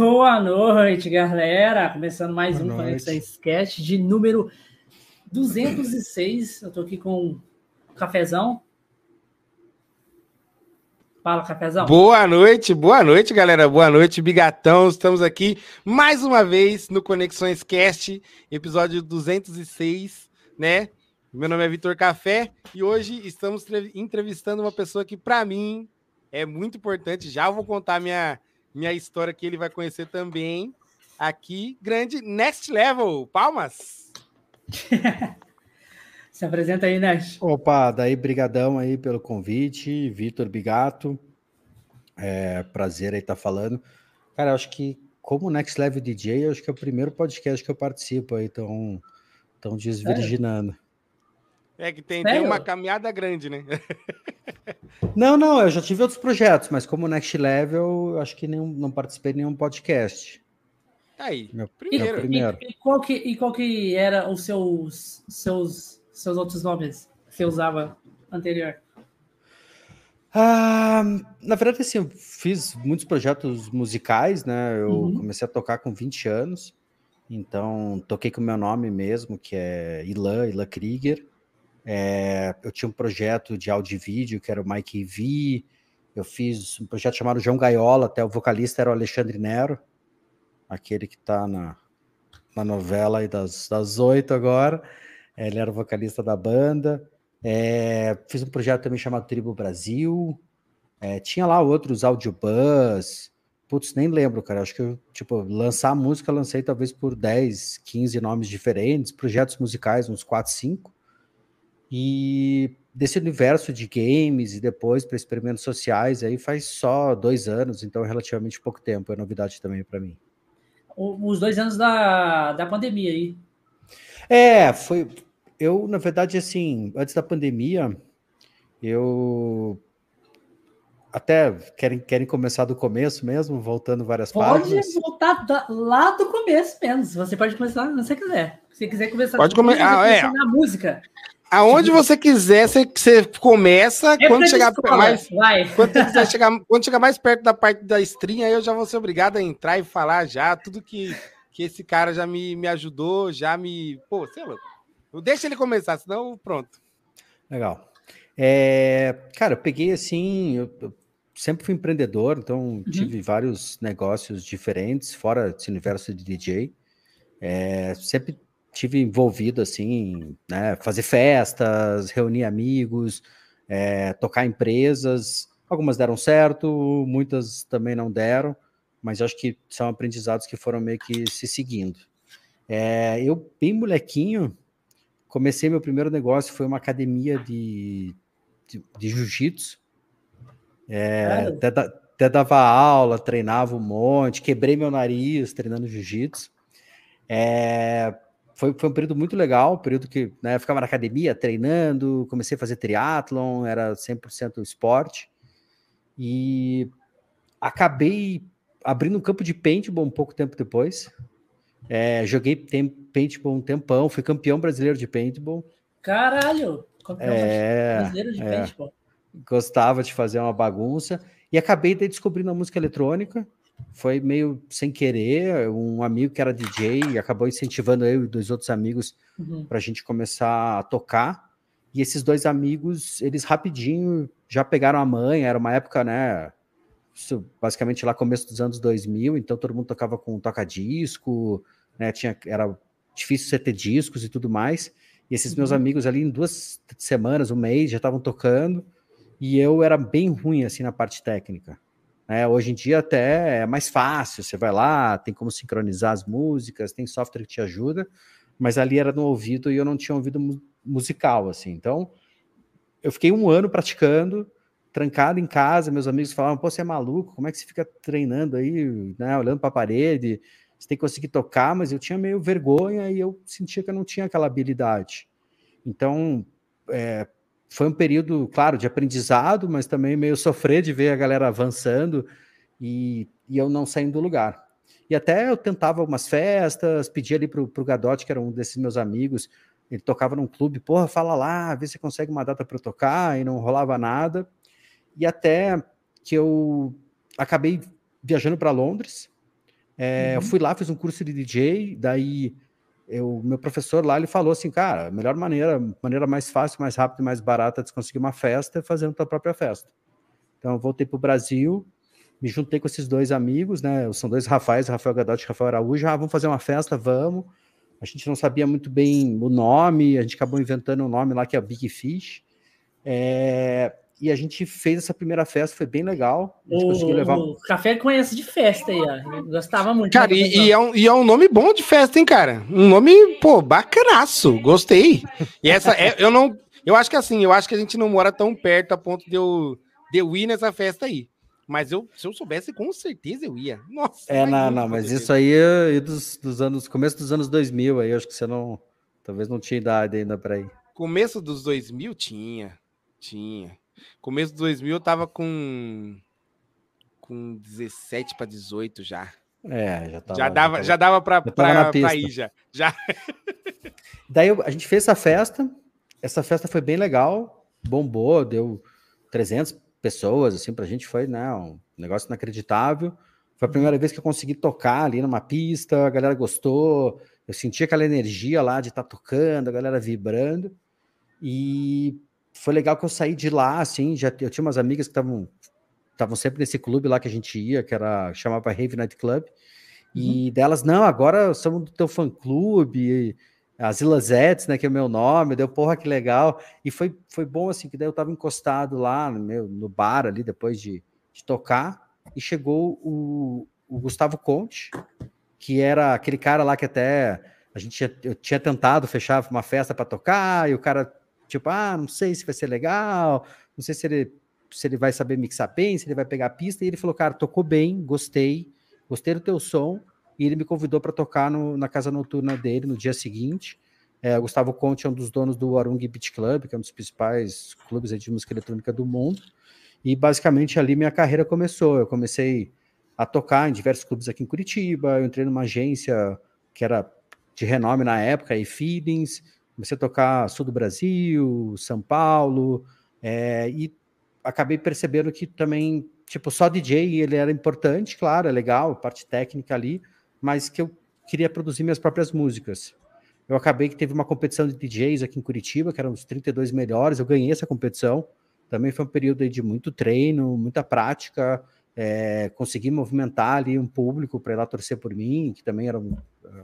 Boa noite, galera. Começando mais Boa um Conexão Sketch de número 206. Eu tô aqui com o cafezão. Fala, cafezão. Boa noite, boa noite, galera. Boa noite, Bigatão. Estamos aqui mais uma vez no Conexões Cast, episódio 206, né? Meu nome é Vitor Café e hoje estamos entrevistando uma pessoa que, para mim, é muito importante. Já vou contar minha minha história que ele vai conhecer também aqui. Grande Next Level. Palmas! Se apresenta aí, Next. Opa, daí brigadão aí pelo convite, Vitor Bigato. É, prazer aí estar tá falando. Cara, eu acho que como Next Level DJ, eu acho que é o primeiro podcast que eu participo aí, tão, tão desvirginando. É que tem, tem uma caminhada grande, né? não, não, eu já tive outros projetos, mas como Next Level, eu acho que nenhum, não participei de nenhum podcast. Tá aí, meu primeiro. E, primeiro. E, e, qual que, e qual que era os seus, seus, seus outros nomes que você usava anterior? Ah, na verdade, assim, eu fiz muitos projetos musicais, né? Eu uhum. comecei a tocar com 20 anos, então toquei com o meu nome mesmo, que é Ilan, Ilan Krieger. É, eu tinha um projeto de áudio e vídeo, que era o Mike V. Eu fiz um projeto chamado João Gaiola, até o vocalista era o Alexandre Nero, aquele que está na, na novela aí das, oito agora. Ele era o vocalista da banda. É, fiz um projeto também chamado Tribo Brasil. É, tinha lá outros audiobus. Putz, nem lembro, cara. Acho que eu, tipo, lançar música, lancei talvez por 10, 15 nomes diferentes, projetos musicais, uns 4, 5. E desse universo de games e depois para experimentos sociais, aí faz só dois anos, então é relativamente pouco tempo, é novidade também para mim. Os dois anos da, da pandemia aí. É, foi. Eu, na verdade, assim, antes da pandemia, eu até querem, querem começar do começo mesmo, voltando várias pode páginas? Pode voltar da, lá do começo mesmo. Você pode começar se você quiser. Se você quiser começar pode começar ah, é. na música. Aonde você quiser, você, você começa. É quando chegar mais, quando, chegar, quando chegar mais perto da parte da stream, aí eu já vou ser obrigado a entrar e falar já tudo que, que esse cara já me, me ajudou, já me. Pô, sei lá. Deixa ele começar, senão pronto. Legal. É, cara, eu peguei assim. Eu, eu sempre fui empreendedor, então uhum. tive vários negócios diferentes, fora esse universo de DJ. É, sempre tive envolvido assim, né, fazer festas, reunir amigos, é, tocar empresas. Algumas deram certo, muitas também não deram, mas acho que são aprendizados que foram meio que se seguindo. É, eu, bem molequinho, comecei meu primeiro negócio, foi uma academia de, de, de jiu-jitsu. É, até, até dava aula, treinava um monte, quebrei meu nariz treinando jiu-jitsu. É, foi, foi um período muito legal, um período que né, eu ficava na academia treinando, comecei a fazer triatlon, era 100% esporte, e acabei abrindo um campo de paintball um pouco tempo depois. É, joguei tem, paintball um tempão, fui campeão brasileiro de paintball. Caralho! Campeão é, brasileiro de é, paintball. Gostava de fazer uma bagunça, e acabei descobrindo a música eletrônica, foi meio sem querer. Um amigo que era DJ acabou incentivando eu e dois outros amigos uhum. para a gente começar a tocar. E esses dois amigos, eles rapidinho já pegaram a mãe. Era uma época, né? basicamente lá começo dos anos 2000, então todo mundo tocava com toca-disco, né? Tinha, era difícil você ter discos e tudo mais. E esses uhum. meus amigos ali em duas semanas, um mês, já estavam tocando. E eu era bem ruim assim na parte técnica. É, hoje em dia até é mais fácil, você vai lá, tem como sincronizar as músicas, tem software que te ajuda, mas ali era no ouvido e eu não tinha ouvido mu musical, assim. Então, eu fiquei um ano praticando, trancado em casa, meus amigos falavam, pô, você é maluco, como é que você fica treinando aí, né, olhando para a parede, você tem que conseguir tocar, mas eu tinha meio vergonha e eu sentia que eu não tinha aquela habilidade. Então, é, foi um período, claro, de aprendizado, mas também meio sofrer de ver a galera avançando e, e eu não saindo do lugar. E até eu tentava algumas festas, pedia ali pro, pro Gadotti, que era um desses meus amigos, ele tocava num clube, porra, fala lá, vê se consegue uma data para eu tocar, e não rolava nada. E até que eu acabei viajando para Londres, É, uhum. Eu fui lá, fiz um curso de DJ, daí eu, meu professor lá ele falou assim, cara, a melhor maneira, maneira mais fácil, mais rápida e mais barata de conseguir uma festa é fazendo tua própria festa. Então eu voltei para o Brasil, me juntei com esses dois amigos, né? São dois Rafaéis, Rafael Gadotti e Rafael Araújo. Ah, vamos fazer uma festa, vamos. A gente não sabia muito bem o nome, a gente acabou inventando um nome lá que é Big Fish. É, e a gente fez essa primeira festa, foi bem legal. A gente o, conseguiu levar. O café conhece de festa aí, ó. gostava muito. Cara, e, e, é um, e é um nome bom de festa, hein, cara? Um nome, pô, bacanaço. Gostei. E essa, é, eu não. Eu acho que assim, eu acho que a gente não mora tão perto a ponto de eu, de eu ir nessa festa aí. Mas eu, se eu soubesse, com certeza eu ia. Nossa. É, não, não, mas isso aí é dos, dos anos, começo dos anos 2000 aí, acho que você não, talvez não tinha idade ainda para ir. Começo dos 2000 tinha, tinha. Começo dos 2000 eu tava com com 17 para 18 já. É, já tava. Já dava, já, já dava para para ir já. já. Daí a gente fez essa festa. Essa festa foi bem legal, bombou, deu 300 pessoas, assim, pra gente foi, né, um negócio inacreditável. Foi a primeira vez que eu consegui tocar ali numa pista, a galera gostou, eu senti aquela energia lá de estar tá tocando, a galera vibrando. E foi legal que eu saí de lá, assim, já eu tinha umas amigas que estavam estavam sempre nesse clube lá que a gente ia, que era chamava Rave Night Club. E uhum. delas, não, agora somos do teu fã clube, as Ilazettes, né, que é o meu nome, deu porra que legal. E foi, foi bom assim, que daí eu tava encostado lá no, meu, no bar ali depois de, de tocar e chegou o, o, Gustavo Conte, que era aquele cara lá que até a gente tinha, eu tinha tentado fechar uma festa para tocar e o cara tipo, ah, não sei se vai ser legal, não sei se ele se ele vai saber mixar bem, se ele vai pegar a pista, e ele falou, cara, tocou bem, gostei, gostei do teu som, e ele me convidou para tocar no, na casa noturna dele no dia seguinte. É, Gustavo Conte é um dos donos do Arung Beach Club, que é um dos principais clubes de música eletrônica do mundo. E basicamente ali minha carreira começou. Eu comecei a tocar em diversos clubes aqui em Curitiba. Eu entrei numa agência que era de renome na época, e Feelings. Comecei a tocar sul do Brasil, São Paulo, é, e acabei percebendo que também, tipo, só DJ ele era importante, claro, é legal, parte técnica ali, mas que eu queria produzir minhas próprias músicas. Eu acabei que teve uma competição de DJs aqui em Curitiba, que eram os 32 melhores, eu ganhei essa competição. Também foi um período de muito treino, muita prática, é, consegui movimentar ali um público para ir lá torcer por mim, que também era um,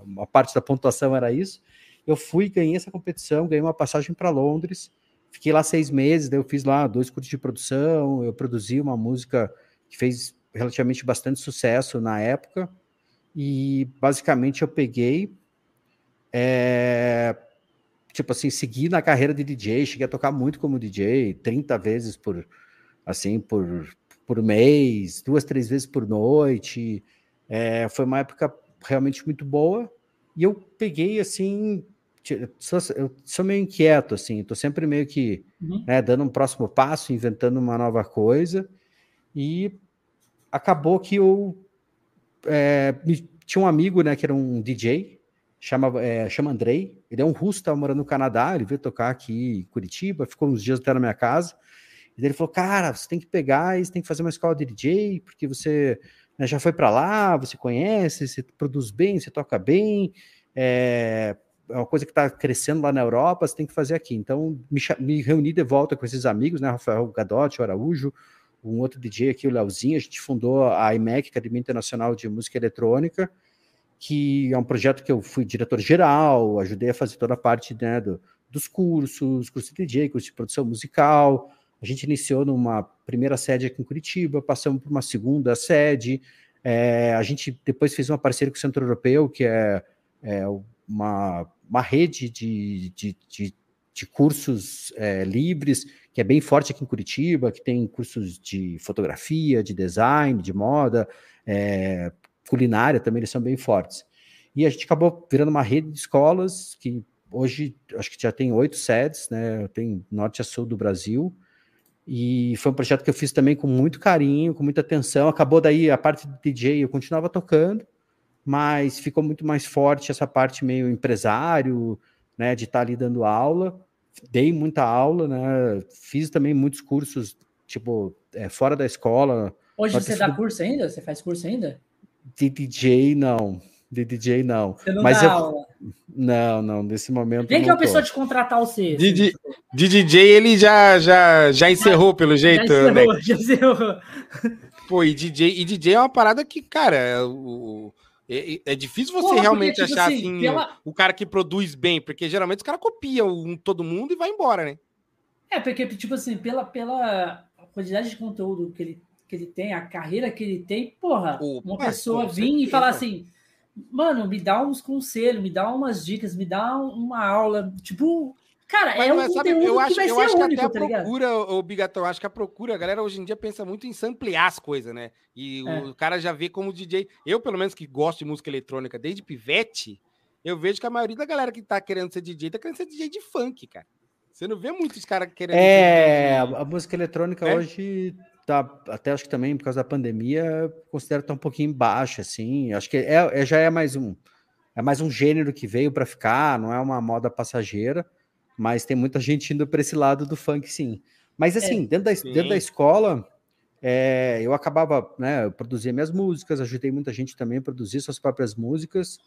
uma parte da pontuação era isso. Eu fui, ganhei essa competição, ganhei uma passagem para Londres, fiquei lá seis meses, daí eu fiz lá dois cursos de produção, eu produzi uma música que fez relativamente bastante sucesso na época, e basicamente eu peguei, é, tipo assim, segui na carreira de DJ, cheguei a tocar muito como DJ, 30 vezes por, assim, por, por mês, duas, três vezes por noite. É, foi uma época realmente muito boa. E eu peguei, assim, sou, eu sou meio inquieto, assim, tô sempre meio que uhum. né, dando um próximo passo, inventando uma nova coisa. E acabou que eu é, tinha um amigo, né, que era um DJ, chama, é, chama Andrei, ele é um russo, estava morando no Canadá, ele veio tocar aqui em Curitiba, ficou uns dias até na minha casa, e ele falou, cara, você tem que pegar e você tem que fazer uma escola de DJ, porque você né, já foi para lá, você conhece, você produz bem, você toca bem, é, é uma coisa que está crescendo lá na Europa, você tem que fazer aqui. Então, me, me reuni de volta com esses amigos, né, Rafael Gadotti, o Araújo, um outro DJ aqui, o Leozinho, a gente fundou a IMEC, Academia Internacional de Música Eletrônica, que é um projeto que eu fui diretor-geral, ajudei a fazer toda a parte né, do, dos cursos, curso de DJ, curso de produção musical. A gente iniciou numa primeira sede aqui em Curitiba, passamos por uma segunda sede. É, a gente depois fez uma parceria com o Centro Europeu, que é, é uma, uma rede de, de, de, de cursos é, livres que é bem forte aqui em Curitiba, que tem cursos de fotografia, de design, de moda, é, culinária também, eles são bem fortes. E a gente acabou virando uma rede de escolas que hoje acho que já tem oito sedes, né? Tem norte a sul do Brasil. E foi um projeto que eu fiz também com muito carinho, com muita atenção. Acabou daí a parte de DJ, eu continuava tocando, mas ficou muito mais forte essa parte meio empresário, né, de estar ali dando aula dei muita aula, né? Fiz também muitos cursos, tipo, é, fora da escola. Hoje você dá curso ainda? Você faz curso ainda? De DJ, não. De DJ, não. Você não Mas dá eu... aula. Não, não, nesse momento. Nem que não a pessoa te contratar o C. De, de, de DJ ele já, já, já encerrou, pelo jeito, já né? encerrou, já encerrou. Pô, e DJ, e DJ é uma parada que, cara, o, é, é difícil você Porra, porque, realmente tipo achar assim, assim, o cara que produz bem, porque geralmente os caras copiam um, todo mundo e vai embora, né? É, porque, tipo assim, pela, pela quantidade de conteúdo que ele, que ele tem, a carreira que ele tem, porra, Opa, uma pessoa com vir e falar assim, mano, me dá uns conselhos, me dá umas dicas, me dá uma aula, tipo, cara, Mas, é um mas, sabe, conteúdo eu acho, que vai eu ser acho que único, até tá a ligado? procura, o Bigatão, acho que a procura, a galera hoje em dia pensa muito em samplear as coisas, né? E É. o cara já vê como DJ. Eu, pelo menos, que gosto de música eletrônica desde pivete, eu vejo que a maioria da galera que tá querendo ser DJ tá querendo ser DJ de funk, cara. Você não vê muitos caras querendo É, ser DJ. a música eletrônica É? hoje tá, até acho que também por causa da pandemia, considero que tá um pouquinho baixa, assim. Acho que é, é- já é mais um é mais um gênero que veio para ficar, não é uma moda passageira, mas tem muita gente indo para esse lado do funk, sim. Mas assim, dentro, da, dentro da Sim. escola, é, eu acabava, né, eu produzia minhas músicas, ajudei muita gente também a produzir suas próprias músicas,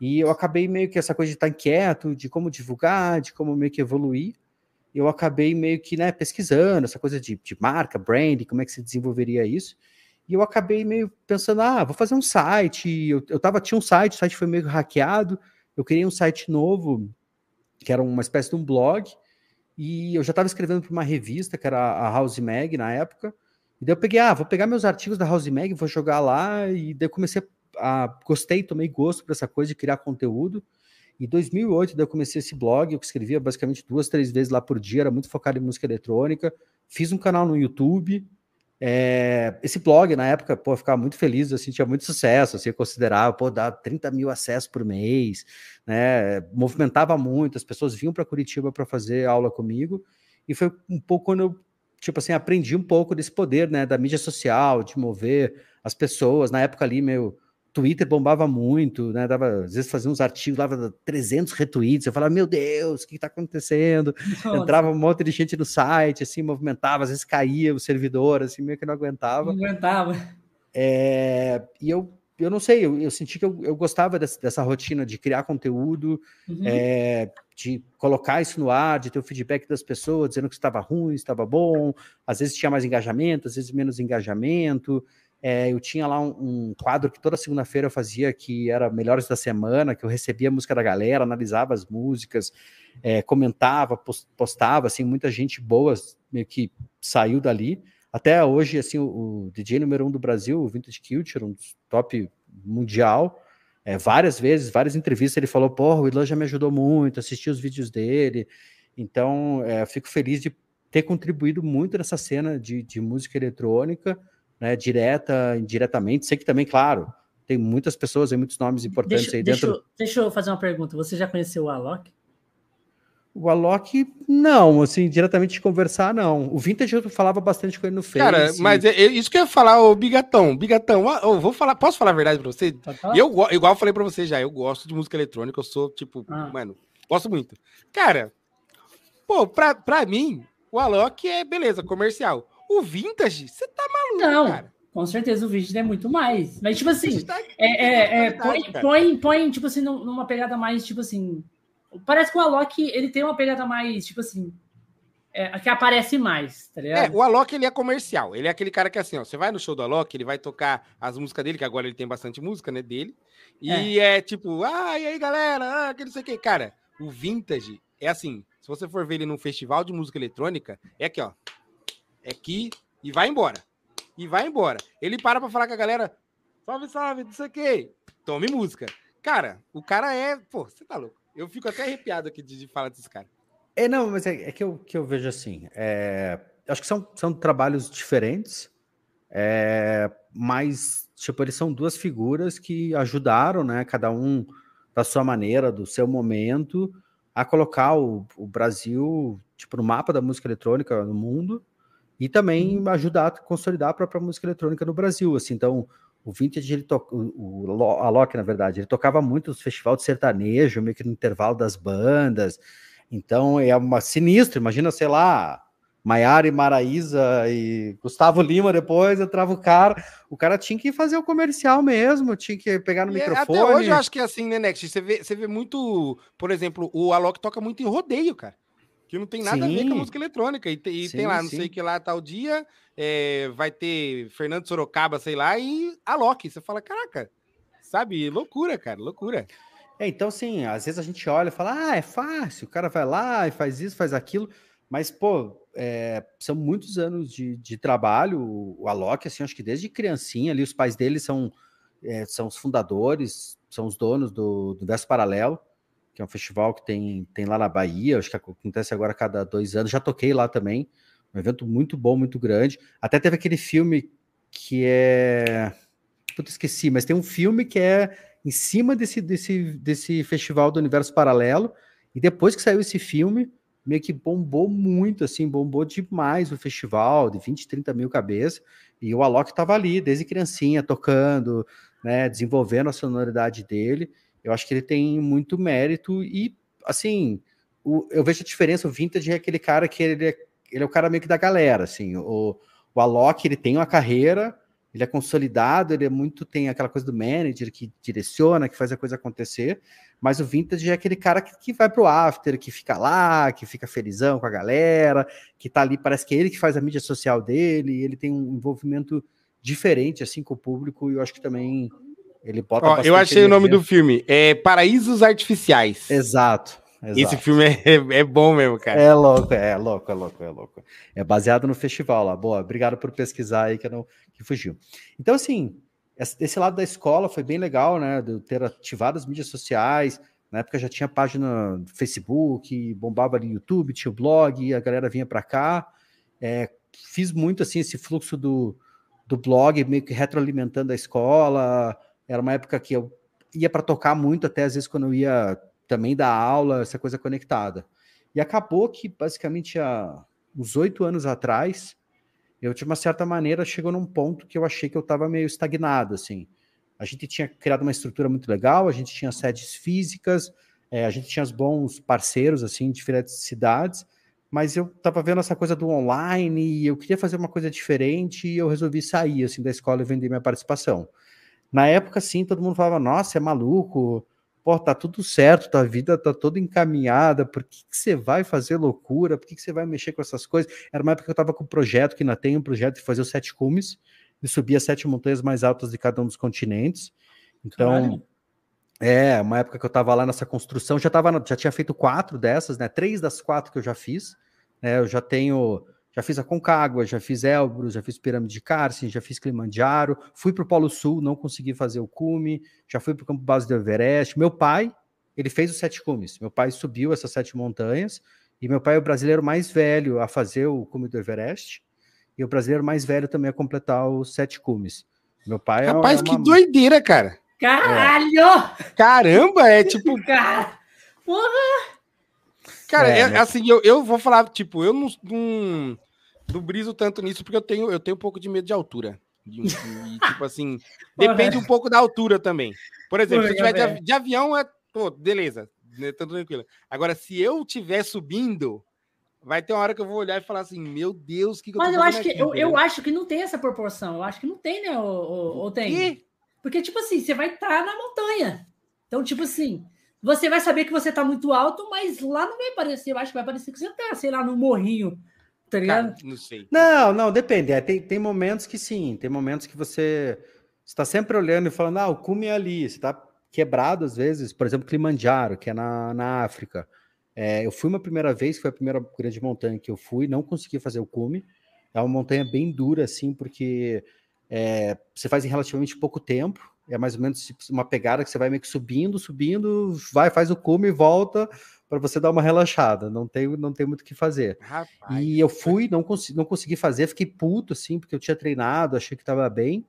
e eu acabei meio que essa coisa de estar inquieto, de como divulgar, de como meio que evoluir, eu acabei meio que né, pesquisando essa coisa de, de marca, brand, como é que se desenvolveria isso. E eu acabei meio pensando, ah, vou fazer um site. Eu, eu tava, tinha um site, o site foi meio hackeado. Eu criei um site novo, que era uma espécie de um blog, e eu já estava escrevendo para uma revista, que era a House Mag na época. E daí eu peguei, ah, vou pegar meus artigos da House Mag, vou jogar lá, e daí eu comecei a. Gostei, tomei gosto por essa coisa de criar conteúdo. Em 2008, daí eu comecei esse blog, eu escrevia basicamente duas, três vezes lá por dia, era muito focado em música eletrônica. Fiz um canal no YouTube. É, esse blog, na época, pô, eu ficava muito feliz, assim, tinha muito sucesso, assim, eu considerava, pô, dar 30 mil acessos por mês, né, movimentava muito, as pessoas vinham para Curitiba para fazer aula comigo, e foi um pouco quando eu, tipo assim, aprendi um pouco desse poder, né, da mídia social, de mover as pessoas, na época ali, meu, Twitter bombava muito, né? Dava, às vezes fazia uns artigos, dava 300 retweets. Eu falava, meu Deus, o que está acontecendo? Nossa, Entrava um monte de gente no site, assim, movimentava, às vezes caía o servidor, assim, meio que não aguentava. não aguentava. É, e eu, eu não sei, eu, eu senti que eu, eu gostava dessa, dessa rotina de criar conteúdo, Uhum. é, de colocar isso no ar, de ter o feedback das pessoas, dizendo que estava ruim, estava bom, às vezes tinha mais engajamento, às vezes menos engajamento. É, eu tinha lá um, um quadro que toda segunda-feira eu fazia, que era Melhores da Semana, que eu recebia a música da galera, analisava as músicas, é, comentava, pos- postava, assim, muita gente boa meio que saiu dali. Até hoje, assim, o, o DJ número um do Brasil, o Vintage Culture, um dos top mundial, é, várias vezes, várias entrevistas, ele falou, porra, o Ilan já me ajudou muito, assisti os vídeos dele, então é, eu fico feliz de ter contribuído muito nessa cena de, de música eletrônica, né, direta, indiretamente, sei que também, claro, tem muitas pessoas, tem muitos nomes importantes Deixa, aí deixa, dentro. eu- deixa eu fazer uma pergunta. Você já conheceu o Alok? O Alok, não, assim, diretamente de conversar, não. O Vintage eu falava bastante com ele no Face. Cara, mas é, é isso que eu ia falar, ô Bigatão. Bigatão, eu vou falar, posso falar a verdade pra você? Eu, igual eu falei pra você já, eu gosto de música eletrônica, eu sou, tipo, Ah. mano, gosto muito. Cara, pô, pra, pra mim, o Alok é beleza, comercial. O Vintage, você tá maluco, Não, cara. com certeza o vídeo é muito mais. Mas, tipo assim, tá- é, é, é, põe, põe, põe, tipo assim, num- numa pegada mais, tipo assim. Parece que o Alok, ele tem uma pegada mais, tipo assim. É, que aparece mais, tá É, ligado? o Alok, ele é comercial. Ele é aquele cara que, assim, ó, você vai no show do Alok, ele vai tocar as músicas dele, que agora ele tem bastante música, né, dele. E é, tipo, ah, e aí, galera, ah, que não sei o que. Cara, o Vintage é assim, se você for ver ele num festival de música eletrônica, é aqui, ó. É aqui e vai embora. E vai embora. Ele para pra falar com a galera, salve, salve, não sei o que. Tome música. Cara, o cara é, pô, você tá louco. Eu fico até arrepiado aqui de, de falar desse cara. É, não, mas é, é que, eu, que eu vejo assim. é, acho que são, são trabalhos diferentes, é, mas, tipo, eles são duas figuras que ajudaram, né, cada um da sua maneira, do seu momento, a colocar o, o Brasil, tipo, no mapa da música eletrônica no mundo e também ajudar a consolidar a própria música eletrônica no Brasil, assim, então... O Vintage, ele to... o, o Lo- Alok, na verdade, ele tocava muito nos festivais de sertanejo, meio que no intervalo das bandas, então é uma sinistro, imagina, sei lá, Maiara e Maraísa e Gustavo Lima depois, entrava o cara. O cara tinha que fazer o comercial mesmo, tinha que pegar no e microfone. Até hoje eu acho que é assim, né, Next? Você vê, você vê muito, por exemplo, o Alok toca muito em rodeio, cara. Que não tem nada sim. a ver com a música eletrônica. E, e sim, tem lá, não sim. sei que lá tal dia, é, vai ter Fernando Sorocaba, sei lá, e Alok. Você fala, caraca, sabe? Loucura, cara, loucura. É, então, sim, às vezes a gente olha e fala, ah, é fácil, o cara vai lá e faz isso, faz aquilo, mas, pô, é, são muitos anos de, de trabalho, o Alok, assim, acho que desde criancinha ali, os pais dele são, é, são os fundadores, são os donos do, do Verso Paralelo, que é um festival que tem, tem lá na Bahia, acho que acontece agora a cada dois anos, já toquei lá também, um evento muito bom, muito grande, até teve aquele filme que é... Puta, esqueci, mas tem um filme que é em cima desse, desse, desse festival do universo paralelo. E depois que saiu esse filme, meio que bombou muito, assim, bombou demais o festival, de 20, 30 mil cabeças. E o Alok estava ali, desde criancinha, tocando, né, desenvolvendo a sonoridade dele. Eu acho que ele tem muito mérito e, assim, o, eu vejo a diferença. O Vintage é aquele cara que ele é, ele é o cara meio que da galera, assim. O, o Alok, ele tem uma carreira, ele é consolidado, ele é muito, tem aquela coisa do manager que direciona, que faz a coisa acontecer, mas o vintage é aquele cara que, que vai pro after, que fica lá, que fica felizão com a galera, que tá ali, parece que é ele que faz a mídia social dele, ele tem um envolvimento diferente, assim, com o público, e eu acho que também ele bota Ó, Eu achei o nome do filme, é Paraísos Artificiais. Exato. Exato. Esse filme é, é, bom mesmo, cara. É louco, é louco, é louco, é louco. É baseado no festival lá. Boa, obrigado por pesquisar aí que, não, que fugiu. Então, assim, esse lado da escola foi bem legal, né? De ter ativado as mídias sociais. Na época já tinha página Facebook, bombava ali no YouTube, tinha o blog, a galera vinha para cá. É, fiz muito assim esse fluxo do, do blog, meio que retroalimentando a escola. Era uma época que eu ia para tocar muito, até às vezes quando eu ia também da aula, essa coisa conectada. E acabou que, basicamente, há uns oito anos atrás, eu, de uma certa maneira, chegou num ponto que eu achei que eu estava meio estagnado, assim. A gente tinha criado uma estrutura muito legal, a gente tinha sedes físicas, é, a gente tinha bons parceiros, assim, de diferentes cidades, mas eu estava vendo essa coisa do online e eu queria fazer uma coisa diferente e eu resolvi sair, assim, da escola e vender minha participação. Na época, sim, todo mundo falava, nossa, é maluco, pô, tá tudo certo, tua vida tá toda encaminhada, por que, que você vai fazer loucura? Por que, que você vai mexer com essas coisas? Era uma época que eu tava com um projeto, que ainda tem um projeto de fazer os sete cumes, de subir as sete montanhas mais altas de cada um dos continentes. Então, Caralho. é, uma época que eu tava lá nessa construção, já, tava, já tinha feito quatro dessas, né? Três das quatro que eu já fiz, né? Eu já tenho já fiz a Concagua, já fiz Elbrus, já fiz Pirâmide de Carson, já fiz Kilimanjaro, fui para o Polo Sul, não consegui fazer o cume, já fui para o campo base do Everest. Meu pai, ele fez os sete cumes. Meu pai subiu essas sete montanhas e meu pai é o brasileiro mais velho a fazer o cume do Everest e o brasileiro mais velho também a completar os sete cumes. Meu pai Rapaz, é, uma... que doideira, cara. Caralho! É. Caramba, é tipo. Cara, porra! Cara, é, é, assim, eu, eu vou falar, tipo, eu não, não, não briso tanto nisso porque eu tenho, eu tenho um pouco de medo de altura. E, e tipo assim, depende um pouco da altura também. Por exemplo, se eu tiver de, de, avião, é. Pô, beleza, né, tá tranquilo. Agora, se eu estiver subindo, vai ter uma hora que eu vou olhar e falar assim: Meu Deus, que, que Mas eu, acho que eu, eu, acho que não tem essa proporção. Eu acho que não tem, né? Ou, ou tem? E? Porque, tipo assim, você vai estar tá na montanha. Então, tipo assim, você vai saber que você tá muito alto, mas lá não vai parecer. Eu acho que vai parecer que você tá, sei lá, no morrinho. Tá ligado? Cara, não sei. Não, não, depende. É, tem, tem momentos que sim, tem momentos que você está sempre olhando e falando, ah, o cume é ali. Você está quebrado às vezes, por exemplo, Kilimanjaro, que é na, na África. É, eu fui uma primeira vez, foi a primeira grande montanha que eu fui, não consegui fazer o cume. É uma montanha bem dura, assim, porque é, você faz em relativamente pouco tempo. É mais ou menos tipo, uma pegada que você vai meio que subindo, subindo, vai, faz o cume e volta para você dar uma relaxada. Não tem, não tem muito o que fazer. Rapaz. E eu fui, não, consegui, não consegui fazer, fiquei puto, assim, porque eu tinha treinado, achei que estava bem.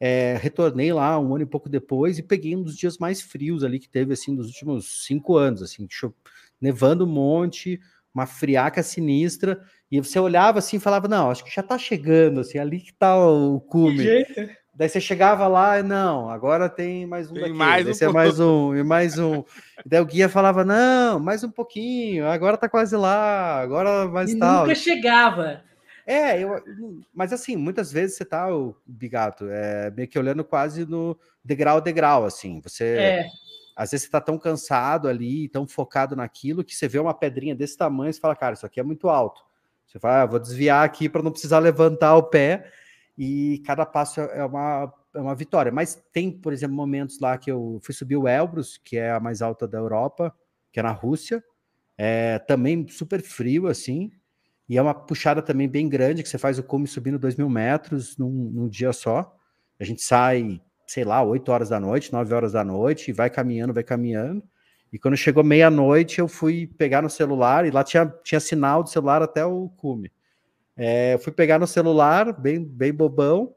É, retornei lá um ano e pouco depois e peguei um dos dias mais frios ali que teve, assim, nos últimos cinco anos, assim, nevando um monte, uma friaca sinistra, e você olhava assim e falava, não, acho que já tá chegando, assim, ali que tá o cume. Daí você chegava lá, não, agora tem mais um tem daqui, mais um mais um, e mais um. daí o guia falava, não, mais um pouquinho, agora tá quase lá, agora mais e tal. nunca chegava. É, eu, mas assim, muitas vezes você tá, o Bigato, é, meio que olhando quase no degrau degrau, assim, você... É. Às vezes você tá tão cansado ali, tão focado naquilo, que você vê uma pedrinha desse tamanho e você fala, cara, isso aqui é muito alto. Você fala, ah, vou desviar aqui para não precisar levantar o pé, e cada passo é, é uma, é uma vitória. Mas tem, por exemplo, momentos lá que eu fui subir o Elbrus, que é a mais alta da Europa, que é na Rússia, é também super frio, assim, e é uma puxada também bem grande, que você faz o cume subindo 2 mil metros num, num, dia só. A gente sai, sei lá, 8 horas da noite, 9 horas da noite, e vai caminhando, vai caminhando. E quando chegou meia-noite, eu fui pegar no celular, e lá tinha, tinha sinal do celular até o cume. É, fui pegar no celular, bem, bem bobão,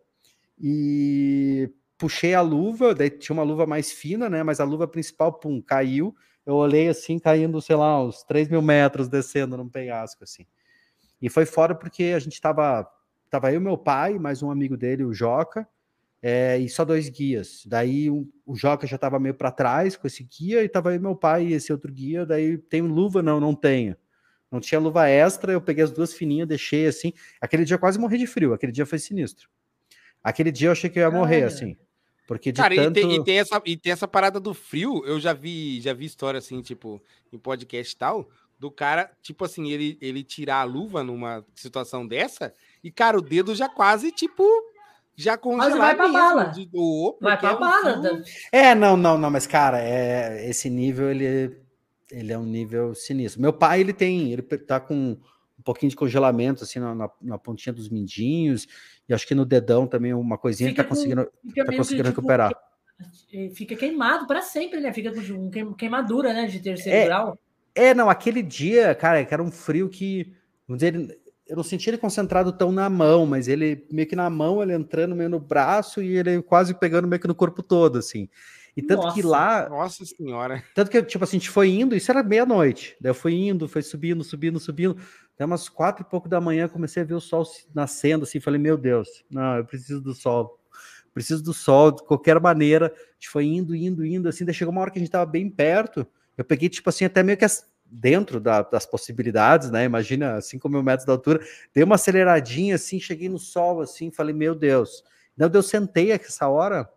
e puxei a luva, daí tinha uma luva mais fina, né? Mas a luva principal, pum, caiu. Eu olhei assim, caindo, sei lá, uns 3 mil metros descendo num penhasco, assim. E foi fora porque a gente tava, tava eu, meu pai, mais um amigo dele, o Joca, é, e só dois guias. Daí um, o Joca já tava meio para trás com esse guia, e tava eu, meu pai e esse outro guia. Daí tem luva? Não, não tenho. Não tinha luva extra, eu peguei as duas fininhas, deixei assim. Aquele dia eu quase morri de frio, aquele dia foi sinistro. Aquele dia eu achei que eu ia morrer, assim. Porque de Cara, tanto... e, tem, e, tem, essa, e tem essa parada do frio, eu já vi, já vi história assim, tipo, em podcast e tal, do cara, tipo assim, ele, ele tirar a luva numa situação dessa, e, cara, o dedo já quase, tipo, já congelar Mas vai pra mesmo, bala. De, oh, vai pra é um bala. Frio... É, não, não, não, mas, cara, é, esse nível, ele ele é um nível sinistro. Meu pai, ele tem, ele tá com um pouquinho de congelamento, assim, na, na, na pontinha dos mindinhos, e acho que no dedão também uma coisinha fica ele tá conseguindo, tá conseguindo tipo, recuperar. Fica queimado para sempre, né? Fica com queimadura, né? De terceiro é, grau. É, não, aquele dia, cara, que era um frio que, vamos dizer, eu não senti ele concentrado tão na mão, mas ele meio que na mão, ele entrando meio no braço e ele quase pegando meio que no corpo todo, assim. E tanto nossa, que lá. Nossa senhora. Tanto que, tipo assim, a gente foi indo, isso era meia-noite. Daí eu fui indo, foi subindo, subindo, subindo. Até umas quatro e pouco da manhã comecei a ver o sol nascendo, assim. Falei, meu Deus, não, eu preciso do sol. Preciso do sol de qualquer maneira. A gente foi indo, indo, indo, assim. Daí chegou uma hora que a gente tava bem perto. Eu peguei, tipo assim, até meio que as, dentro da, das possibilidades, né? Imagina 5 mil metros de altura. Dei uma aceleradinha, assim, cheguei no sol, assim. Falei, meu Deus. Daí eu sentei essa hora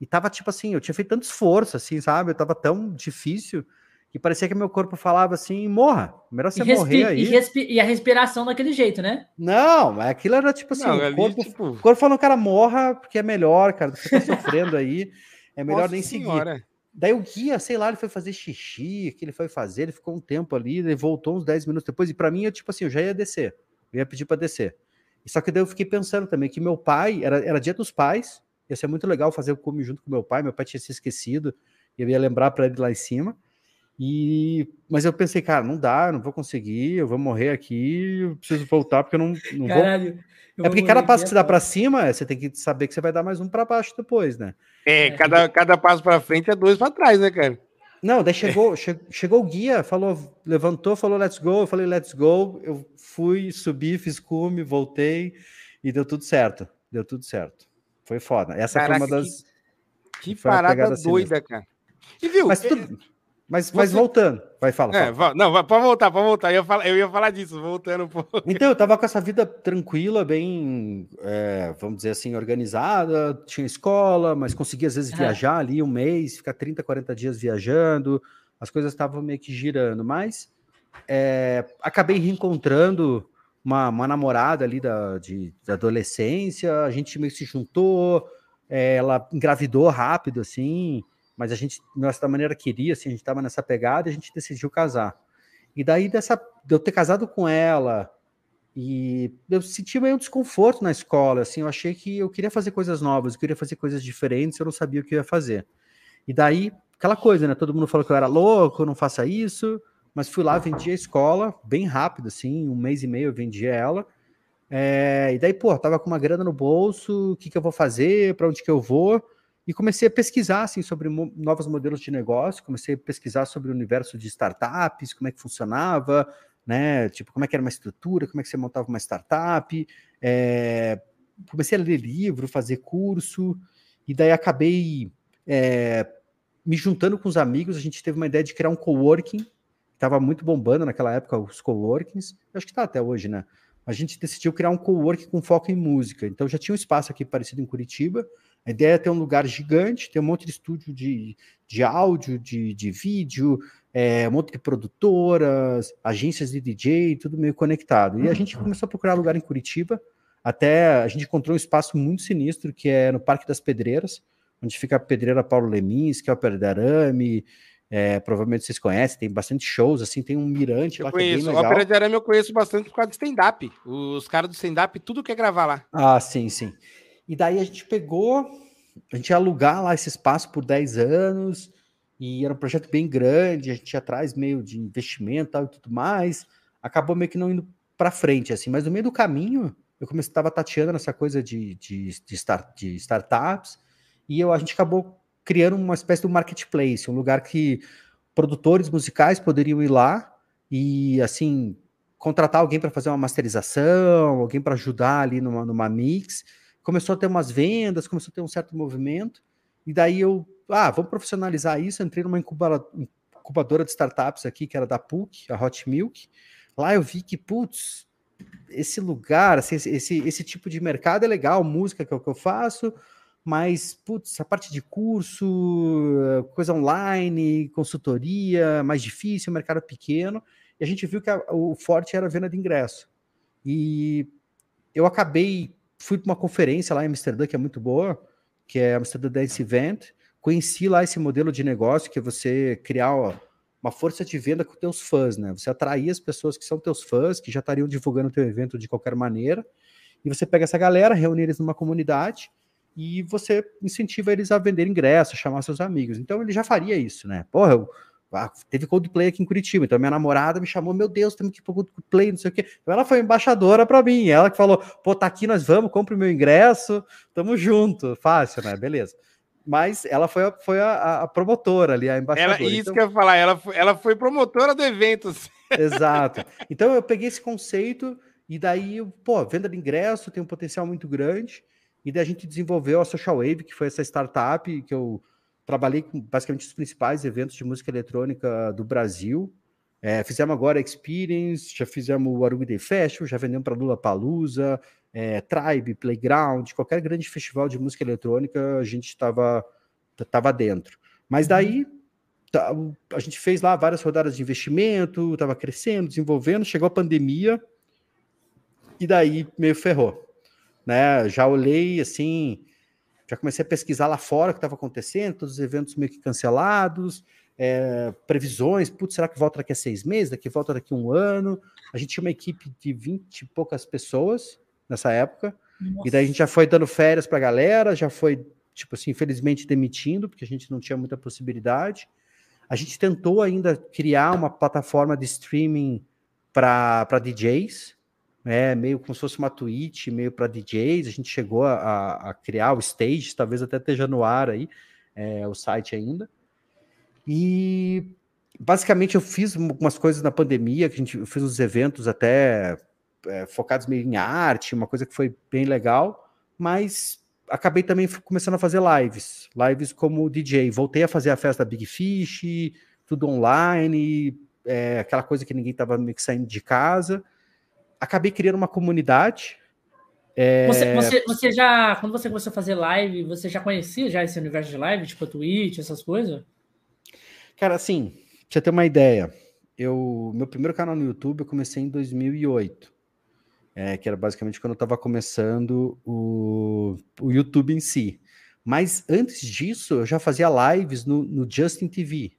e tava tipo assim, eu tinha feito tanto esforço, assim, sabe? Eu tava tão difícil que parecia que meu corpo falava assim: morra, melhor você morrer aí. E, e, a respiração daquele jeito, né? Não, mas aquilo era tipo assim: não, o, corpo, tipo... o corpo falando, cara, morra, porque é melhor, cara, você tá sofrendo aí, é melhor Nossa nem senhora. seguir. Daí o guia, sei lá, ele foi fazer xixi, que ele foi fazer, ele ficou um tempo ali, ele voltou uns 10 minutos depois, e para mim, eu, tipo assim, eu já ia descer, eu ia pedir para descer. Só que daí eu fiquei pensando também que meu pai, era, era dia dos pais, Ia ser muito legal fazer o cume junto com meu pai. Meu pai tinha se esquecido. Eu ia lembrar para ele lá em cima. E mas eu pensei, cara, não dá, não vou conseguir, eu vou morrer aqui, eu preciso voltar porque eu não, não Caralho, vou. É porque cada passo que você dá para cima, você tem que saber que você vai dar mais um para baixo depois, né? É, cada, cada passo para frente é dois para trás, né, cara? Não, daí chegou, che, chegou o guia, falou, levantou, falou let's go, eu falei let's go, eu fui, subi, fiz cume, voltei e deu tudo certo, deu tudo certo. Foi foda. Essa Caraca, foi uma das. Que, que parada doida, cara. E viu? Mas, tudo... mas, mas você... voltando, vai falar. É, fala. Não, pode voltar, pode voltar. Eu ia, falar, eu ia falar disso, voltando um pouco. Então, eu tava com essa vida tranquila, bem, é, vamos dizer assim, organizada. Tinha escola, mas conseguia às vezes viajar ali um mês, ficar 30, 40 dias viajando. As coisas estavam meio que girando, mas é, acabei reencontrando uma, uma namorada ali da, de, da adolescência, a gente meio que se juntou, é, ela engravidou rápido, assim, mas a gente, da maneira queria, assim, a gente estava nessa pegada a gente decidiu casar. E daí, dessa, de eu ter casado com ela, e eu senti meio um desconforto na escola, assim, eu achei que eu queria fazer coisas novas, eu queria fazer coisas diferentes, eu não sabia o que eu ia fazer. E daí, aquela coisa, né, todo mundo falou que eu era louco, não faça isso, mas fui lá, vendi a escola bem rápido, assim, um mês e meio eu vendi ela. É, e daí, pô, tava com uma grana no bolso, o que, que eu vou fazer, para onde que eu vou? E comecei a pesquisar assim sobre novos modelos de negócio, comecei a pesquisar sobre o universo de startups, como é que funcionava, né? Tipo, como é que era uma estrutura, como é que você montava uma startup. É, comecei a ler livro, fazer curso, e daí acabei é, me juntando com os amigos. A gente teve uma ideia de criar um coworking, estava muito bombando naquela época os coworkings, acho que está até hoje, né? A gente decidiu criar um coworking com foco em música. Então já tinha um espaço aqui parecido em Curitiba. A ideia é ter um lugar gigante, ter um monte de estúdio de, de áudio, de, de vídeo, é, um monte de produtoras, agências de DJ, tudo meio conectado. E a gente começou a procurar lugar em Curitiba. Até a gente encontrou um espaço muito sinistro, que é no Parque das Pedreiras, onde fica a Pedreira Paulo Lemins, que é o Perdarame, é, provavelmente vocês conhecem, tem bastante shows, assim, tem um mirante eu lá conheço. que é bem legal. Ópera de Arame eu conheço bastante por causa de stand-up. Os caras do stand-up, tudo quer gravar lá. Ah, sim, sim. E daí a gente pegou, a gente ia alugar lá esse espaço por 10 anos, e era um projeto bem grande, a gente ia atrás meio de investimento e tudo mais, acabou meio que não indo para frente, assim, mas no meio do caminho, eu comecei, estava tateando nessa coisa de, de, de, start, de startups, e eu, a gente acabou criando uma espécie de marketplace, um lugar que produtores musicais poderiam ir lá e, assim, contratar alguém para fazer uma masterização, alguém para ajudar ali numa, numa mix. Começou a ter umas vendas, começou a ter um certo movimento, e daí eu, ah, vamos profissionalizar isso. Entrei numa incubadora de startups aqui, que era da PUC, a Hot Milk. Lá eu vi que, putz, esse lugar, assim, esse, esse tipo de mercado é legal, música que é o que eu faço, mas, putz, a parte de curso, coisa online, consultoria, mais difícil, mercado pequeno, e a gente viu que a, o forte era a venda de ingresso. E eu acabei, fui para uma conferência lá em Amsterdã, que é muito boa, que é Amsterdã Dance Event, conheci lá esse modelo de negócio, que é você criar ó, uma força de venda com teus fãs, né? Você atrair as pessoas que são teus fãs, que já estariam divulgando o teu evento de qualquer maneira, e você pega essa galera, reúne eles numa comunidade, e você incentiva eles a vender ingressos, chamar seus amigos. Então ele já faria isso, né? Porra, eu, ah, teve Coldplay aqui em Curitiba, então minha namorada me chamou, meu Deus, temos que ir pro Coldplay, não sei o quê. Então ela foi embaixadora para mim, ela que falou, pô, tá aqui, nós vamos, compre o meu ingresso, tamo junto, fácil, né? Beleza. Mas ela foi, a, foi a, a promotora ali, a embaixadora. Ela, isso então... que eu ia falar, ela foi, ela foi promotora do evento. Exato. Então eu peguei esse conceito e daí, pô, venda de ingresso tem um potencial muito grande. E daí a gente desenvolveu a Social Wave, que foi essa startup que eu trabalhei com basicamente os principais eventos de música eletrônica do Brasil. É, fizemos agora Experience, já fizemos o Arubi Day Festival, já vendemos para Lula Palusa, é, Tribe, Playground, qualquer grande festival de música eletrônica, a gente estava tava dentro. Mas daí tá, a gente fez lá várias rodadas de investimento, estava crescendo, desenvolvendo, chegou a pandemia, e daí meio ferrou né? Já olhei assim, já comecei a pesquisar lá fora o que estava acontecendo, todos os eventos meio que cancelados, é, previsões, putz, será que volta daqui a seis meses, daqui volta daqui a um ano? A gente tinha uma equipe de 20 e poucas pessoas nessa época, Nossa. e daí a gente já foi dando férias para a galera, já foi, tipo assim, infelizmente demitindo, porque a gente não tinha muita possibilidade. A gente tentou ainda criar uma plataforma de streaming para DJs, é meio como se fosse uma Twitch, meio para DJs. A gente chegou a, a, criar o stage, talvez até esteja no ar aí, é, o site ainda. E basicamente eu fiz algumas coisas na pandemia, que a gente eu fiz uns eventos até é, focados meio em arte, uma coisa que foi bem legal, mas acabei também começando a fazer lives, lives como DJ. Voltei a fazer a festa Big Fish, tudo online, é, aquela coisa que ninguém estava meio que saindo de casa acabei criando uma comunidade. É... Você, você, você, já, quando você começou a fazer live, você já conhecia já esse universo de live, tipo Twitch, essas coisas? Cara, assim, pra você ter uma ideia, eu, meu primeiro canal no YouTube eu comecei em 2008, é, que era basicamente quando eu estava começando o, o YouTube em si. Mas antes disso, eu já fazia lives no, no Justin TV.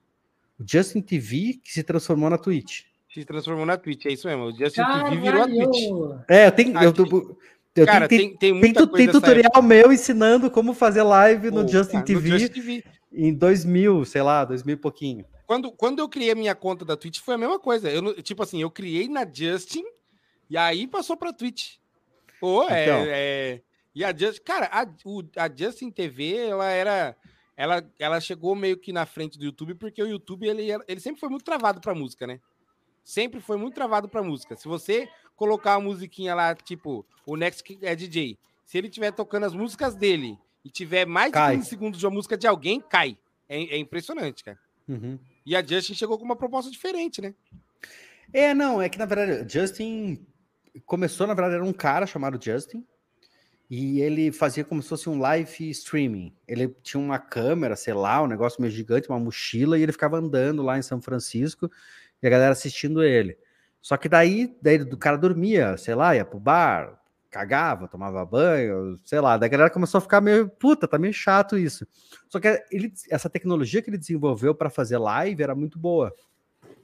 O Justin TV que se transformou na Twitch se transformou na Twitch, é isso mesmo. O Justin TV virou a Twitch. É, eu tenho. Eu, eu, eu Cara, tem, tem, tem, tem, tem tutorial meu ensinando como fazer live no, Justin, TV no Justin TV em 2000, sei lá, 2000 e pouquinho. Quando, quando eu criei a minha conta da Twitch, foi a mesma coisa. Eu, tipo assim, eu criei na Justin e aí passou pra Twitch. Pô, é, então. é, E a Justin, cara, a, o, a Justin TV, ela era. Ela, ela chegou meio que na frente do YouTube, porque o YouTube ele, ele sempre foi muito travado pra música, né? Sempre foi muito travado para música. Se você colocar a musiquinha lá, tipo, o Next é DJ, Se ele estiver tocando as músicas dele e tiver mais cai. de 15 segundos de uma música de alguém, cai. É, é impressionante, cara. Uhum. E a Justin chegou com uma proposta diferente, né? É, não, é que na verdade, Justin começou, na verdade, era um cara chamado Justin, e ele fazia como se fosse um live streaming. Ele tinha uma câmera, sei lá, um negócio meio gigante, uma mochila, e ele ficava andando lá em São Francisco e a galera assistindo ele. Só que daí, daí o cara dormia, sei lá, ia pro bar, cagava, tomava banho, sei lá. Daí a galera começou a ficar meio, puta, tá meio chato isso. Só que ele, essa tecnologia que ele desenvolveu para fazer live era muito boa.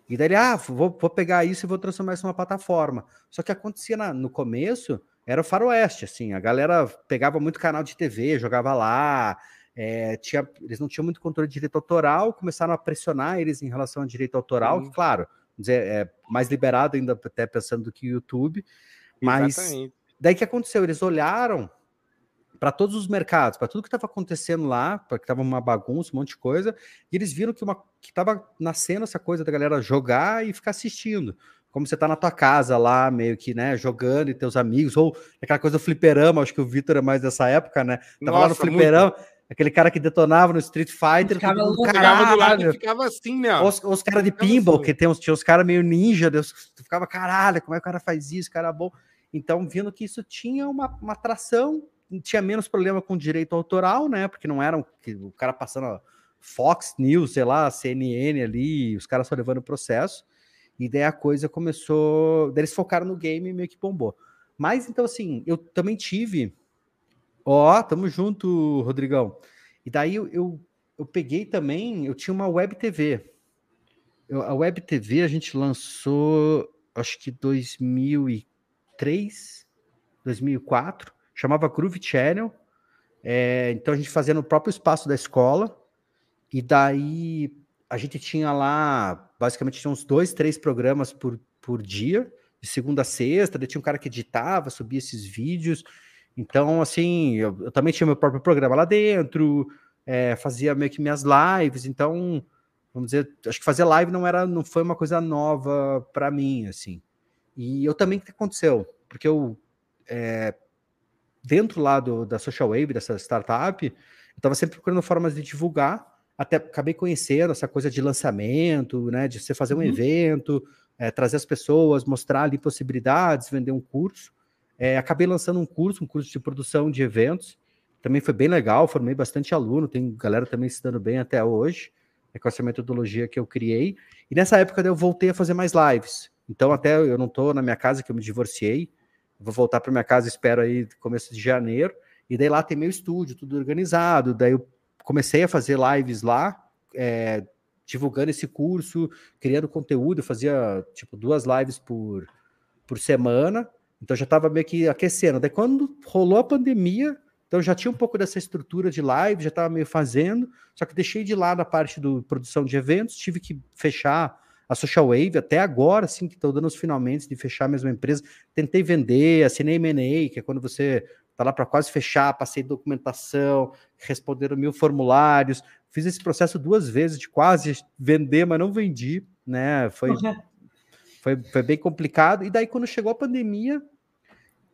E daí ele, ah, vou, vou pegar isso e vou transformar isso numa plataforma. Só que acontecia na, no começo era o faroeste, assim, a galera pegava muito canal de TV, jogava lá, é, tinha, eles não tinham muito controle de direito autoral, começaram a pressionar eles em relação ao direito autoral, uhum. que, claro, dizer, é mais liberado ainda até pensando do que o YouTube, mas Exatamente. daí que aconteceu? Eles olharam para todos os mercados, para tudo que estava acontecendo lá, porque estava uma bagunça, um monte de coisa, e eles viram que estava nascendo essa coisa da galera jogar e ficar assistindo como você tá na tua casa lá, meio que, né, jogando e teus amigos, ou aquela coisa do fliperama, acho que o Vitor é mais dessa época, né? Tava Nossa, lá no fliperama, muito. Aquele cara que detonava no Street Fighter, ficava, tudo, caralho, do lado, ficava assim, né? Os, os caras de pinball, assim. que tem uns, tinha os caras meio ninja, Deus, tu ficava, caralho, como é que o cara faz isso, cara bom. Então, vendo que isso tinha uma, uma atração, tinha menos problema com direito autoral, né? Porque não era um, o cara passando Fox News, sei lá, CNN ali, os caras só levando o processo. E daí a coisa começou. Daí eles focaram no game e meio que bombou. Mas então, assim, eu também tive. Ó, oh, tamo junto, Rodrigão. E daí eu, eu, eu, peguei também. Eu tinha uma web TV. Eu, a web TV a gente lançou, acho que 2003, 2004. Chamava Groove Channel. É, então a gente fazia no próprio espaço da escola. E daí a gente tinha lá, basicamente, tinha uns dois, três programas por, por dia, de segunda a sexta, daí tinha um cara que editava, subia esses vídeos. Então, assim, eu, eu também tinha meu próprio programa lá dentro, é, fazia meio que minhas lives, então, vamos dizer, acho que fazer live não era, não foi uma coisa nova para mim, assim. E eu também, o que aconteceu? Porque eu, é, dentro lá do, da Social Wave, dessa startup, eu estava sempre procurando formas de divulgar, até acabei conhecendo essa coisa de lançamento, né, de você fazer um uhum. evento, é, trazer as pessoas, mostrar ali possibilidades, vender um curso. É, acabei lançando um curso, um curso de produção de eventos. Também foi bem legal, formei bastante aluno, tem galera também se dando bem até hoje, é com essa metodologia que eu criei. E nessa época eu voltei a fazer mais lives. Então, até eu não estou na minha casa, que eu me divorciei. Vou voltar para minha casa, espero aí, começo de janeiro. E daí lá tem meu estúdio, tudo organizado. Daí eu comecei a fazer lives lá, é, divulgando esse curso, criando conteúdo, eu fazia tipo duas lives por, por semana, então já estava meio que aquecendo. Daí quando rolou a pandemia, então já tinha um pouco dessa estrutura de live, já estava meio fazendo, só que deixei de lado a parte do produção de eventos, tive que fechar a Social Wave até agora, assim, que estou dando os finalmente de fechar a mesma empresa. Tentei vender, assinei M&A, que é quando você tá lá para quase fechar, passei documentação, responderam mil formulários, fiz esse processo duas vezes de quase vender, mas não vendi, né? Foi. foi, foi bem complicado. E daí, quando chegou a pandemia,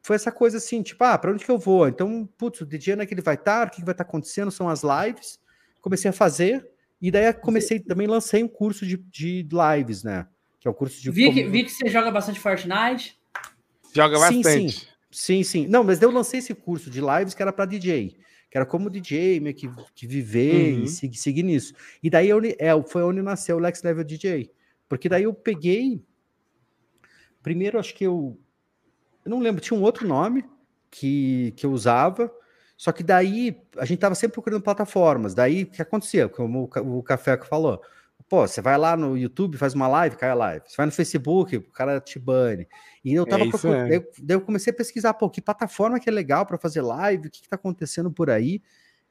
foi essa coisa assim, tipo, ah, para onde que eu vou? Então, putz, o DJ onde é que ele vai estar? O que, que vai estar acontecendo? São as lives. Comecei a fazer, e daí comecei, também lancei um curso de, de lives, né? Que é o um curso de. Vi, como... que, vi que você joga bastante Fortnite. Joga bastante. Sim, sim. Sim, sim. Não, mas eu lancei esse curso de lives que era para DJ, que era como DJ, meio que, que viver uhum. e seguir, seguir nisso. E daí eu, é, foi onde nasceu o Lex Level DJ. Porque daí eu peguei. Primeiro, acho que eu. Eu não lembro, tinha um outro nome que, que eu usava. Só que daí a gente tava sempre procurando plataformas. Daí o que acontecia? Como o, o Café que falou. Pô, você vai lá no YouTube, faz uma live, cai a live. Você vai no Facebook, o cara te bane. E eu tava é procurando. É. Daí eu comecei a pesquisar, pô, que plataforma que é legal para fazer live, o que, que tá acontecendo por aí.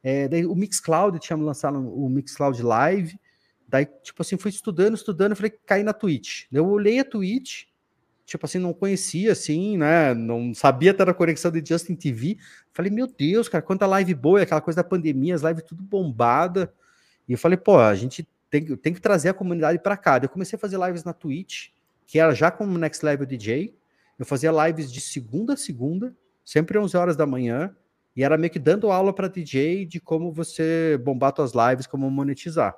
É, daí o Mixcloud tinha lançado o Mixcloud Live. Daí, tipo assim, fui estudando, estudando, falei, caí na Twitch. Eu olhei a Twitch, tipo assim, não conhecia, assim, né? Não sabia até da conexão de Justin TV. Falei, meu Deus, cara, quanta live boa, aquela coisa da pandemia, as lives tudo bombada. E eu falei, pô, a gente tem, tem que trazer a comunidade para cá. Eu comecei a fazer lives na Twitch, que era já como Next Level DJ. Eu fazia lives de segunda a segunda, sempre 11 horas da manhã. e era meio que dando aula para DJ de como você bombar suas lives, como monetizar.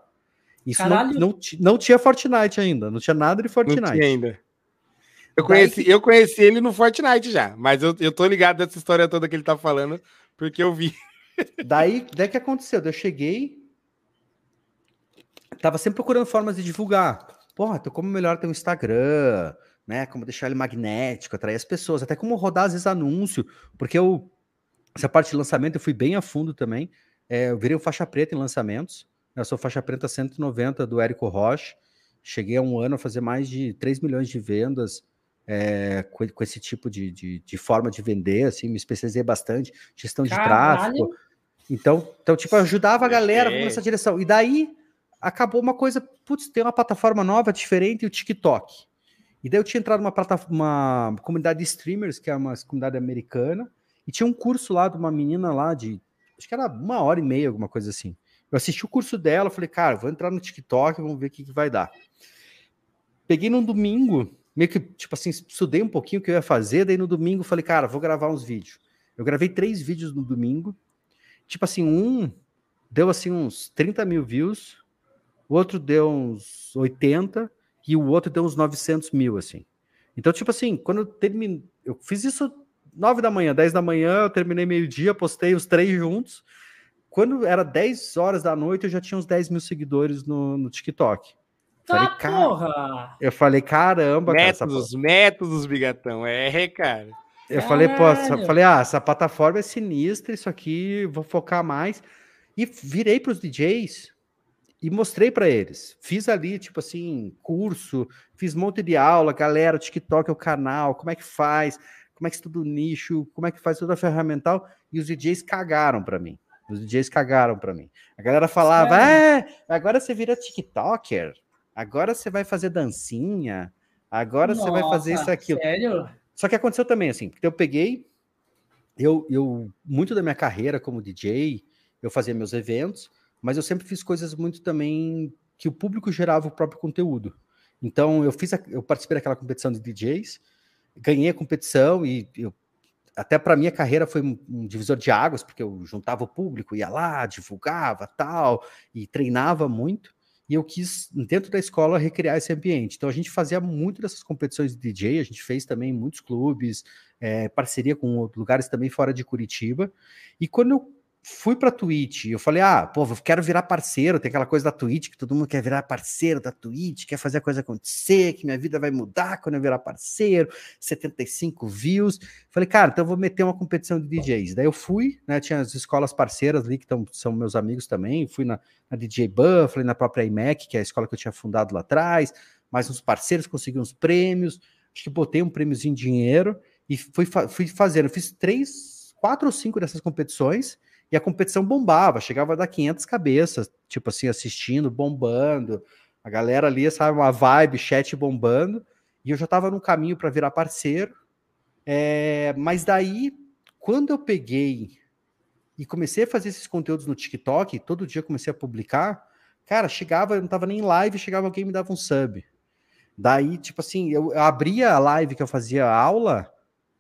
Isso não, não, não, tinha Fortnite ainda, não tinha nada de Fortnite. Não tinha ainda. Eu conheci, eu conheci ele no Fortnite já, mas eu, eu tô ligado dessa história toda que ele tá falando, porque eu vi. Daí, daí que aconteceu? Eu cheguei, tava sempre procurando formas de divulgar. Porra, então como melhor ter um Instagram, né? Como deixar ele magnético, atrair as pessoas, até como rodar às vezes anúncio, porque eu essa parte de lançamento eu fui bem a fundo também. É, eu virei o faixa preta em lançamentos. Eu sou faixa preta 190 do Érico Roche. Cheguei a um ano a fazer mais de 3 milhões de vendas é, com, com, esse tipo de, de, de, forma de vender, assim, me especializei bastante, gestão de Caralho. tráfego. Então, então, tipo, ajudava a galera nessa direção. E daí acabou uma coisa, putz, tem uma plataforma nova, diferente, o TikTok. E daí eu tinha entrado numa plataforma, uma comunidade de streamers, que é uma comunidade americana, e tinha um curso lá de uma menina lá de, acho que era uma hora e meia, alguma coisa assim. Eu assisti o curso dela, falei, cara, vou entrar no TikTok, vamos ver o que, que vai dar. Peguei num domingo, meio que, tipo assim, estudei um pouquinho o que eu ia fazer, daí no domingo falei, cara, vou gravar uns vídeos. Eu gravei três vídeos no domingo, tipo assim, um deu assim uns 30 mil views, o outro deu uns 80 e o outro deu uns 900 mil, assim. Então, tipo assim, quando eu terminei, eu fiz isso 9 da manhã, 10 da manhã, eu terminei meio-dia, postei os três juntos. Quando era 10 horas da noite, eu já tinha uns 10 mil seguidores no, no TikTok. Tá, falei, porra! Eu falei, caramba, métodos, cara, métodos, bigatão, é, cara. Eu Caralho. falei, pô, falei, ah, essa plataforma é sinistra, isso aqui, vou focar mais. E virei para os DJs e mostrei para eles. Fiz ali, tipo assim, curso, fiz um monte de aula, galera, o TikTok é o canal, como é que faz, como é que estuda o nicho, como é que faz toda a ferramental, e os DJs cagaram para mim. Os DJs cagaram para mim. A galera falava: é, agora você vira TikToker, agora você vai fazer dancinha, agora Nossa, você vai fazer isso aquilo. Sério? Só que aconteceu também assim, porque eu peguei, eu, eu muito da minha carreira como DJ, eu fazia meus eventos, mas eu sempre fiz coisas muito também que o público gerava o próprio conteúdo. Então eu fiz, a, eu participei daquela competição de DJs, ganhei a competição e eu até para minha carreira foi um, um, divisor de águas, porque eu juntava o público, ia lá, divulgava, tal, e treinava muito. E eu quis, dentro da escola, recriar esse ambiente. Então a gente fazia muito dessas competições de DJ, a gente fez também muitos clubes, é, parceria com lugares também fora de Curitiba. E quando eu fui para Twitch, eu falei, ah, pô, eu quero virar parceiro, tem aquela coisa da Twitch, que todo mundo quer virar parceiro da Twitch, quer fazer a coisa acontecer, que minha vida vai mudar quando eu virar parceiro, 75 views. Falei, cara, então eu vou meter uma competição de DJs. Daí eu fui, né, tinha as escolas parceiras ali, que tão, são meus amigos também, fui na, na DJ Buffalo, na própria IMEC, que é a escola que eu tinha fundado lá atrás, mais uns parceiros, consegui uns prêmios, acho que botei um prêmiozinho em dinheiro, e fui, fui fazendo, fiz três, quatro ou cinco dessas competições, e a competição bombava, chegava a dar 500 cabeças, tipo assim, assistindo, bombando. A galera ali, sabe, uma vibe, chat bombando. E eu já estava no caminho para virar parceiro. É, mas daí, quando eu peguei e comecei a fazer esses conteúdos no TikTok, todo dia comecei a publicar, cara, chegava, eu não estava nem em live, chegava alguém e me dava um sub. Daí, tipo assim, eu, abria a live que eu fazia aula,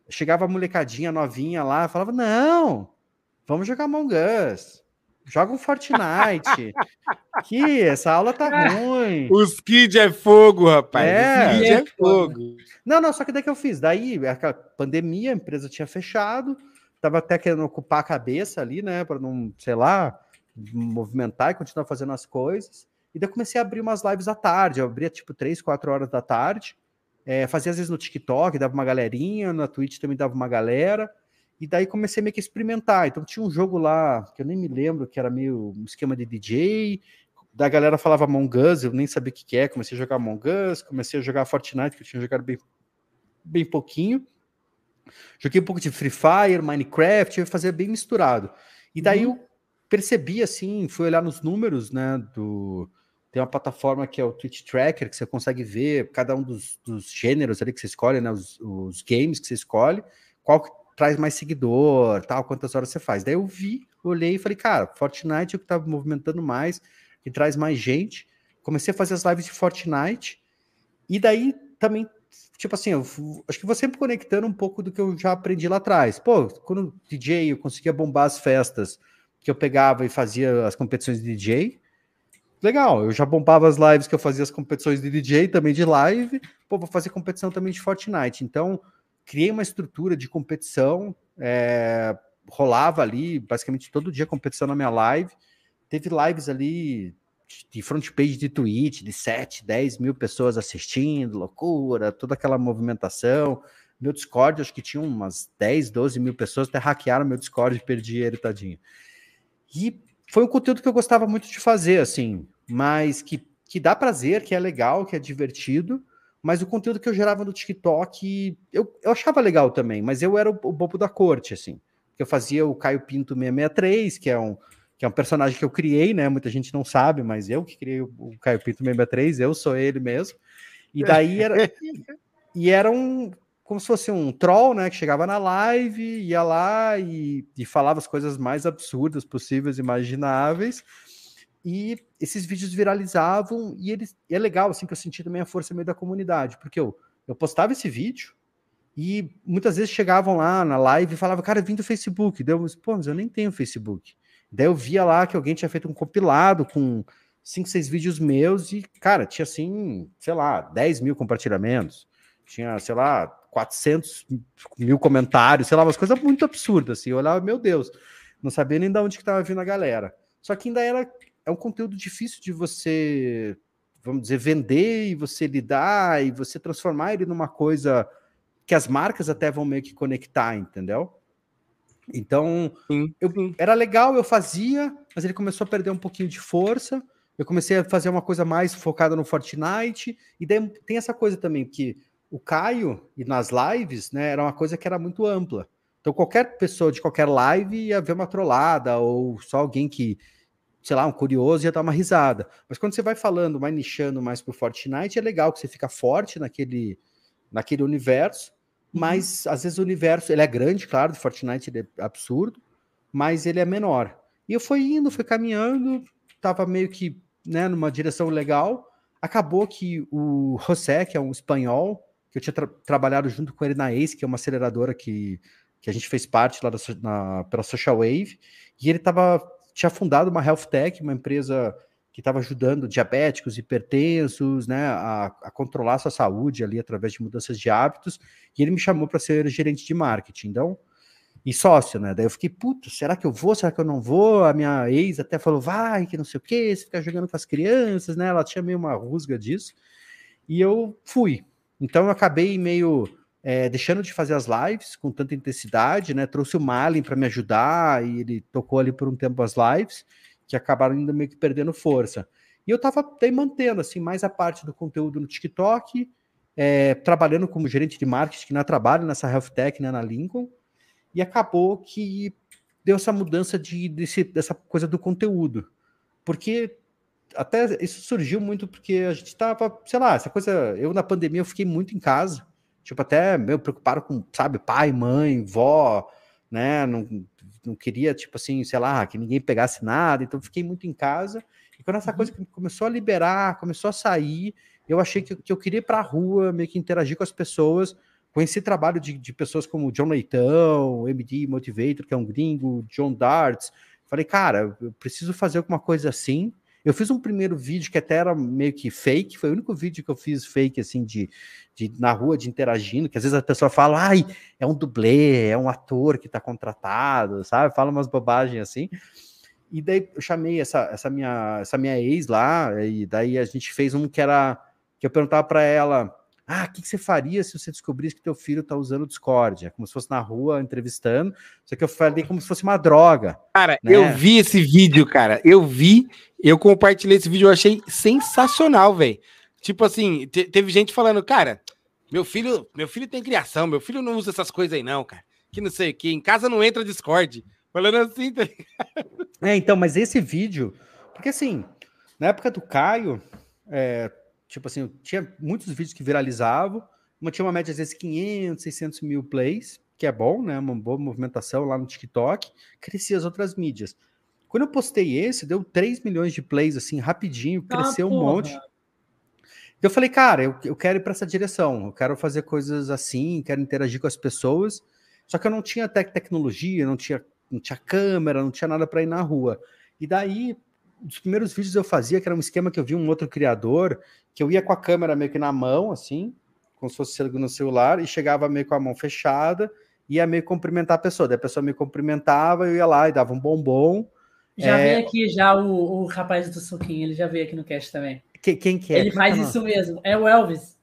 chegava a molecadinha novinha lá, falava, não, Vamos jogar Among Us. Joga um Fortnite. que essa aula tá ruim. Os kids é fogo, rapaz. É, Os kids é, é fogo. Não, não, só que daí que eu fiz. Daí, a pandemia, a empresa tinha fechado. Tava até querendo ocupar a cabeça ali, né? Para não, sei lá, movimentar e continuar fazendo as coisas. E daí comecei a abrir umas lives à tarde. Eu abria tipo 3, 4 horas da tarde. É, fazia às vezes no TikTok, dava uma galerinha, na Twitch também dava uma galera. E daí comecei meio que a experimentar. Então tinha um jogo lá, que eu nem me lembro, que era meio um esquema de DJ. Da galera falava Among Us, eu nem sabia o que, que é. Comecei a jogar Among Us, comecei a jogar Fortnite, que eu tinha jogado bem, bem pouquinho. Joguei um pouco de Free Fire, Minecraft, eu ia fazer bem misturado. E daí uhum. eu percebi assim, fui olhar nos números, né, do tem uma plataforma que é o Twitch Tracker, que você consegue ver cada um dos, dos gêneros ali que você escolhe, né, os, os games que você escolhe, qual traz mais seguidor, tal, quantas horas você faz. Daí eu vi, olhei e falei, cara, Fortnite é o que tá movimentando mais, que traz mais gente. Comecei a fazer as lives de Fortnite, e daí também tipo assim, eu, acho que vou sempre conectando um pouco do que eu já aprendi lá atrás. Pô, quando DJ eu conseguia bombar as festas que eu pegava e fazia as competições de DJ. Legal, eu já bombava as lives que eu fazia as competições de DJ também de live. Pô, vou fazer competição também de Fortnite. Então, criei uma estrutura de competição. É, rolava ali basicamente todo dia competição na minha live. Teve lives ali de front page de Twitch, de 7, 10 mil pessoas assistindo, loucura, toda aquela movimentação. Meu Discord, acho que tinha umas 10, 12 mil pessoas, até hackearam meu Discord e perdi ele, tadinho. E foi um conteúdo que eu gostava muito de fazer, assim, mas que, que dá prazer, que é legal, que é divertido, mas o conteúdo que eu gerava no TikTok, eu, eu achava legal também, mas eu era o, o bobo da corte, assim. Eu fazia o Caio Pinto 663, que é um que é um personagem que eu criei, né? Muita gente não sabe, mas eu que criei o Caio Pinto 663, eu sou ele mesmo. E daí era. e era um. Como se fosse um troll, né? Que chegava na live, ia lá e, e falava as coisas mais absurdas possíveis, imagináveis. E esses vídeos viralizavam, e eles. E é legal, assim, que eu senti também a força meio da comunidade, porque eu, eu postava esse vídeo, e muitas vezes chegavam lá na live e falavam, cara, vim do Facebook. Deu, pô, mas eu nem tenho Facebook. Daí eu via lá que alguém tinha feito um compilado com cinco, seis vídeos meus e, cara, tinha assim, sei lá, 10 mil compartilhamentos, tinha, sei lá, 400 mil comentários, sei lá, umas coisas muito absurdas, assim. Eu olhava, meu Deus, não sabia nem de onde que estava vindo a galera. Só que ainda era é um conteúdo difícil de você, vamos dizer, vender e você lidar e você transformar ele numa coisa que as marcas até vão meio que conectar, entendeu? Então, sim, eu, sim. era legal, eu fazia, mas ele começou a perder um pouquinho de força. Eu comecei a fazer uma coisa mais focada no Fortnite. E daí tem essa coisa também, que o Caio, e nas lives, né, era uma coisa que era muito ampla. Então, qualquer pessoa de qualquer live ia ver uma trollada, ou só alguém que, sei lá, um curioso ia dar uma risada. Mas quando você vai falando, vai nichando mais pro Fortnite, é legal que você fica forte naquele, naquele universo Uhum. mas às vezes o universo ele é grande, claro, do Fortnite ele é absurdo, mas ele é menor. E eu fui indo, fui caminhando, tava meio que né, numa direção legal. Acabou que o José, que é um espanhol, que eu tinha tra trabalhado junto com ele na ACE, que é uma aceleradora que, que a gente fez parte lá da, na, pela Social Wave, e ele tava, tinha fundado uma health tech, uma empresa que estava ajudando diabéticos, hipertensos, né, a, a, controlar sua saúde ali através de mudanças de hábitos, e ele me chamou para ser gerente de marketing, então, e sócio, né, daí eu fiquei, puto, será que eu vou, será que eu não vou? A minha ex até falou, vai, que não sei o que, você fica jogando com as crianças, né, ela tinha meio uma rusga disso, e eu fui, então eu acabei meio é, deixando de fazer as lives com tanta intensidade, né, trouxe o Malin para me ajudar, e ele tocou ali por um tempo as lives, que acabaram ainda meio que perdendo força. E eu estava até mantendo assim mais a parte do conteúdo no TikTok, é, trabalhando como gerente de marketing na trabalho nessa health tech, né, na Lincoln, e acabou que deu essa mudança de, desse, dessa coisa do conteúdo, porque até isso surgiu muito porque a gente estava, sei lá, essa coisa, eu na pandemia eu fiquei muito em casa, tipo até meio preocupado com, sabe, pai, mãe, vó, né, não, não queria, tipo assim, sei lá, que ninguém pegasse nada, então fiquei muito em casa. E quando essa uhum. coisa começou a liberar, começou a sair, eu achei que, que eu queria ir para a rua, meio que interagir com as pessoas. Conheci trabalho de, de pessoas como John Leitão, MD Motivator, que é um gringo, John Darts. Falei, cara, eu preciso fazer alguma coisa assim. Eu fiz um primeiro vídeo que até era meio que fake, foi o único vídeo que eu fiz fake, assim, de, de na rua, de interagindo, que às vezes a pessoa fala, ai, é um dublê, é um ator que tá contratado, sabe? Fala umas bobagens assim. E daí eu chamei essa, essa, minha, essa minha ex lá, e daí a gente fez um que era, que eu perguntava para ela, ah, o que, que, você faria se você descobrisse que teu filho tá usando o Discord? É como se fosse na rua entrevistando, só que eu falei como se fosse uma droga. Cara, né? eu vi esse vídeo, cara. Eu vi, eu compartilhei esse vídeo, eu achei sensacional, velho. Tipo assim, te, teve gente falando, cara, meu filho, meu filho tem criação, meu filho não usa essas coisas aí, não, cara. Que não sei o que, em casa não entra Discord. Falando assim, tá ligado? É, então, mas esse vídeo, porque assim, na época do Caio, é, tipo assim, tinha muitos vídeos que viralizavam, uma tinha uma média às vezes 500, 600 mil plays, que é bom, né? Uma boa movimentação lá no TikTok, crescia as outras mídias. Quando eu postei esse, deu 3 milhões de plays assim, rapidinho, ah, cresceu ah, um monte. Eu falei, cara, eu, eu quero ir para essa direção, eu quero fazer coisas assim, quero interagir com as pessoas. Só que eu não tinha tec tecnologia, não tinha, não tinha câmera, não tinha nada para ir na rua. E daí, os primeiros vídeos eu fazia, que era um esquema que eu vi um outro criador, que eu ia com a câmera meio que na mão, assim, como se fosse no celular, e chegava meio com a mão fechada, ia meio cumprimentar a pessoa. Daí a pessoa me cumprimentava, eu ia lá e dava um bombom. Já é... veio aqui já o, o rapaz do suquinho, ele já veio aqui no cast também. Que, quem que é? Ele faz é isso mesmo, é o Elvis.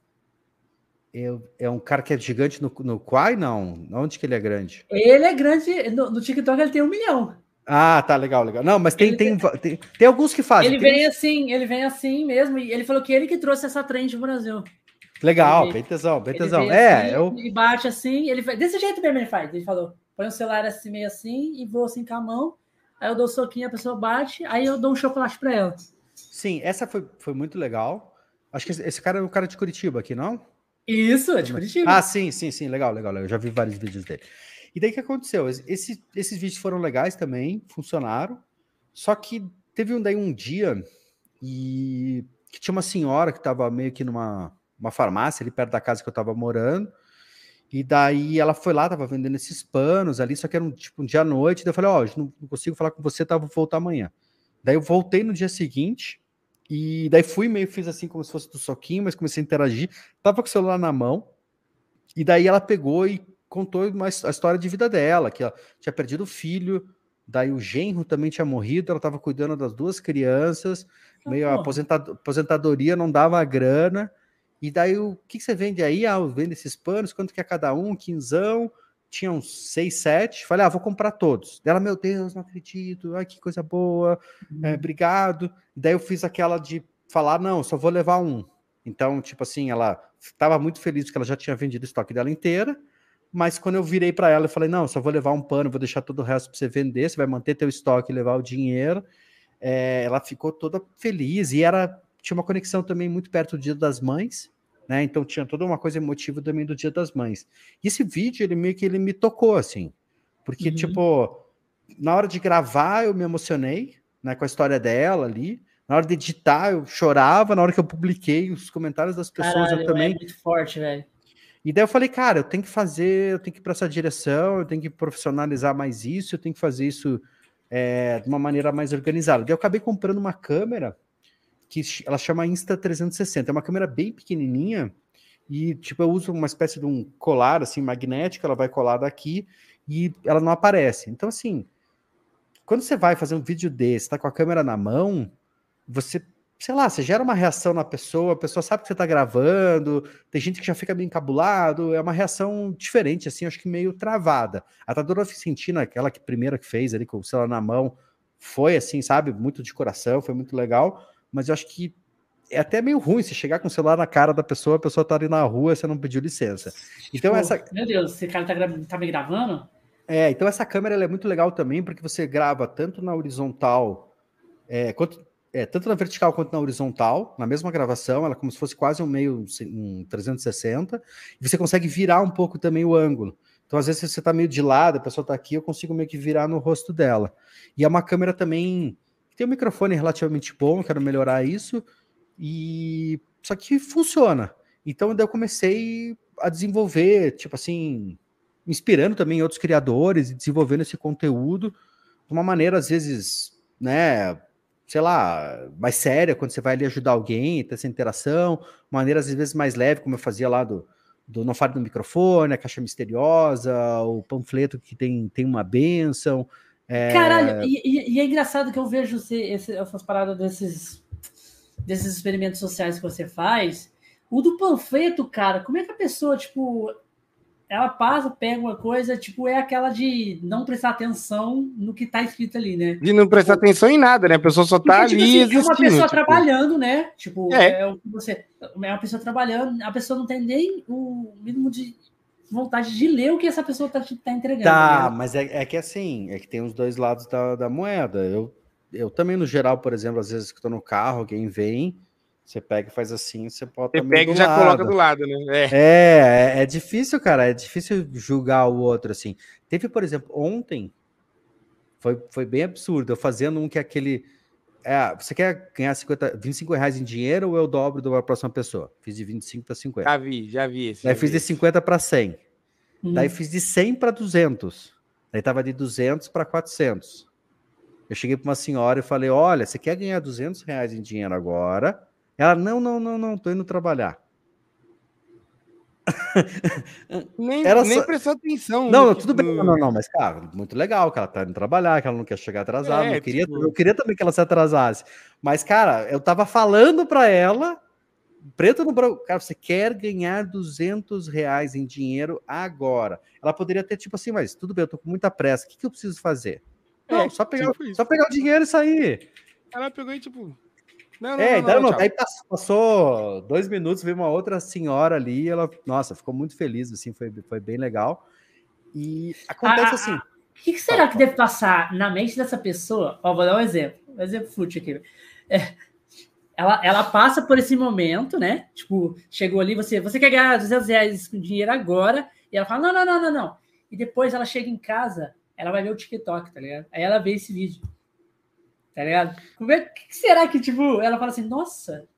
É, é um cara que é gigante no, no Quai, não? Onde que ele é grande? Ele é grande, no, no TikTok ele tem um milhão. Ah, tá, legal, legal. Não, mas tem, tem, tem, tem, alguns que fazem. Ele vem assim, ele vem assim mesmo, e ele falou que ele que trouxe essa trend pro Brasil. Legal, ele, bem tesão, bem tesão. É, assim, eu... E bate assim, ele desse jeito mesmo ele faz. Ele falou: põe o celular assim, meio assim, e vou assim com a mão. Aí eu dou um soquinho, a pessoa bate, aí eu dou um chocolate para ela. Sim, essa foi, foi muito legal. Acho que esse cara é o cara de Curitiba aqui, não? Isso, é de Curitiba. Ah, sim, sim, sim, legal, legal. Eu já vi vários vídeos dele. E daí que aconteceu? Esse, esses vídeos foram legais também, funcionaram. Só que teve um, daí um dia e que tinha uma senhora que estava meio que numa uma farmácia ali perto da casa que eu estava morando. E daí ela foi lá, tava vendendo esses panos ali, só que era um, tipo um dia à noite. Daí eu falei, ó, oh, não, não, consigo falar com você, tá, vou voltar amanhã. Daí eu voltei no dia seguinte, e daí fui meio, fiz assim como se fosse do soquinho, mas comecei a interagir. Tava com o celular na mão, e daí ela pegou e contou uma, a história de vida dela, que ela tinha perdido o filho, daí o genro também tinha morrido, ela tava cuidando das duas crianças, meio aposentado, aposentadoria não dava grana, e daí, o que, que você vende aí? Ah, eu vendo esses panos, quanto que é cada um? Quinzão, tinha uns seis, sete. Falei, ah, vou comprar todos. Ela, meu Deus, não acredito, ai, que coisa boa, é, obrigado. Daí eu fiz aquela de falar, não, só vou levar um. Então, tipo assim, ela estava muito feliz porque ela já tinha vendido o estoque dela inteira, mas quando eu virei para ela, eu falei, não, só vou levar um pano, vou deixar todo o resto para você vender, você vai manter teu estoque e levar o dinheiro. É, ela ficou toda feliz e era tinha uma conexão também muito perto do Dia das Mães, né? Então tinha toda uma coisa emotiva também do Dia das Mães. E esse vídeo, ele meio que ele me tocou, assim, porque, uhum. tipo, na hora de gravar eu me emocionei, né, com a história dela ali, na hora de editar eu chorava, na hora que eu publiquei os comentários das pessoas Caralho, eu também... É muito forte, velho. E daí eu falei, cara, eu tenho que fazer, eu tenho que ir para essa direção, eu tenho que profissionalizar mais isso, eu tenho que fazer isso é, de uma maneira mais organizada. Daí eu acabei comprando uma câmera que ela chama Insta360. É uma câmera bem pequenininha e, tipo, eu uso uma espécie de um colar, assim, magnético, ela vai colar daqui e ela não aparece. Então, assim, quando você vai fazer um vídeo desse, tá com a câmera na mão, você, sei lá, você gera uma reação na pessoa, a pessoa sabe que você tá gravando, tem gente que já fica meio encabulado, é uma reação diferente, assim, acho que meio travada. A Tadora Vicentina, aquela que primeira que fez ali com o celular na mão, foi assim, sabe, muito de coração, foi muito legal mas eu acho que é até meio ruim se chegar com o celular na cara da pessoa, a pessoa tá ali na rua você não pediu licença. Então tipo, essa. Meu Deus, esse cara tá, tá me gravando? É, então essa câmera é muito legal também, porque você grava tanto na horizontal, é, quanto, é, tanto na vertical quanto na horizontal, na mesma gravação, ela é como se fosse quase um meio um 360, e você consegue virar um pouco também o ângulo. Então, às vezes, você tá meio de lado, a pessoa tá aqui, eu consigo meio que virar no rosto dela. E é uma câmera também tem um microfone relativamente bom, quero melhorar isso, e só que funciona. Então daí eu comecei a desenvolver, tipo assim, inspirando também outros criadores e desenvolvendo esse conteúdo de uma maneira às vezes, né, sei lá, mais séria, quando você vai ali ajudar alguém, ter essa interação, maneira às vezes mais leve, como eu fazia lá do, do Não Fale no Microfone, a Caixa Misteriosa, o panfleto que tem, tem uma benção, é... Caralho, e, e, é engraçado que eu vejo esse, essas paradas desses, desses experimentos sociais que você faz. O do panfleto, cara, como é que a pessoa, tipo, ela passa, pega uma coisa, tipo, é aquela de não prestar atenção no que tá escrito ali, né? De não prestar tipo, atenção em nada, né? A pessoa só tá Porque, tipo ali. Assim, é uma pessoa tipo... trabalhando, né? Tipo, é. é o que você. É uma pessoa trabalhando, a pessoa não tem nem o mínimo de vontade de ler o que essa pessoa está tá entregando. Tá, né? mas é, é, que assim, é que tem os dois lados da, da moeda. Eu, eu também, no geral, por exemplo, às vezes que estou no carro, alguém vem, você pega e faz assim, você pode. Você pega e já lado. coloca do lado, né? É. é. É, é, difícil, cara, é difícil julgar o outro assim. Teve, por exemplo, ontem, foi, foi bem absurdo, eu fazendo um que é aquele é, você quer ganhar 50, 25 reais em dinheiro ou eu dobro da próxima pessoa? Fiz de 25 para 50. Já vi, já vi. Esse, Daí fiz de 50 para 100. Hum. Daí fiz de 100 para 200. Daí tava de 200 para 400. Eu cheguei para uma senhora e falei: Olha, você quer ganhar 200 reais em dinheiro agora? Ela: Não, não, não, não, tô indo trabalhar. nem, Era nem só... prestou atenção. Não, tudo bem. Não, não, não, mas, cara, muito legal que ela tá indo trabalhar, que ela não quer chegar atrasada. É, queria, tipo... Eu queria também que ela se atrasasse. Mas, cara, eu tava falando para ela, preto no branco, cara, você quer ganhar 200 reais em dinheiro agora. Ela poderia ter, tipo assim, mas tudo bem, eu tô com muita pressa, o que, que eu preciso fazer? Não, é, só, pegar, tipo só pegar o dinheiro e sair. Ela pegou e, tipo, não, não, é, não, não, daí passou dois minutos, veio uma outra senhora ali, ela, nossa, ficou muito feliz, assim, foi, foi bem legal. E acontece ah, assim. O que, que, será que deve passar na mente dessa pessoa? Ó, vou dar um exemplo, um exemplo fútil aqui. É, ela, ela passa por esse momento, né? Tipo, chegou ali, você, você quer ganhar 200 reais com dinheiro agora, e ela fala: não, não, não, não, não. E depois ela chega em casa, ela vai ver o TikTok, tá ligado? Aí ela vê esse vídeo. Tá ligado? O que será que, tipo, ela fala assim, nossa,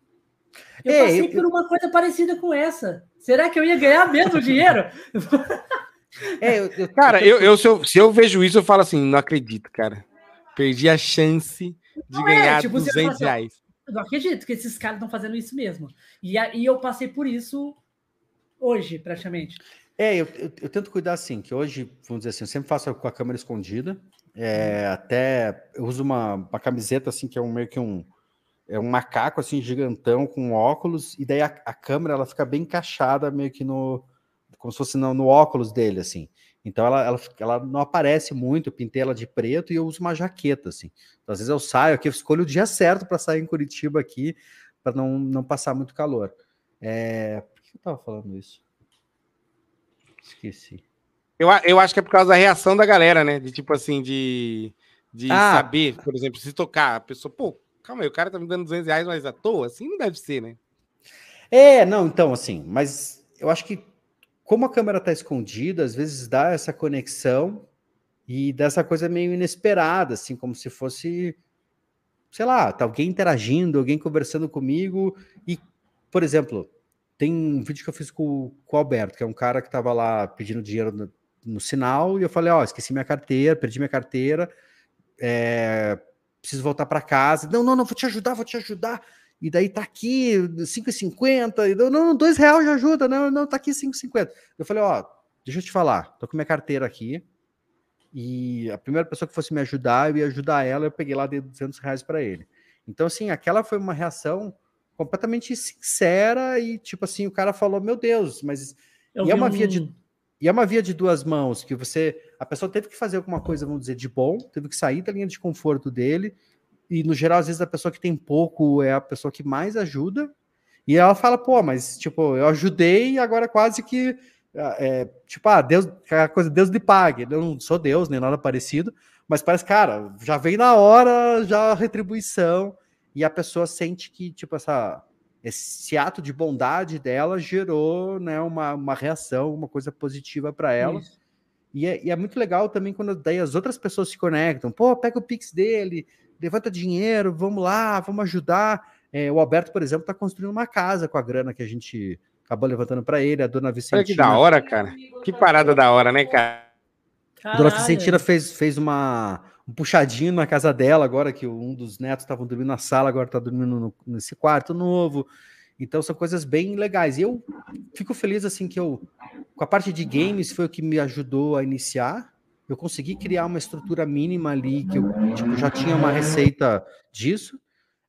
eu é, passei eu, por uma coisa parecida com essa. Será que eu ia ganhar mesmo dinheiro? É, eu, eu, cara, eu, eu, se, eu, se eu vejo isso, eu falo assim, não acredito, cara. Perdi a chance de não é, ganhar é, tipo, 200 assim, reais. Eu não acredito que esses caras estão fazendo isso mesmo. E, e eu passei por isso hoje, praticamente. É, eu, eu, eu, tento cuidar assim, que hoje, vamos dizer assim, eu sempre faço com a câmera escondida. É, até eu uso uma, uma, camiseta assim, que é um meio que um, é um macaco assim, gigantão com óculos, e daí a, a câmera ela fica bem encaixada, meio que no. como se fosse no, no óculos dele, assim. Então ela, ela, ela não aparece muito, eu pintei ela de preto e eu uso uma jaqueta, assim. Então, às vezes eu saio aqui, eu escolho o dia certo para sair em Curitiba aqui, para não, não passar muito calor. É... Por que eu tava falando isso? Esqueci. Eu, eu acho que é por causa da reação da galera, né? De tipo assim, de, de ah. saber, por exemplo, se tocar, a pessoa, pô, calma aí, o cara tá me dando 200 reais, mas à toa, assim não deve ser, né? É, não, então, assim, mas eu acho que como a câmera tá escondida, às vezes dá essa conexão e dessa coisa meio inesperada, assim, como se fosse, sei lá, tá alguém interagindo, alguém conversando comigo e, por exemplo, tem um vídeo que eu fiz com, com o Alberto, que é um cara que estava lá pedindo dinheiro no, sinal, e eu falei, ó, oh, esqueci minha carteira, perdi minha carteira, é, preciso voltar para casa. Não, não, não, vou te ajudar, vou te ajudar. E daí tá aqui 5,50, não, não, dois reais já ajuda, não, não, tá aqui 5,50. Eu falei, ó, deixa eu te falar, tô com minha carteira aqui, e a primeira pessoa que fosse me ajudar, eu ia ajudar ela, eu peguei lá de 200 reais para ele. Então, assim, aquela foi uma reação completamente sincera e tipo assim, o cara falou: "Meu Deus, mas e é uma um... via de e é uma via de duas mãos que você a pessoa teve que fazer alguma coisa, vamos dizer, de bom, teve que sair da linha de conforto dele. E no geral, às vezes a pessoa que tem pouco é a pessoa que mais ajuda. E ela fala: "Pô, mas tipo, eu ajudei e agora quase que ah, é, tipo, ah, Deus, a coisa, Deus lhe pague. Eu não sou Deus, nem nada parecido, mas parece, cara, já vem na hora, já retribuição e a pessoa sente que, tipo, essa, esse ato de bondade dela gerou né, uma, uma reação, uma coisa positiva para ela. E é, e é, muito legal também quando daí as outras pessoas se conectam. Pô, pega o Pix dele, levanta dinheiro, vamos lá, vamos ajudar. É, o Alberto, por exemplo, está construindo uma casa com a grana que a gente acabou levantando para ele, a dona Vicentina. Olha que da hora, cara. Que parada da hora, né, cara? A dona Vicentina fez, fez uma, um puxadinho na casa dela, agora que um dos netos estavam dormindo na sala, agora está dormindo no, nesse quarto novo. Então são coisas bem legais. E eu fico feliz assim que eu, com a parte de games, foi o que me ajudou a iniciar. Eu consegui criar uma estrutura mínima ali, que eu tipo, já tinha uma receita disso.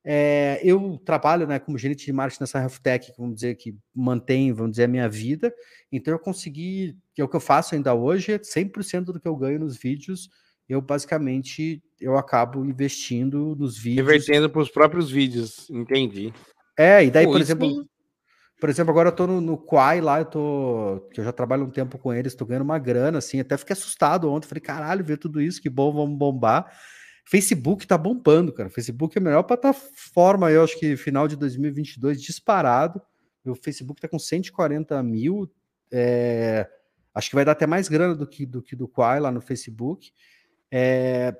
É, eu trabalho né, como gerente de marketing nessa HealthTech, vamos dizer, que mantém, vamos dizer, a minha vida. Então eu consegui, que é o que eu faço ainda hoje, 100% do que eu ganho nos vídeos eu basicamente eu acabo investindo nos vídeos. Revertendo para os próprios vídeos, entendi. É, e daí, Pô, por exemplo, sim. por exemplo, agora eu tô no, no Quai lá, eu tô, que eu já trabalho um tempo com eles, tô ganhando uma grana, assim, até fiquei assustado ontem, falei, caralho, ver tudo isso, que bom, vamos bombar. Facebook tá bombando, cara. Facebook é a melhor plataforma, eu acho que final de 2022, disparado. O Facebook tá com 140 mil, é, acho que vai dar até mais grana do que do que do Quai lá no Facebook. É,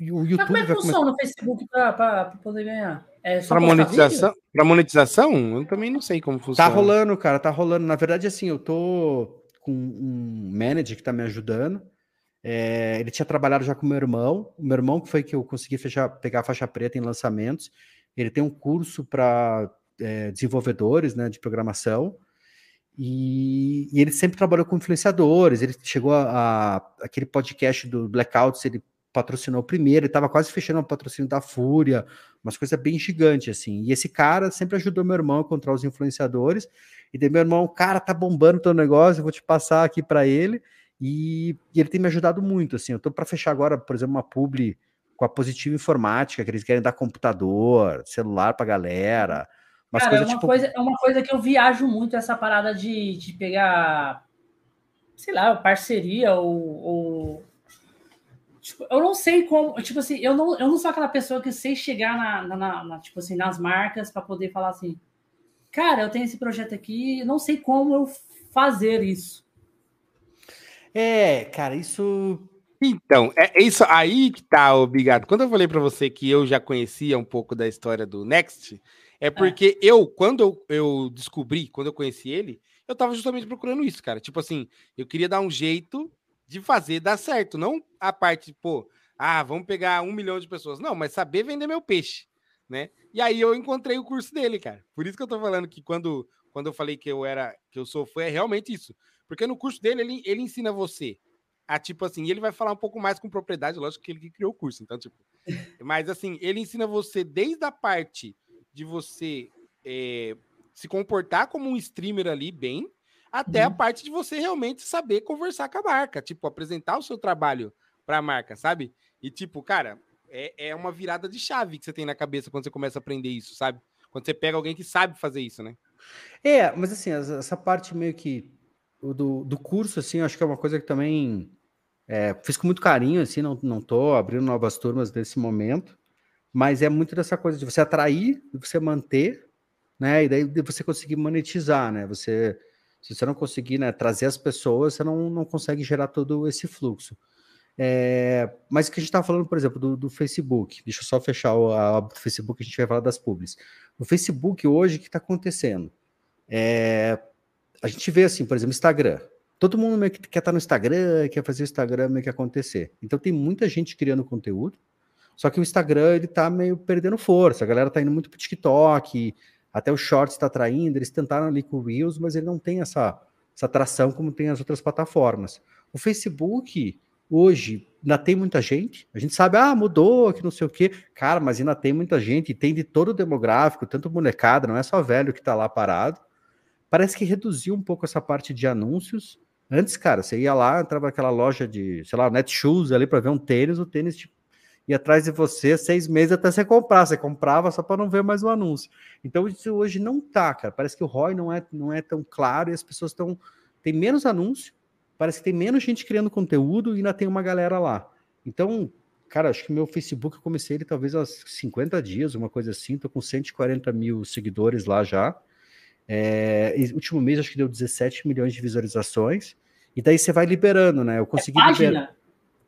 o YouTube Mas como é que funciona começar... o Facebook para poder ganhar? É para monetização? Para monetização? Eu também não sei como tá funciona. Tá rolando, cara, tá rolando. Na verdade, assim, eu tô com um manager que tá me ajudando. É, ele tinha trabalhado já com meu irmão. O meu irmão que foi que eu consegui fechar, pegar a faixa preta em lançamentos. Ele tem um curso para é, desenvolvedores né, de programação. E, e, ele sempre trabalhou com influenciadores. Ele chegou a, a aquele podcast do Blackouts, ele patrocinou primeiro, ele estava quase fechando o patrocínio da Fúria, umas coisas bem gigantes, assim. E esse cara sempre ajudou meu irmão a encontrar os influenciadores. E daí meu irmão, cara, tá bombando teu negócio, eu vou te passar aqui para ele. E, e, ele tem me ajudado muito, assim. Eu tô para fechar agora, por exemplo, uma publi com a Positiva Informática, que eles querem dar computador, celular pra galera. Cara, coisas, é, uma tipo... coisa, é uma coisa que eu viajo muito, essa parada de, de pegar, sei lá, parceria ou, ou Tipo, eu não sei como, tipo assim, eu não, eu não sou aquela pessoa que sei chegar na, na, na tipo assim, nas marcas para poder falar assim, cara, eu tenho esse projeto aqui, não sei como eu fazer isso. É, cara, isso. Então, é, é isso aí que tá, obrigado. Quando eu falei para você que eu já conhecia um pouco da história do Next, é, é. porque é. eu, quando eu, eu descobri, quando eu conheci ele, eu tava justamente procurando isso, cara. Tipo assim, eu queria dar um jeito de fazer dar certo. Não a parte, pô, ah, vamos pegar um milhão de pessoas. Não, mas saber vender meu peixe, né? E aí eu encontrei o curso dele, cara. Por isso que eu tô falando que quando, quando eu falei que eu era, que eu sou foi é realmente isso. Porque no curso dele, ele, ele ensina você a, tipo assim, ele vai falar um pouco mais com propriedade, lógico que ele que criou o curso, então, tipo. mas assim, ele ensina você desde a parte de você é, se comportar como um streamer ali bem, até uhum. a parte de você realmente saber conversar com a marca, tipo, apresentar o seu trabalho para a marca, sabe? E tipo, cara, é, é uma virada de chave que você tem na cabeça quando você começa a aprender isso, sabe? Quando você pega alguém que sabe fazer isso, né? É, mas assim, essa parte meio que do, do curso, assim, acho que é uma coisa que também é, fiz com muito carinho, assim, não, não tô abrindo novas turmas nesse momento, mas é muito dessa coisa de você atrair, de você manter, né? E daí você conseguir monetizar, né? Você se você não conseguir né, trazer as pessoas, você não, não consegue gerar todo esse fluxo. É, mas o que a gente estava falando, por exemplo, do, do, Facebook, deixa eu só fechar o a, do Facebook, a gente vai falar das pubs. No Facebook, hoje, o que está acontecendo? É, a gente vê assim, por exemplo, Instagram. Todo mundo meio que quer estar tá no Instagram, quer fazer o Instagram meio que acontecer. Então tem muita gente criando conteúdo, só que o Instagram ele tá meio perdendo força. A galera tá indo muito pro TikTok, até o Shorts está traindo, eles tentaram ali com o Reels, mas ele não tem essa, essa tração como tem as outras plataformas. O Facebook, hoje, ainda tem muita gente. A gente sabe, ah, mudou, que não sei o quê. Cara, mas ainda tem muita gente, e tem de todo o demográfico, tanto molecada, não é só velho que está lá parado. Parece que reduziu um pouco essa parte de anúncios. Antes, cara, você ia lá, entrava naquela loja de, sei lá, Netshoes ali para ver um tênis, o tênis tipo, e atrás de você seis meses até você comprar. Você comprava só para não ver mais o anúncio. Então isso hoje não tá, cara. Parece que o ROI não é, não é tão claro e as pessoas estão. Tem menos anúncio, parece que tem menos gente criando conteúdo e ainda tem uma galera lá. Então, cara, acho que meu Facebook eu comecei ele talvez há 50 dias, uma coisa assim. Tô com 140 mil seguidores lá já. É, último mês acho que deu 17 milhões de visualizações. E daí você vai liberando, né? Eu consegui é página? liberar.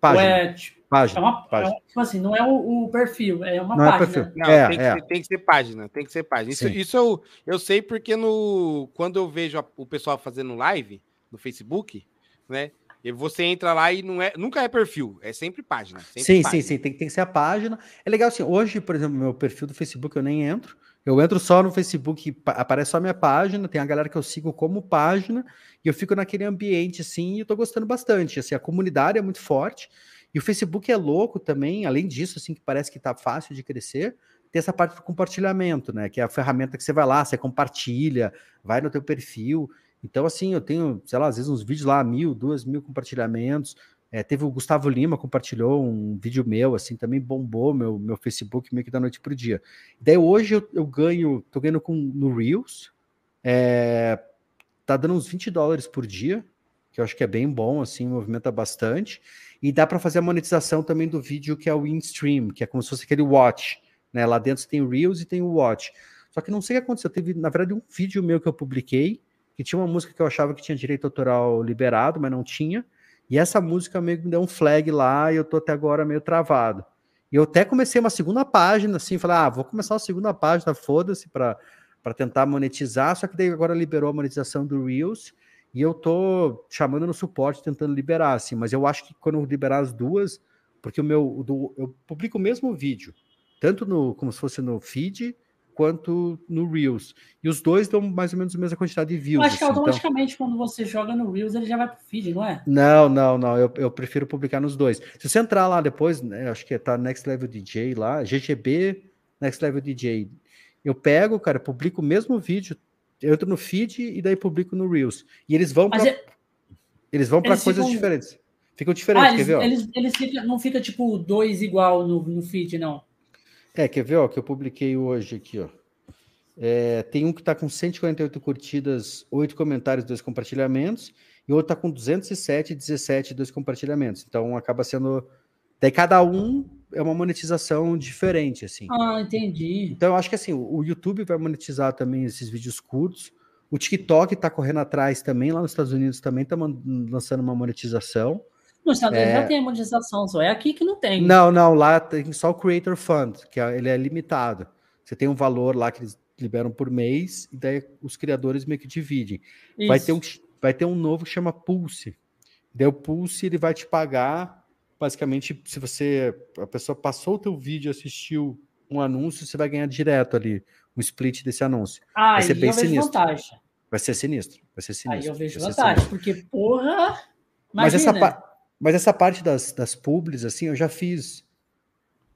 Página. É, tipo, Página. É uma, página. É, tipo assim, não é o, o, perfil, é uma não página. É perfil. Não, é, tem, que é. ser, tem, que ser, página, tem que ser página. Isso, isso eu, eu sei porque no, quando eu vejo a, o pessoal fazendo live no Facebook, né? E você entra lá e não é, nunca é perfil, é sempre página. Sempre sim, página. sim, sim, tem, tem que ser a página. É legal assim, hoje, por exemplo, meu perfil do Facebook eu nem entro. Eu entro só no Facebook, aparece só a minha página, tem a galera que eu sigo como página, e eu fico naquele ambiente assim, e eu tô gostando bastante. Assim, a comunidade é muito forte. E o Facebook é louco também, além disso, assim, que parece que está fácil de crescer, tem essa parte do compartilhamento, né? Que é a ferramenta que você vai lá, você compartilha, vai no teu perfil. Então, assim, eu tenho, sei lá, às vezes uns vídeos lá, mil, duas mil compartilhamentos. É, teve o Gustavo Lima compartilhou um vídeo meu, assim, também bombou meu, meu Facebook meio que da noite pro dia. Daí hoje eu, eu ganho, tô ganhando com, no Reels, é, tá dando uns 20 dólares por dia, que eu acho que é bem bom, assim, movimenta bastante. E dá para fazer a monetização também do vídeo que é o InStream, que é como se fosse aquele Watch. Né? Lá dentro tem Reels e tem o Watch. Só que não sei o que aconteceu. Teve, na verdade, um vídeo meu que eu publiquei, que tinha uma música que eu achava que tinha direito autoral liberado, mas não tinha. E essa música meio que me deu um flag lá e eu tô até agora meio travado. E eu até comecei uma segunda página, assim, falei, ah, vou começar uma segunda página, foda-se, para tentar monetizar, só que daí agora liberou a monetização do Reels, e eu tô chamando no suporte, tentando liberar, assim, mas eu acho que quando eu liberar as duas, porque o meu, do, eu publico o mesmo vídeo, tanto no, como se fosse no feed, quanto no Reels. E os dois dão mais ou menos a mesma quantidade de views. Eu acho que assim, automaticamente então... quando você joga no Reels, ele já vai pro feed, não é? Não, não, não. Eu, eu prefiro publicar nos dois. Se você entrar lá depois, né, acho que tá Next Level DJ lá, GGB Next Level DJ. Eu pego, cara, publico o mesmo vídeo, eu entro no feed e daí publico no Reels. E eles vão para é... eles vão para coisas ficam... diferentes. Ficam diferentes, ah, eles, quer ver? Eles, eles fica, não fica tipo dois igual no, no feed, não. É, quer ver, ó, que eu publiquei hoje aqui, ó. É, tem um que está com 148 curtidas, 8 comentários, 2 compartilhamentos, e outro está com 207, 17, 2 compartilhamentos. Então acaba sendo. Daí cada um é uma monetização diferente, assim. Ah, entendi. Então eu acho que assim, o YouTube vai monetizar também esses vídeos curtos. O TikTok está correndo atrás também, lá nos Estados Unidos também está lançando uma monetização. Nos Estados Unidos é... já tem a monetização, só é aqui que não tem. Não, não, lá tem só o Creator Fund, que é, ele é limitado. Você tem um valor lá que eles liberam por mês, e daí os criadores meio que dividem. Vai ter, um, vai ter um novo que chama Pulse. Daí o Pulse ele vai te pagar, basicamente, se você. A pessoa passou o teu vídeo assistiu um anúncio, você vai ganhar direto ali um split desse anúncio. Ah, vai ser bem sinistro. Vantagem. Vai ser sinistro. Vai ser sinistro. Aí eu vejo vantagem, porque, porra. Imagina. Mas essa, mas essa parte das, das publis, assim, eu já fiz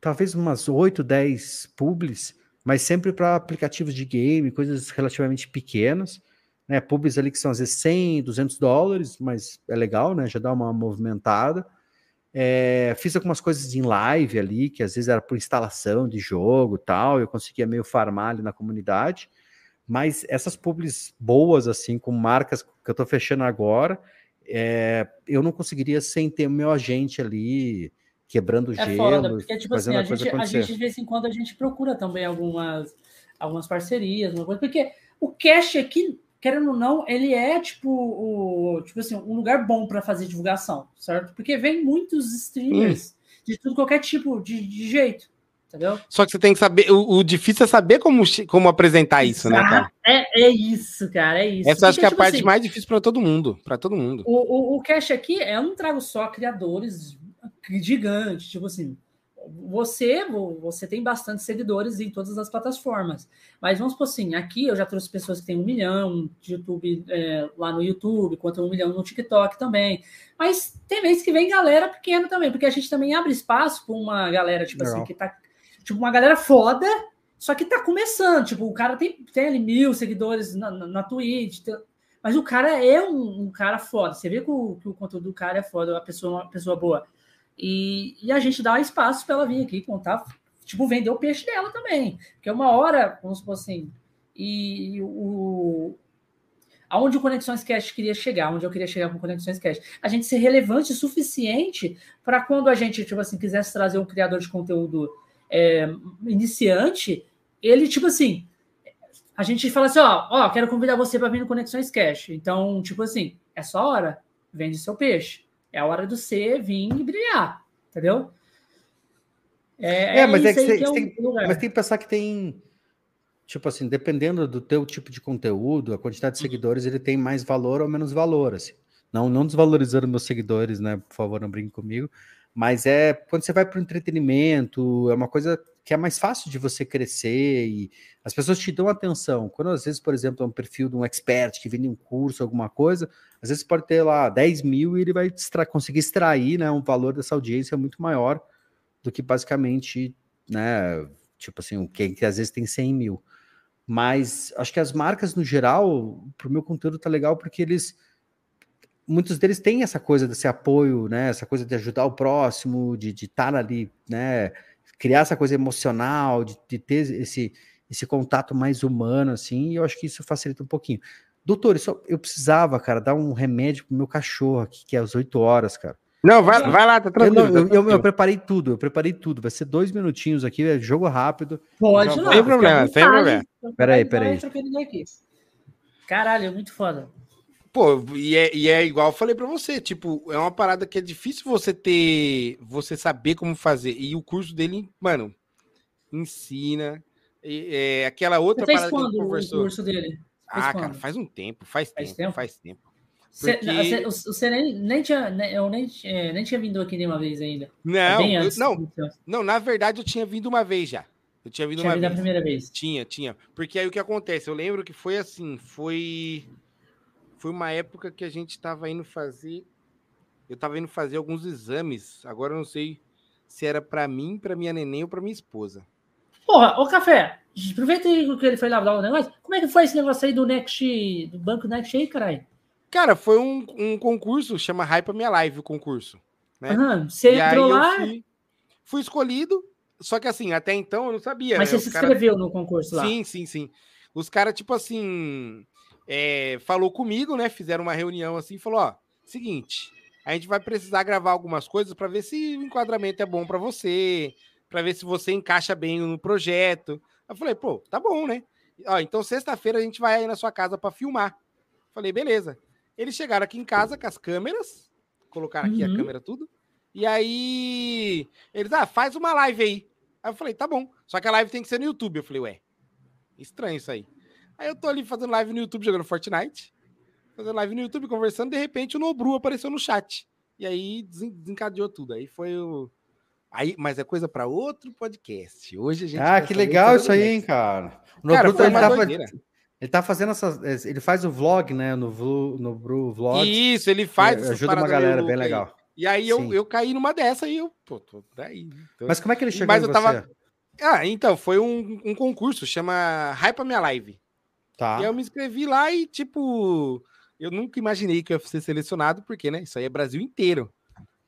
talvez umas 8, 10 publis, mas sempre para aplicativos de game, coisas relativamente pequenas, né? Publis ali que são às vezes 100, 200 dólares, mas é legal, né? Já dá uma movimentada. É, fiz algumas coisas em live ali, que às vezes era por instalação de jogo tal, eu conseguia meio farmar ali na comunidade. Mas essas publis boas, assim, com marcas que eu estou fechando agora, é, eu não conseguiria sem ter o meu agente ali quebrando é gelo, foda, porque, tipo assim, a, gente, a gente, de vez em quando, a gente procura também algumas, algumas parcerias, uma coisa, porque o cash aqui, querendo ou não, ele é, tipo, o, tipo assim, um lugar bom para fazer divulgação, certo? Porque vem muitos streamers hum. de tudo, qualquer tipo de, de jeito. Entendeu? Só que você tem que saber, o, o, difícil é saber como, como apresentar isso, né, cara? É, é isso, cara, é isso. Essa Porque, acho que é a tipo parte assim, mais difícil para todo mundo, para todo mundo. O, o, o cash aqui, eu não trago só criadores gigantes, tipo assim, você, você tem bastante seguidores em todas as plataformas. Mas vamos por assim, aqui eu já trouxe pessoas que têm um milhão de YouTube é, lá no YouTube, quanto um milhão no TikTok também. Mas tem vezes que vem galera pequena também, porque a gente também abre espaço para uma galera, tipo assim, Legal. assim, que tá Tipo, uma galera foda, só que tá começando. Tipo, o cara tem, tem ali mil seguidores na, na, na Twitch, tem, mas o cara é um, um, cara foda. Você vê que o, que o conteúdo do cara é foda, a pessoa uma pessoa boa. E, e a gente dá espaço para ela vir aqui contar, tipo, vender o peixe dela também. Porque uma hora, vamos supor assim, e o, aonde o Conexões Cast queria chegar, onde eu queria chegar com o Conexões Cast, a gente ser relevante o suficiente para quando a gente, tipo assim, quisesse trazer um criador de conteúdo é, iniciante, ele, tipo assim, a gente fala assim, ó, ó, quero convidar você para vir no Conexões Cash. Então, tipo assim, é só hora, vende seu peixe. É a hora do você vir e brilhar, entendeu? É, é, é mas é que, você, que é tem, mas tem que pensar que tem, tipo assim, dependendo do teu tipo de conteúdo, a quantidade de seguidores, ele tem mais valor ou menos valor, assim. Não, não desvalorizando meus seguidores, né? Por favor, não brinque comigo. Mas é quando você vai para o entretenimento, é uma coisa que é mais fácil de você crescer e as pessoas te dão atenção. Quando às vezes, por exemplo, é um perfil de um expert que vende um curso, alguma coisa, às vezes pode ter lá 10 mil e ele vai extra conseguir extrair né, um valor dessa audiência muito maior do que basicamente, né, tipo assim, o que, às vezes tem 100 mil. Mas acho que as marcas, no geral, para o meu conteúdo tá legal porque eles muitos deles têm essa coisa desse apoio, né? Essa coisa de ajudar o próximo, de estar ali, né? Criar essa coisa emocional, de, de, ter esse, esse contato mais humano, assim, e eu acho que isso facilita um pouquinho. Doutor, isso, eu precisava, cara, dar um remédio pro meu cachorro aqui, que é às 8 horas, cara. Não, vai, vai lá, tá tranquilo. Eu, eu, eu, eu, preparei tudo, eu preparei tudo. Vai ser dois minutinhos aqui, é jogo rápido. Pode, não. Sem problema, sem problema. Peraí, peraí. Caralho, é muito foda. Pô, e é, e é igual eu falei para você, tipo, é uma parada que é difícil você ter, você saber como fazer. E o curso dele, mano, ensina. é, aquela outra você parada quando que conversou. o curso dele? ah, cara, faz um tempo, faz, faz tempo, tempo, faz tempo. Porque... Você, nem, nem tinha, eu nem, é, nem tinha vindo aqui nenhuma vez ainda. Não, é antes, não, não, na verdade eu tinha vindo uma vez já. Eu tinha vindo tinha uma vindo vez. a primeira vez. Tinha, tinha. Porque aí o que acontece? Eu lembro que foi assim, foi foi uma época que a gente estava indo fazer eu estava indo fazer alguns exames. Agora eu não sei se era para mim, para minha neném ou para minha esposa. Porra, ô Café, aproveita aí que ele foi lá dar um negócio. Como é que foi esse negócio aí do Next, do banco Next aí, caralho? Cara, foi um, um concurso, chama Hype Minha Live o concurso. Né? Uhum, você e entrou lá. Fui, fui, escolhido, só que assim, até então eu não sabia. Mas né? você se inscreveu cara... no concurso lá? Sim, sim, sim. Os caras, tipo assim, é, falou comigo, né? Fizeram uma reunião assim, falou: ó, seguinte, a gente vai precisar gravar algumas coisas para ver se o enquadramento é bom para você, para ver se você encaixa bem no projeto. Eu falei, pô, tá bom, né? Ó, então sexta-feira a gente vai aí na sua casa para filmar. Falei, beleza. Eles chegaram aqui em casa com as câmeras, colocaram aqui uhum. a câmera tudo. E aí eles, ah, faz uma live aí. Aí eu falei, tá bom. Só que a live tem que ser no YouTube. Eu falei, ué, estranho isso aí. Aí eu tô ali fazendo live no YouTube jogando Fortnite. Fazendo live no YouTube, conversando, de repente o Nobru apareceu no chat. E aí desencadeou tudo. Aí foi o. Aí, mas é coisa para outro podcast. Hoje a gente. Ah, que legal isso aí, hein, cara. O Nobru cara, tá, tava, ele tá fazendo essas. Ele faz o vlog, né? No, no Bru Vlog. Isso, ele faz. Ajuda uma galera, bem legal. E aí eu, eu caí numa dessa e eu. Pô, tô daí. Tô... Mas como é que ele chegou Mas eu tava... Ah, então, foi um, um concurso, chama Hype Minha Live. Tá. E eu me inscrevi lá e, tipo, eu nunca imaginei que eu ia ser selecionado, porque, né? Isso aí é Brasil inteiro.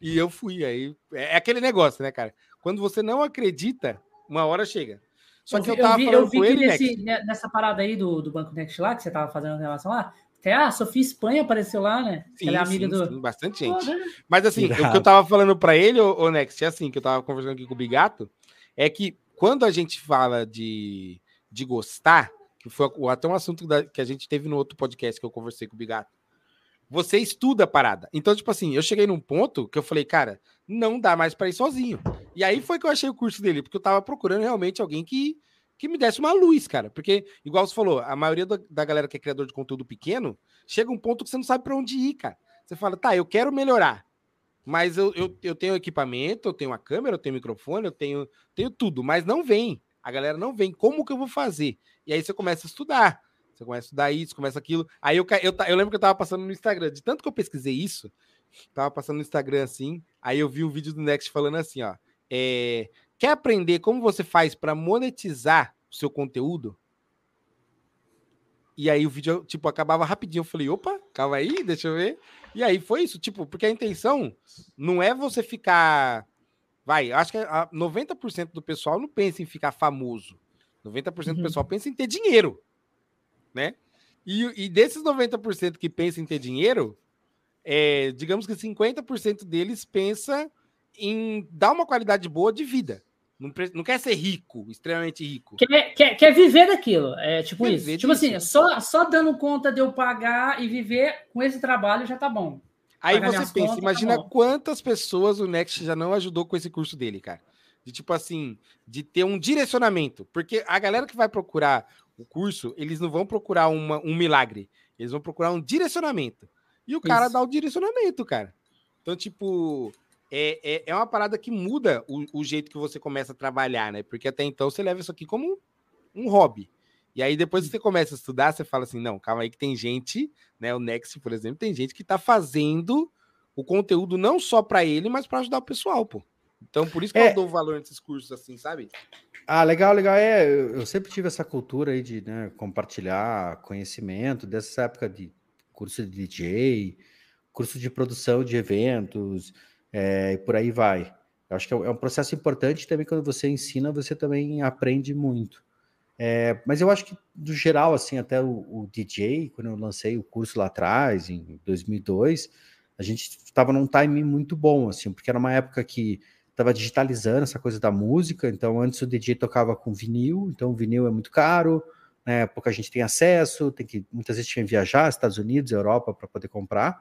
E eu fui. Aí é aquele negócio, né, cara? Quando você não acredita, uma hora chega. Só eu que eu tava eu vi, falando eu vi com ele, nesse, nessa parada aí do, do Banco Next lá, que você tava fazendo em relação lá, até a Sofia Espanha apareceu lá, né? Sim, Ela é amiga sim, do. Sim, bastante gente. Né? Mas assim, Irado. o que eu tava falando para ele, o Next, é assim, que eu tava conversando aqui com o Bigato, é que quando a gente fala de, de gostar, que foi até um assunto da, que a gente teve no outro podcast que eu conversei com o Bigato, você estuda a parada. Então, tipo assim, eu cheguei num ponto que eu falei, cara, não dá mais para ir sozinho. E aí foi que eu achei o curso dele, porque eu tava procurando realmente alguém que que me desse uma luz, cara. Porque, igual você falou, a maioria da, da galera que é criador de conteúdo pequeno, chega um ponto que você não sabe para onde ir, cara. Você fala, tá, eu quero melhorar. Mas eu, eu, eu tenho equipamento, eu tenho a câmera, eu tenho microfone, eu tenho, tenho tudo, mas não vem. A galera não vem. Como que eu vou fazer? E aí você começa a estudar. Você começa a estudar isso, começa aquilo. Aí eu, eu, eu lembro que eu tava passando no Instagram. De tanto que eu pesquisei isso, tava passando no Instagram assim. Aí eu vi um vídeo do Next falando assim: ó. É, Quer aprender como você faz para monetizar o seu conteúdo? E aí o vídeo, tipo, acabava rapidinho. Eu falei, opa, calma aí, deixa eu ver. E aí foi isso, tipo, porque a intenção não é você ficar. Vai, acho que 90% do pessoal não pensa em ficar famoso. 90% uhum. do pessoal pensa em ter dinheiro, né? E, e desses 90% que pensa em ter dinheiro, é, digamos que 50% deles pensa em dar uma qualidade boa de vida. Não, não quer ser rico, extremamente rico. Quer, quer, quer viver daquilo. É tipo quer isso. Tipo assim, só, só dando conta de eu pagar e viver com esse trabalho já tá bom. Aí Pagar você pensa, contas, tá imagina tá quantas pessoas o Next já não ajudou com esse curso dele, cara. De tipo assim, de ter um direcionamento. Porque a galera que vai procurar o curso, eles não vão procurar uma, um milagre. Eles vão procurar um direcionamento. E o cara dá o direcionamento, cara. Então, tipo, é, é, é uma parada que muda o, o, jeito que você começa a trabalhar, né? Porque até então você leva isso aqui como um hobby. E aí depois que você começa a estudar, você fala assim, não, calma aí que tem gente, né? O Next, por exemplo, tem gente que tá fazendo o conteúdo não só para ele, mas para ajudar o pessoal, pô. Então, por isso que é... eu dou valor nesses cursos assim, sabe? Ah, legal, legal. É, eu sempre tive essa cultura aí de né, compartilhar conhecimento dessa época de curso de DJ, curso de produção de eventos, é, e por aí vai. Eu acho que é, é um processo importante também quando você ensina, você também aprende muito. É, mas eu acho que, do geral, assim, até o, o, DJ, quando eu lancei o curso lá atrás, em 2002, a gente estava num time muito bom, assim, porque era uma época que estava digitalizando essa coisa da música, então antes o DJ tocava com vinil, então o vinil é muito caro, né? Pouca gente tem acesso, tem que muitas vezes tinha que viajar, Estados Unidos, Europa, para poder comprar.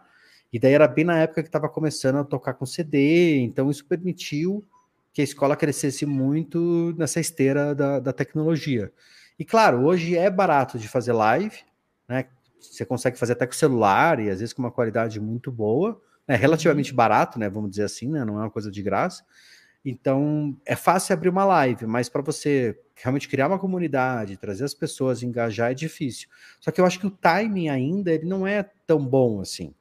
E daí era bem na época que estava começando a tocar com CD, então isso permitiu que a escola crescesse muito nessa esteira da, da tecnologia. E claro, hoje é barato de fazer live, né? Você consegue fazer até com celular e às vezes com uma qualidade muito boa, é relativamente barato, né? Vamos dizer assim, né? Não é uma coisa de graça. Então é fácil abrir uma live, mas para você realmente criar uma comunidade, trazer as pessoas, engajar é difícil. Só que eu acho que o timing ainda ele não é tão bom assim.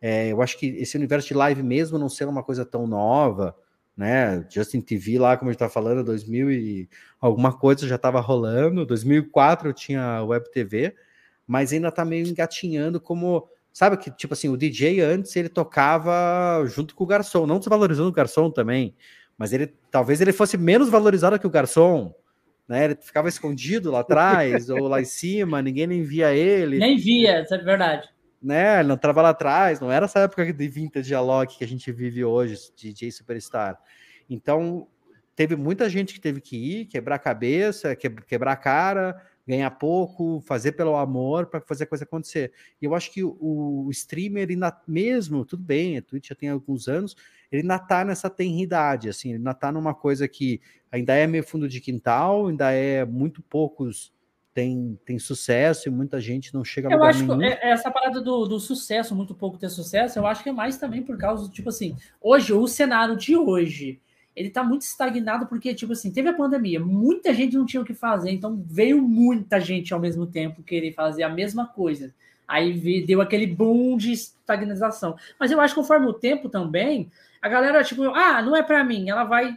É, eu acho que esse universo de live mesmo não sendo uma coisa tão nova, né? Justin TV lá, como a gente tá falando, 2000 e alguma coisa já estava rolando. 2004 eu tinha web TV, mas ainda tá meio engatinhando como sabe que tipo assim o DJ antes ele tocava junto com o garçom, não desvalorizando o garçom também, mas ele talvez ele fosse menos valorizado que o garçom, né? Ele ficava escondido lá atrás ou lá em cima, ninguém nem via ele. Nem via, isso é verdade né? Ele não estava lá atrás, não era essa época de vintage Alok que a gente vive hoje, DJ Superstar. Então, teve muita gente que teve que ir, quebrar a cabeça, quebrar a cara, ganhar pouco, fazer pelo amor para fazer a coisa acontecer. E eu acho que o, o streamer, ele mesmo, tudo bem, a Twitch já tem alguns anos, ele ainda tá nessa tenridade, assim, ele ainda tá numa coisa que ainda é meio fundo de quintal, ainda é muito poucos tem, tem sucesso e muita gente não chega a Eu acho nenhum. que é, essa parada do, do sucesso, muito pouco ter sucesso, eu acho que é mais também por causa do, tipo assim, hoje, o cenário de hoje, ele tá muito estagnado porque, tipo assim, teve a pandemia, muita gente não tinha o que fazer, então veio muita gente ao mesmo tempo querer fazer a mesma coisa. Aí deu aquele boom de estagnação. Mas eu acho que conforme o tempo também, a galera, tipo, ah, não é para mim, ela vai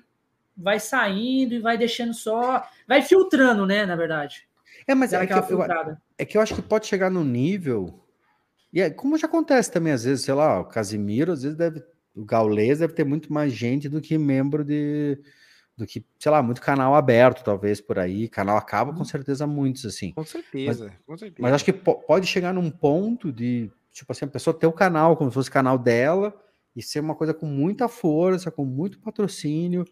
vai saindo e vai deixando só, vai filtrando, né, na verdade. É, mas é que, eu, é que eu acho que pode chegar no nível. E é, como já acontece também, às vezes, sei lá, o Casimiro, às vezes deve. O Gaulês deve ter muito mais gente do que membro de. Do que, sei lá, muito canal aberto, talvez, por aí. Canal acaba, com uhum. certeza, muitos, assim. Com certeza, mas, com certeza. Mas acho que pode chegar num ponto de, tipo assim, a pessoa ter o canal como se fosse canal dela e ser uma coisa com muita força, com muito patrocínio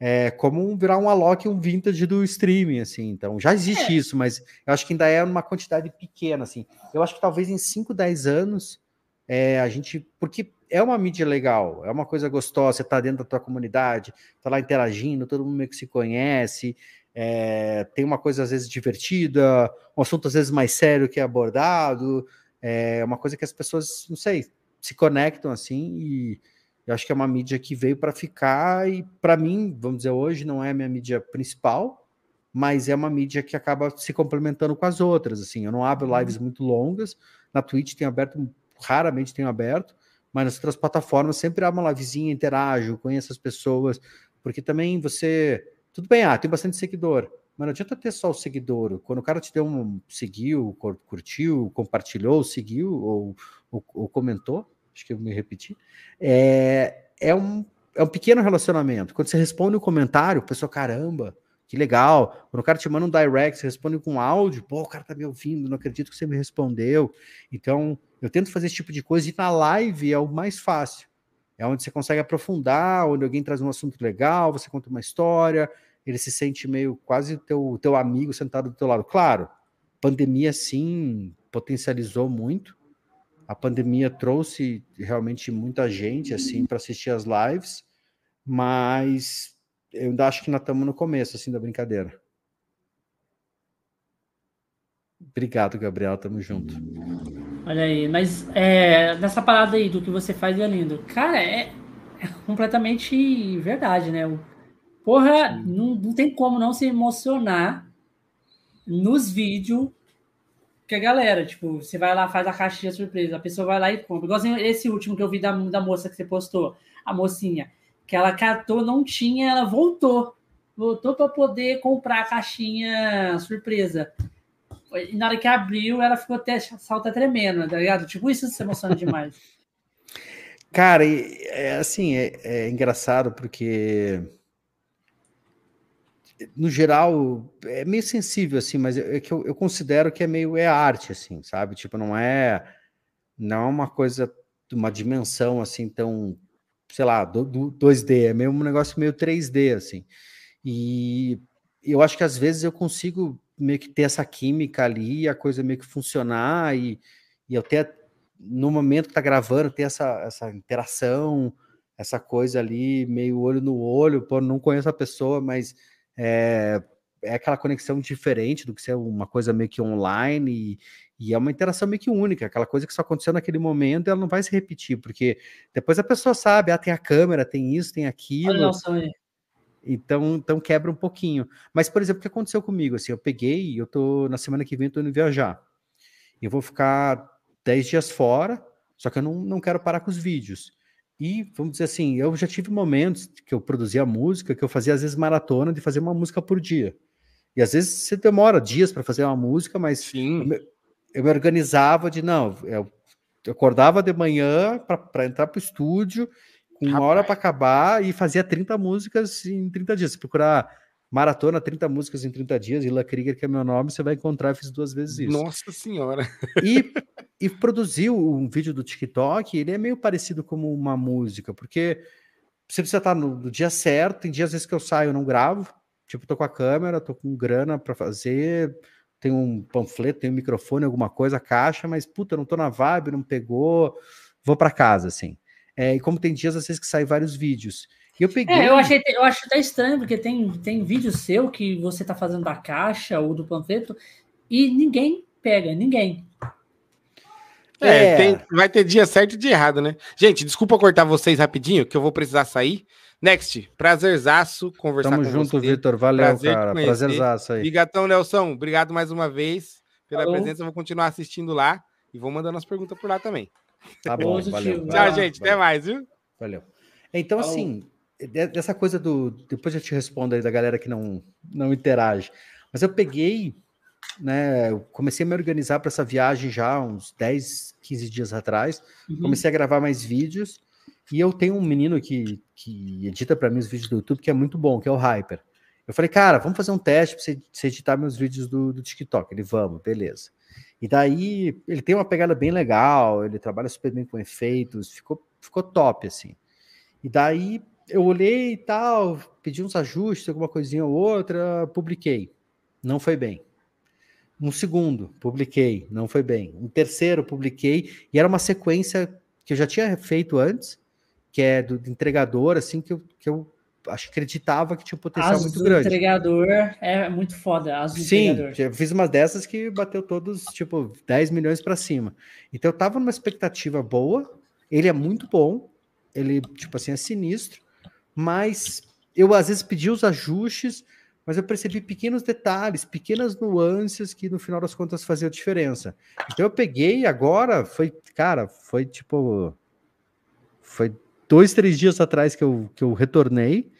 é como virar um Alok, um vintage do streaming, assim. Então, já existe é. isso, mas eu acho que ainda é uma quantidade pequena, assim. Eu acho que talvez em 5, 10 anos é, a gente. Porque é uma mídia legal, é uma coisa gostosa, você tá dentro da tua comunidade, tá lá interagindo, todo mundo meio que se conhece, é, tem uma coisa às vezes divertida, um assunto às vezes mais sério que é abordado, é uma coisa que as pessoas, não sei, se conectam assim e eu acho que é uma mídia que veio para ficar e, para mim, vamos dizer, hoje não é a minha mídia principal, mas é uma mídia que acaba se complementando com as outras. Assim, eu não abro uhum. lives muito longas, na Twitch tenho aberto, raramente tenho aberto, mas nas outras plataformas sempre há uma livezinha, interajo, conheço as pessoas, porque também você. Tudo bem, ah, tem bastante seguidor, mas não adianta ter só o seguidor. Quando o cara te deu um seguiu, curtiu, compartilhou, seguiu ou, ou, ou comentou, acho que eu me repeti, é, é, um, é um pequeno relacionamento. Quando você responde um comentário, o pessoal, caramba, que legal. Quando o cara te manda um direct, você responde com áudio, pô, o cara tá me ouvindo, não acredito que você me respondeu. Então, eu tento fazer esse tipo de coisa e na live é o mais fácil. É onde você consegue aprofundar, onde alguém traz um assunto legal, você conta uma história, ele se sente meio quase teu, teu amigo sentado do teu lado. Claro, pandemia sim potencializou muito, a pandemia trouxe realmente muita gente assim para assistir as lives, mas eu ainda acho que nós estamos no começo assim da brincadeira. Obrigado, Gabriel, tamo junto. Olha aí, mas é, nessa parada aí do que você faz é lindo. Cara, é, é completamente verdade, né? Porra, não, não tem como não se emocionar nos vídeos que a galera, tipo, você vai lá, faz a caixinha surpresa, a pessoa vai lá e compra. Igual esse último que eu vi da, da moça que você postou, a mocinha, que ela catou, não tinha, ela voltou. Voltou para poder comprar a caixinha surpresa. E na hora que abriu, ela ficou até salta tremendo, tá ligado? Tipo, isso se emociona demais. Cara, é assim, é, é engraçado porque no geral, é meio sensível, assim, mas é que eu, eu, considero que é meio é arte, assim, sabe? Tipo, não é não é uma coisa de uma dimensão assim tão, sei lá, do, do 2D, é meio um negócio meio 3D, assim. E eu acho que às vezes eu consigo meio que ter essa química ali, a coisa meio que funcionar e, e eu ter, no momento que tá gravando, ter essa, essa interação, essa coisa ali, meio olho no olho, pô, não conheço a pessoa, mas é, é aquela conexão diferente do que ser uma coisa meio que online e, e, é uma interação meio que única, aquela coisa que só aconteceu naquele momento ela não vai se repetir, porque depois a pessoa sabe, ah, tem a câmera, tem isso, tem aquilo. Olha, então, então quebra um pouquinho. Mas, por exemplo, o que aconteceu comigo? Assim, eu peguei, eu tô na semana que vem, eu tô indo viajar. Eu vou ficar 10 dias fora, só que eu não, não quero parar com os vídeos. E, vamos dizer assim, eu já tive momentos que eu produzia música, que eu fazia às vezes maratona de fazer uma música por dia. E às vezes você demora dias para fazer uma música, mas Sim. Eu, me, organizava de não, eu, eu acordava de manhã para entrar para o estúdio, com uma hora para acabar e fazia 30 músicas em 30 dias. Se procurar maratona 30 músicas em 30 dias, Ila Krieger, que é meu nome, você vai encontrar, eu fiz duas vezes isso. Nossa senhora! E, e produziu um vídeo do TikTok, ele é meio parecido como uma música, porque você precisa estar no, no dia certo, tem dias às vezes que eu saio, eu não gravo, tipo, tô com a câmera, tô com grana para fazer, tem um panfleto, tem um microfone, alguma coisa, caixa, mas puta, não tô na vibe, não pegou, vou para casa, assim. É, e como tem dias às vezes que saem vários vídeos. E eu peguei. É, eu, achei, eu acho até estranho, porque tem, tem vídeo seu que você tá fazendo da caixa ou do panfleto e ninguém pega, ninguém. É, é. Tem, vai ter dia certo e dia errado, né? Gente, desculpa cortar vocês rapidinho, que eu vou precisar sair. Next, prazerzaço conversar Tamo com junto, você. Vitor. Valeu, Prazer cara. Prazerzaço aí. Bigatão, Nelson, obrigado mais uma vez pela Falou. presença. Eu vou continuar assistindo lá e vou mandando as perguntas por lá também. Tá bom, valeu. Tchau, gente. Valeu. Até mais, viu? Valeu. Então, Falou. assim, dessa coisa do. Depois eu te respondo aí da galera que não, não interage. Mas eu peguei, né? Eu comecei a me organizar para essa viagem já uns 10, 15 dias atrás. Uhum. Comecei a gravar mais vídeos. E eu tenho um menino que, que edita para mim os vídeos do YouTube que é muito bom, que é o Hyper. Eu falei, cara, vamos fazer um teste para você, editar meus vídeos do, do TikTok. Ele, vamos, beleza. E daí ele tem uma pegada bem legal, ele trabalha super bem com efeitos, ficou, ficou top, assim. E daí eu olhei e tal, pedi uns ajustes, alguma coisinha ou outra, publiquei. Não foi bem. Um segundo, publiquei, não foi bem. Um terceiro, publiquei, e era uma sequência que eu já tinha feito antes, que é do, do entregador, assim, que eu, que eu acho acreditava que tinha um potencial muito grande. entregador é muito foda. Azul Sim, eu fiz umas dessas que bateu todos, tipo, 10 milhões para cima. Então eu tava numa expectativa boa, ele é muito bom, ele, tipo assim, é sinistro, mas eu às vezes pedi os ajustes, mas eu percebi pequenos detalhes, pequenas nuances que no final das contas faziam diferença. Então eu peguei agora, foi, cara, foi tipo. Foi dois, três dias atrás que eu, que eu retornei,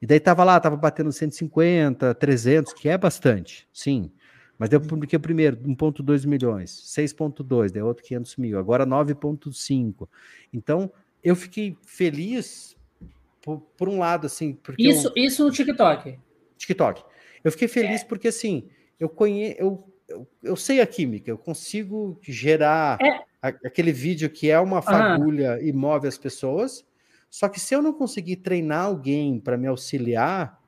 e daí tava lá, tava batendo 150, 300, que é bastante, sim. Mas eu publiquei o primeiro, 1,2 milhões, 6,2, daí outro 500 mil, agora 9,5. Então, eu fiquei feliz por, por um lado, assim. Porque isso, eu... isso no TikTok. TikTok. Eu fiquei feliz é. porque, assim, eu conheço. Eu, eu, eu, sei a química, eu consigo gerar é. a, aquele vídeo que é uma fagulha e move as pessoas. Só que se eu não conseguir treinar alguém para me auxiliar,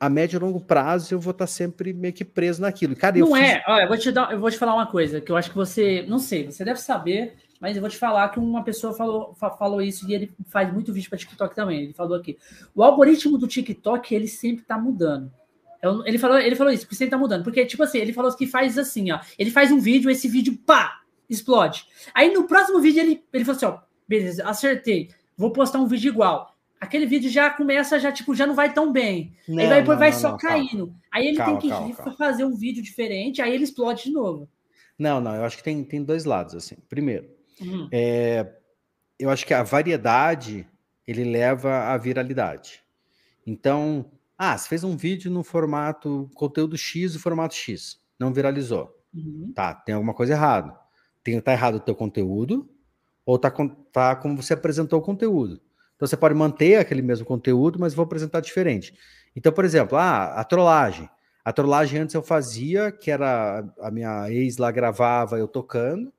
a médio e longo prazo eu vou estar sempre meio que preso naquilo. Cara, não é, olha, eu vou te dar, eu vou te falar uma coisa que eu acho que você, não sei, você deve saber, mas eu vou te falar que uma pessoa falou, falou isso e ele faz muito vídeo para TikTok também. Ele falou aqui: o algoritmo do TikTok ele sempre está mudando. Ele falou, ele falou isso, porque sempre está mudando. Porque, tipo assim, ele falou que faz assim, ó. Ele faz um vídeo, esse vídeo, pá, explode. Aí no próximo vídeo ele, ele falou assim: ó, beleza, acertei. Vou postar um vídeo igual. Aquele vídeo já começa, já, tipo, já não vai tão bem. Não, aí vai, depois vai não, só caindo. Calma. Aí ele calma, tem que calma, fazer um vídeo diferente, aí ele explode de novo. Não, não, eu acho que tem, tem dois lados, assim. Primeiro, Uhum. É, eu acho que a variedade ele leva à viralidade. Então, ah, você fez um vídeo no formato conteúdo X, o formato X, não viralizou. Uhum. Tá, tem alguma coisa errada. Tem tá errado o teu conteúdo ou tá, tá como você apresentou o conteúdo. Então você pode manter aquele mesmo conteúdo, mas vou apresentar diferente. Então, por exemplo, ah, a trollagem. A trollagem antes eu fazia, que era a minha ex lá gravava eu tocando,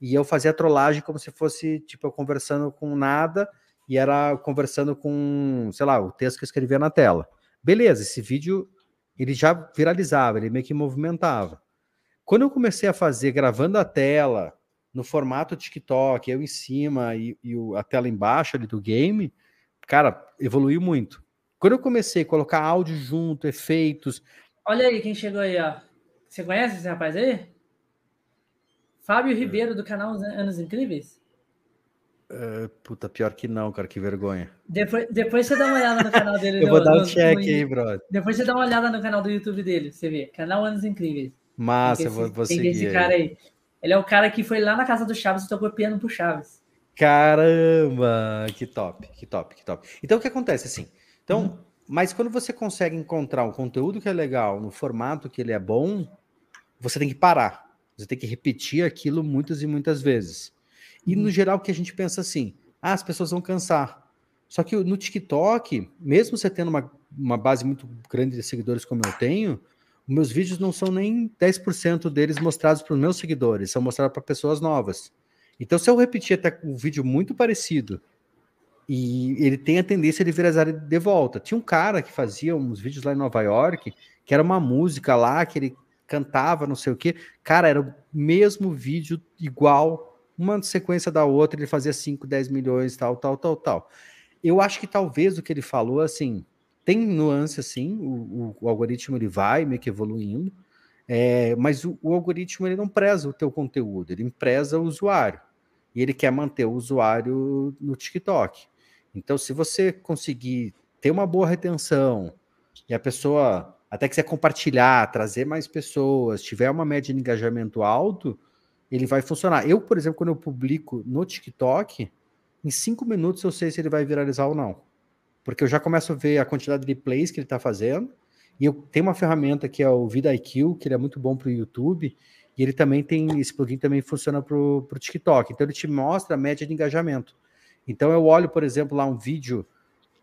e eu fazia trollagem como se fosse, tipo, eu conversando com nada e era conversando com, sei lá, o texto que eu escrevia na tela. Beleza, esse vídeo ele já viralizava, ele meio que movimentava. Quando eu comecei a fazer gravando a tela no formato TikTok, eu em cima e, e a tela embaixo ali do game, cara, evoluiu muito. Quando eu comecei a colocar áudio junto, efeitos. Olha aí quem chegou aí, ó. Você conhece esse rapaz aí? Fábio Ribeiro, do canal Anos Incríveis? Uh, puta, pior que não, cara, que vergonha. Depois, depois você dá uma olhada no canal dele. eu no, vou dar um no, check no, aí, brother. Depois você dá uma olhada no canal do YouTube dele, você vê. Canal Anos Incríveis. Massa, eu vou, vou seguir. esse cara aí. Ele é o cara que foi lá na casa do Chaves e tocou piano pro Chaves. Caramba, que top, que top, que top. Então o que acontece assim? Então, uhum. mas quando você consegue encontrar um conteúdo que é legal, no formato que ele é bom, você tem que parar. Você tem que repetir aquilo muitas e muitas vezes. E no uhum. geral que a gente pensa assim, ah, as pessoas vão cansar. Só que no TikTok, mesmo você tendo uma, uma base muito grande de seguidores como eu tenho, meus vídeos não são nem 10% deles mostrados para os meus seguidores, são mostrados para pessoas novas. Então, se eu repetir até um vídeo muito parecido e ele tem a tendência de viralizar de volta. Tinha um cara que fazia uns vídeos lá em Nova York, que era uma música lá, que ele cantava, não sei o que. Cara, era o mesmo vídeo igual, uma sequência da outra, ele fazia 5, 10 milhões, tal, tal, tal, tal. Eu acho que talvez o que ele falou, assim, tem nuance, assim, o, o, algoritmo ele vai meio que evoluindo, é, mas o, o, algoritmo ele não preza o teu conteúdo, ele preza o usuário. E ele quer manter o usuário no TikTok. Então, se você conseguir ter uma boa retenção e a pessoa até quiser compartilhar, trazer mais pessoas, tiver uma média de engajamento alto, ele vai funcionar. Eu, por exemplo, quando eu publico no TikTok, em cinco minutos eu sei se ele vai viralizar ou não. Porque eu já começo a ver a quantidade de plays que ele está fazendo. E eu tenho uma ferramenta que é o VidaIQ, que ele é muito bom para o YouTube. E ele também tem, esse plugin também funciona para o TikTok. Então ele te mostra a média de engajamento. Então eu olho, por exemplo, lá um vídeo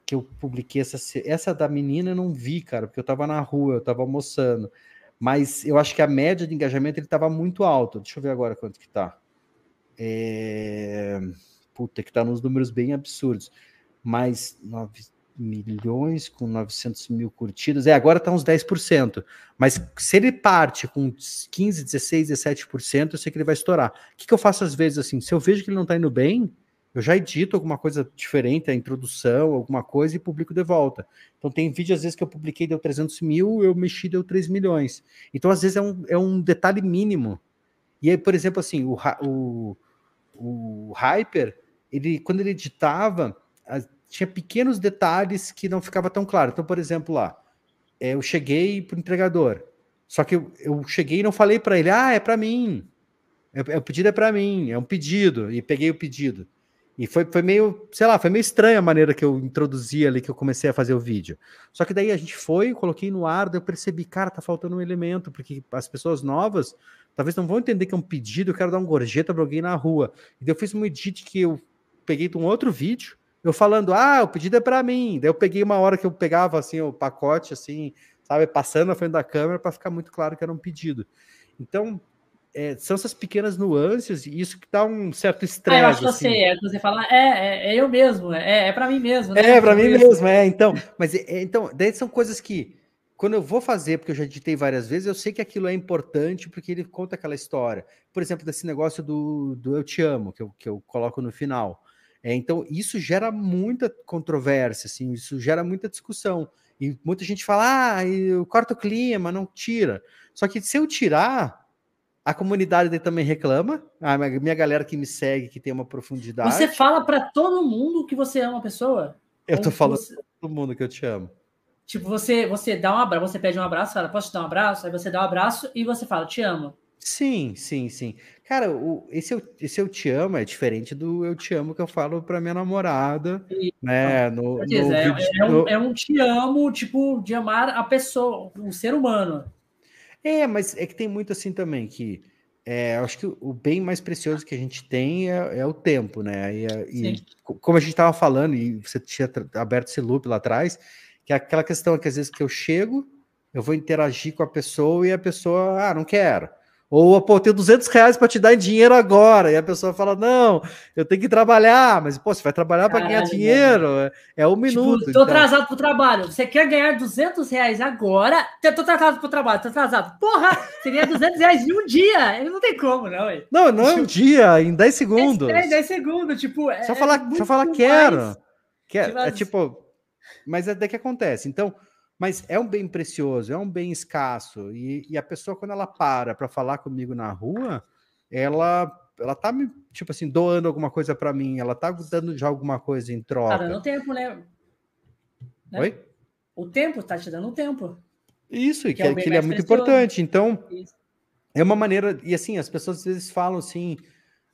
que eu publiquei essa, essa da menina eu não vi, cara, porque eu estava na rua, eu estava almoçando. Mas eu acho que a média de engajamento ele estava muito alto. Deixa eu ver agora quanto que tá. É... Puta, que tá nos números bem absurdos. Mas 9 milhões com 900 mil curtidas. É, agora tá uns 10%. Mas se ele parte com 15, 16, 17%, eu sei que ele vai estourar. O que, que eu faço às vezes assim? Se eu vejo que ele não tá indo bem, eu já edito alguma coisa diferente, a introdução, alguma coisa, e publico de volta. Então tem vídeo, às vezes, que eu publiquei, deu 300 mil, eu mexi, deu 3 milhões. Então, às vezes, é um, é um detalhe mínimo. E aí, por exemplo, assim, o, o, o Hyper, ele, quando ele editava, tinha pequenos detalhes que não ficava tão claro. Então, por exemplo, lá, é, eu cheguei para o entregador, só que eu, eu cheguei e não falei para ele, ah, é para mim. É, é, o pedido é para mim, é um pedido, e peguei o pedido. E foi, foi meio, sei lá, foi meio estranha a maneira que eu introduzi ali, que eu comecei a fazer o vídeo. Só que daí a gente foi, coloquei no ar, daí eu percebi, cara, tá faltando um elemento, porque as pessoas novas talvez não vão entender que é um pedido, eu quero dar um gorjeta para alguém na rua. E daí eu fiz um edit que eu peguei de um outro vídeo, eu falando, ah, o pedido é para mim. Daí eu peguei uma hora que eu pegava assim o pacote, assim, sabe, passando na frente da câmera para ficar muito claro que era um pedido. Então, é, são essas pequenas nuances e isso que dá um certo estresse. Ah, eu acho que assim. você, é, você fala, é, é, é eu mesmo, é, é para mim mesmo. Né? É, para mim mesmo. mesmo, é. Então, mas é, então, daí são coisas que, quando eu vou fazer, porque eu já editei várias vezes, eu sei que aquilo é importante porque ele conta aquela história. Por exemplo, desse negócio do, do Eu Te Amo, que eu, que eu coloco no final. É, então, isso gera muita controvérsia, assim, isso gera muita discussão. E muita gente fala, ah, eu corto o clima, não tira. Só que se eu tirar, a comunidade também reclama. A minha galera que me segue, que tem uma profundidade. Você fala para todo mundo que você ama a pessoa? Eu tô falando você... para todo mundo que eu te amo. Tipo, você, você dá um abraço, você pede um abraço, fala, posso te dar um abraço? Aí você dá um abraço e você fala, te amo. Sim, sim, sim. Cara, o, esse, eu, esse eu te amo é diferente do eu te amo que eu falo para minha namorada, sim, né? No, no é, é, um, é um te amo, tipo, de amar a pessoa, o ser humano. É, mas é que tem muito assim também que é, acho que o bem mais precioso que a gente tem é, é o tempo, né? E, e como a gente estava falando, e você tinha aberto esse loop lá atrás, que é aquela questão que às vezes que eu chego, eu vou interagir com a pessoa e a pessoa, ah, não quero. Ou, pô, eu tenho 200 reais para te dar em dinheiro agora. E a pessoa fala, não, eu tenho que trabalhar. Mas, pô, você vai trabalhar para ganhar dinheiro. É, é um tipo, minuto. Tipo, tô então. atrasado pro trabalho. Você quer ganhar 200 reais agora? Tô atrasado pro trabalho, tô atrasado. Porra, ganha 200 reais em um dia. Ele não tem como, não, ué. Não, não é um dia, em 10 segundos. É, 10 segundos, tipo... É, só falar, é só falar quero. quero. É, tipo... Mas é daí que acontece. Então... Mas é um bem precioso, é um bem escasso. E, e a pessoa, quando ela para para falar comigo na rua, ela ela tá me, tipo assim, doando alguma coisa para mim, ela tá dando já alguma coisa em troca. Cara, no tempo, né? né? Oi? O tempo tá te dando tempo. Isso, e que, que, é, que ele é muito precioso. importante. Então, Isso. é uma maneira. E assim, as pessoas às vezes falam assim: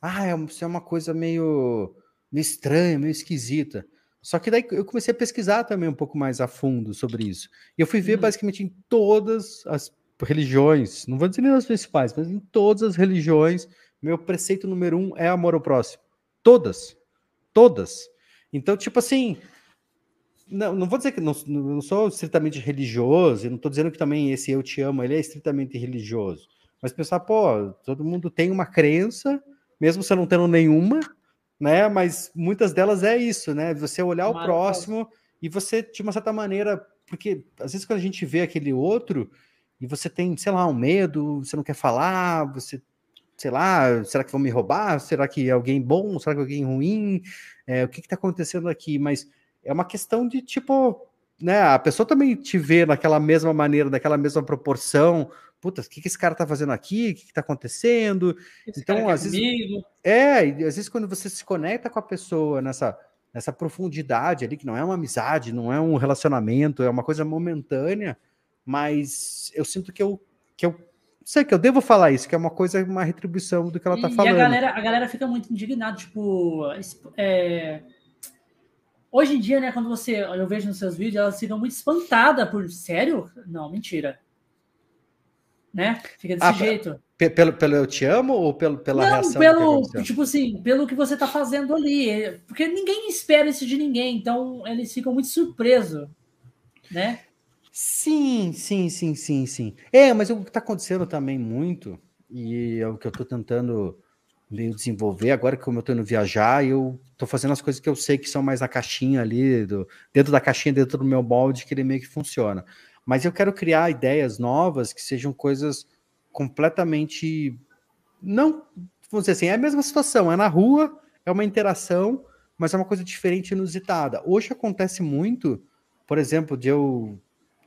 ah, isso é uma coisa meio, meio estranha, meio esquisita. Só que daí eu comecei a pesquisar também um pouco mais a fundo sobre isso. E eu fui ver uhum. basicamente em todas as religiões, não vou dizer nem as principais, mas em todas as religiões, meu preceito número um é amor ao próximo. Todas. Todas. Então, tipo assim, não, não vou dizer que não, não sou estritamente religioso, e não estou dizendo que também esse eu te amo, ele é estritamente religioso. Mas pensar, pô, todo mundo tem uma crença, mesmo você não tendo nenhuma, né? Mas muitas delas é isso, né? Você olhar o próximo e você, de uma certa maneira, porque às vezes quando a gente vê aquele outro e você tem, sei lá, um medo, você não quer falar, você, sei lá, será que vão me roubar? Será que é alguém bom? Será que é alguém ruim? É, o que está acontecendo aqui? Mas é uma questão de tipo, né? A pessoa também te vê naquela mesma maneira, naquela mesma proporção, puta, o que, que esse cara tá fazendo aqui? O que, que tá acontecendo? Esse então, às vezes. Comigo. É, e às vezes quando você se conecta com a pessoa nessa, nessa profundidade ali, que não é uma amizade, não é um relacionamento, é uma coisa momentânea, mas eu sinto que eu, que eu sei que eu devo falar isso, que é uma coisa, uma retribuição do que ela tá falando. E a galera, a galera fica muito indignada, tipo, é... hoje em dia, né, quando você, eu vejo nos seus vídeos, elas ficam muito espantadas por, sério? Não, mentira né? Fica desse ah, jeito. Pelo, pelo eu te amo ou pelo, pela Não, reação? Pelo, tipo assim, pelo que você tá fazendo ali. Porque ninguém espera isso de ninguém, então eles ficam muito surpresos, né? Sim, sim, sim, sim, sim. É, mas o que tá acontecendo também muito, e é o que eu tô tentando meio desenvolver, agora que eu tô indo viajar, eu tô fazendo as coisas que eu sei que são mais na caixinha ali, do, dentro da caixinha, dentro do meu molde, que ele meio que funciona mas eu quero criar ideias novas que sejam coisas completamente não, vamos dizer assim, é a mesma situação, é na rua, é uma interação, mas é uma coisa diferente, inusitada. Hoje acontece muito, por exemplo, de eu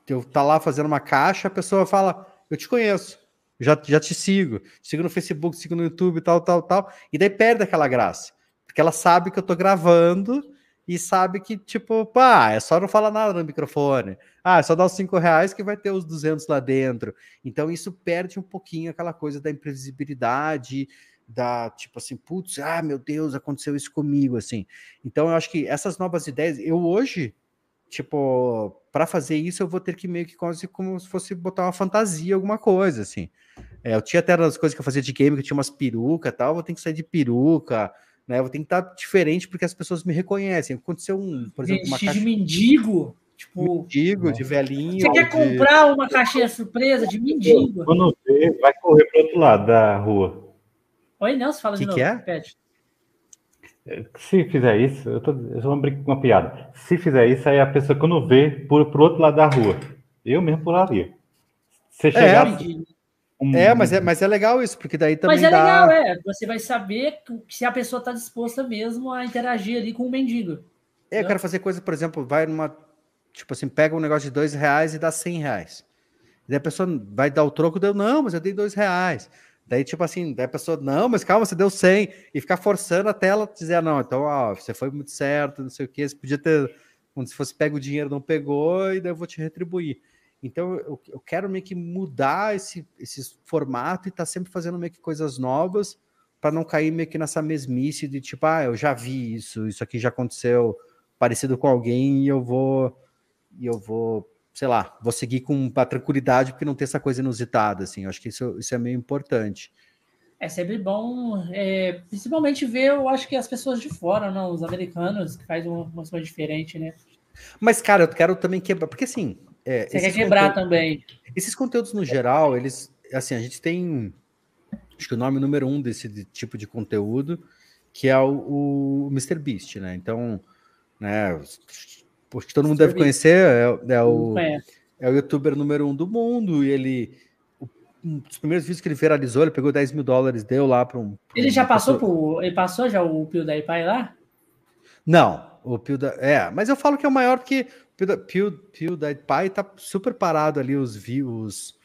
de eu estar tá lá fazendo uma caixa, a pessoa fala: "Eu te conheço, já, já te sigo, sigo no Facebook, sigo no YouTube, tal, tal, tal", e daí perde aquela graça, porque ela sabe que eu estou gravando e sabe que, tipo, pá, é só não falar nada no microfone. Ah, é só dar os cinco reais que vai ter os 200 lá dentro. Então isso perde um pouquinho aquela coisa da imprevisibilidade, da tipo assim, putz, ah, meu Deus, aconteceu isso comigo, assim. Então eu acho que essas novas ideias, eu hoje, tipo, para fazer isso eu vou ter que meio que quase como se fosse botar uma fantasia, alguma coisa, assim. É, eu tinha até as coisas que eu fazia de game, que tinha umas perucas e tal, vou ter que sair de peruca, né? Eu vou ter que estar diferente porque as pessoas me reconhecem. Aconteceu um, por exemplo, uma caixa... de mendigo. Tipo, mendigo, de velhinho. Você quer de... comprar uma caixinha surpresa de mendigo? Quando vê, vai correr para outro lado da rua. Oi, Nelson, fala que de novo. Que é? Se fizer isso, eu, tô, eu vou brincar com uma piada. Se fizer isso, aí a pessoa, quando vê, pula pro outro lado da rua. Eu mesmo pularia. Você é, chegar. É, um... É, mas é, mas é legal isso, porque daí também. Mas é dá... legal, é. Você vai saber se a pessoa está disposta mesmo a interagir ali com o mendigo. É, eu quero fazer coisa, por exemplo, vai numa. Tipo assim, pega um negócio de dois reais e dá cem reais. Daí a pessoa vai dar o troco, deu, não, mas eu dei dois reais. Daí, tipo assim, daí a pessoa, não, mas calma, você deu 100, e ficar forçando até ela dizer, não, então, ó, você foi muito certo, não sei o que, você podia ter, como se fosse pega o dinheiro, não pegou, e daí eu vou te retribuir. Então eu, eu quero meio que mudar esse, esse formato e estar tá sempre fazendo meio que coisas novas para não cair meio que nessa mesmice de tipo, ah, eu já vi isso, isso aqui já aconteceu parecido com alguém e eu vou e eu vou, sei lá, vou seguir com a tranquilidade porque não tem essa coisa inusitada, assim. Eu acho que isso, isso é meio importante. É sempre bom, é, principalmente ver, eu acho que as pessoas de fora, não, os americanos, que fazem uma, uma coisa diferente, né? Mas, cara, eu quero também quebrar, porque assim, é, Você quer quebrar também. Esses conteúdos, no geral, eles. Assim, a gente tem acho que o nome número um desse tipo de conteúdo, que é o, o MrBeast, né? Então, né, acho que todo mundo deve conhecer, é, é o, é o youtuber número um do mundo, e ele um dos primeiros vídeos que ele viralizou, ele pegou 10 mil dólares, deu lá para um. Pra ele já passou por. Ele passou já o PewDiePie lá? Não, o PewDiePie. É, mas eu falo que é o maior porque Pew, PewDiePie tá super parado ali, os views.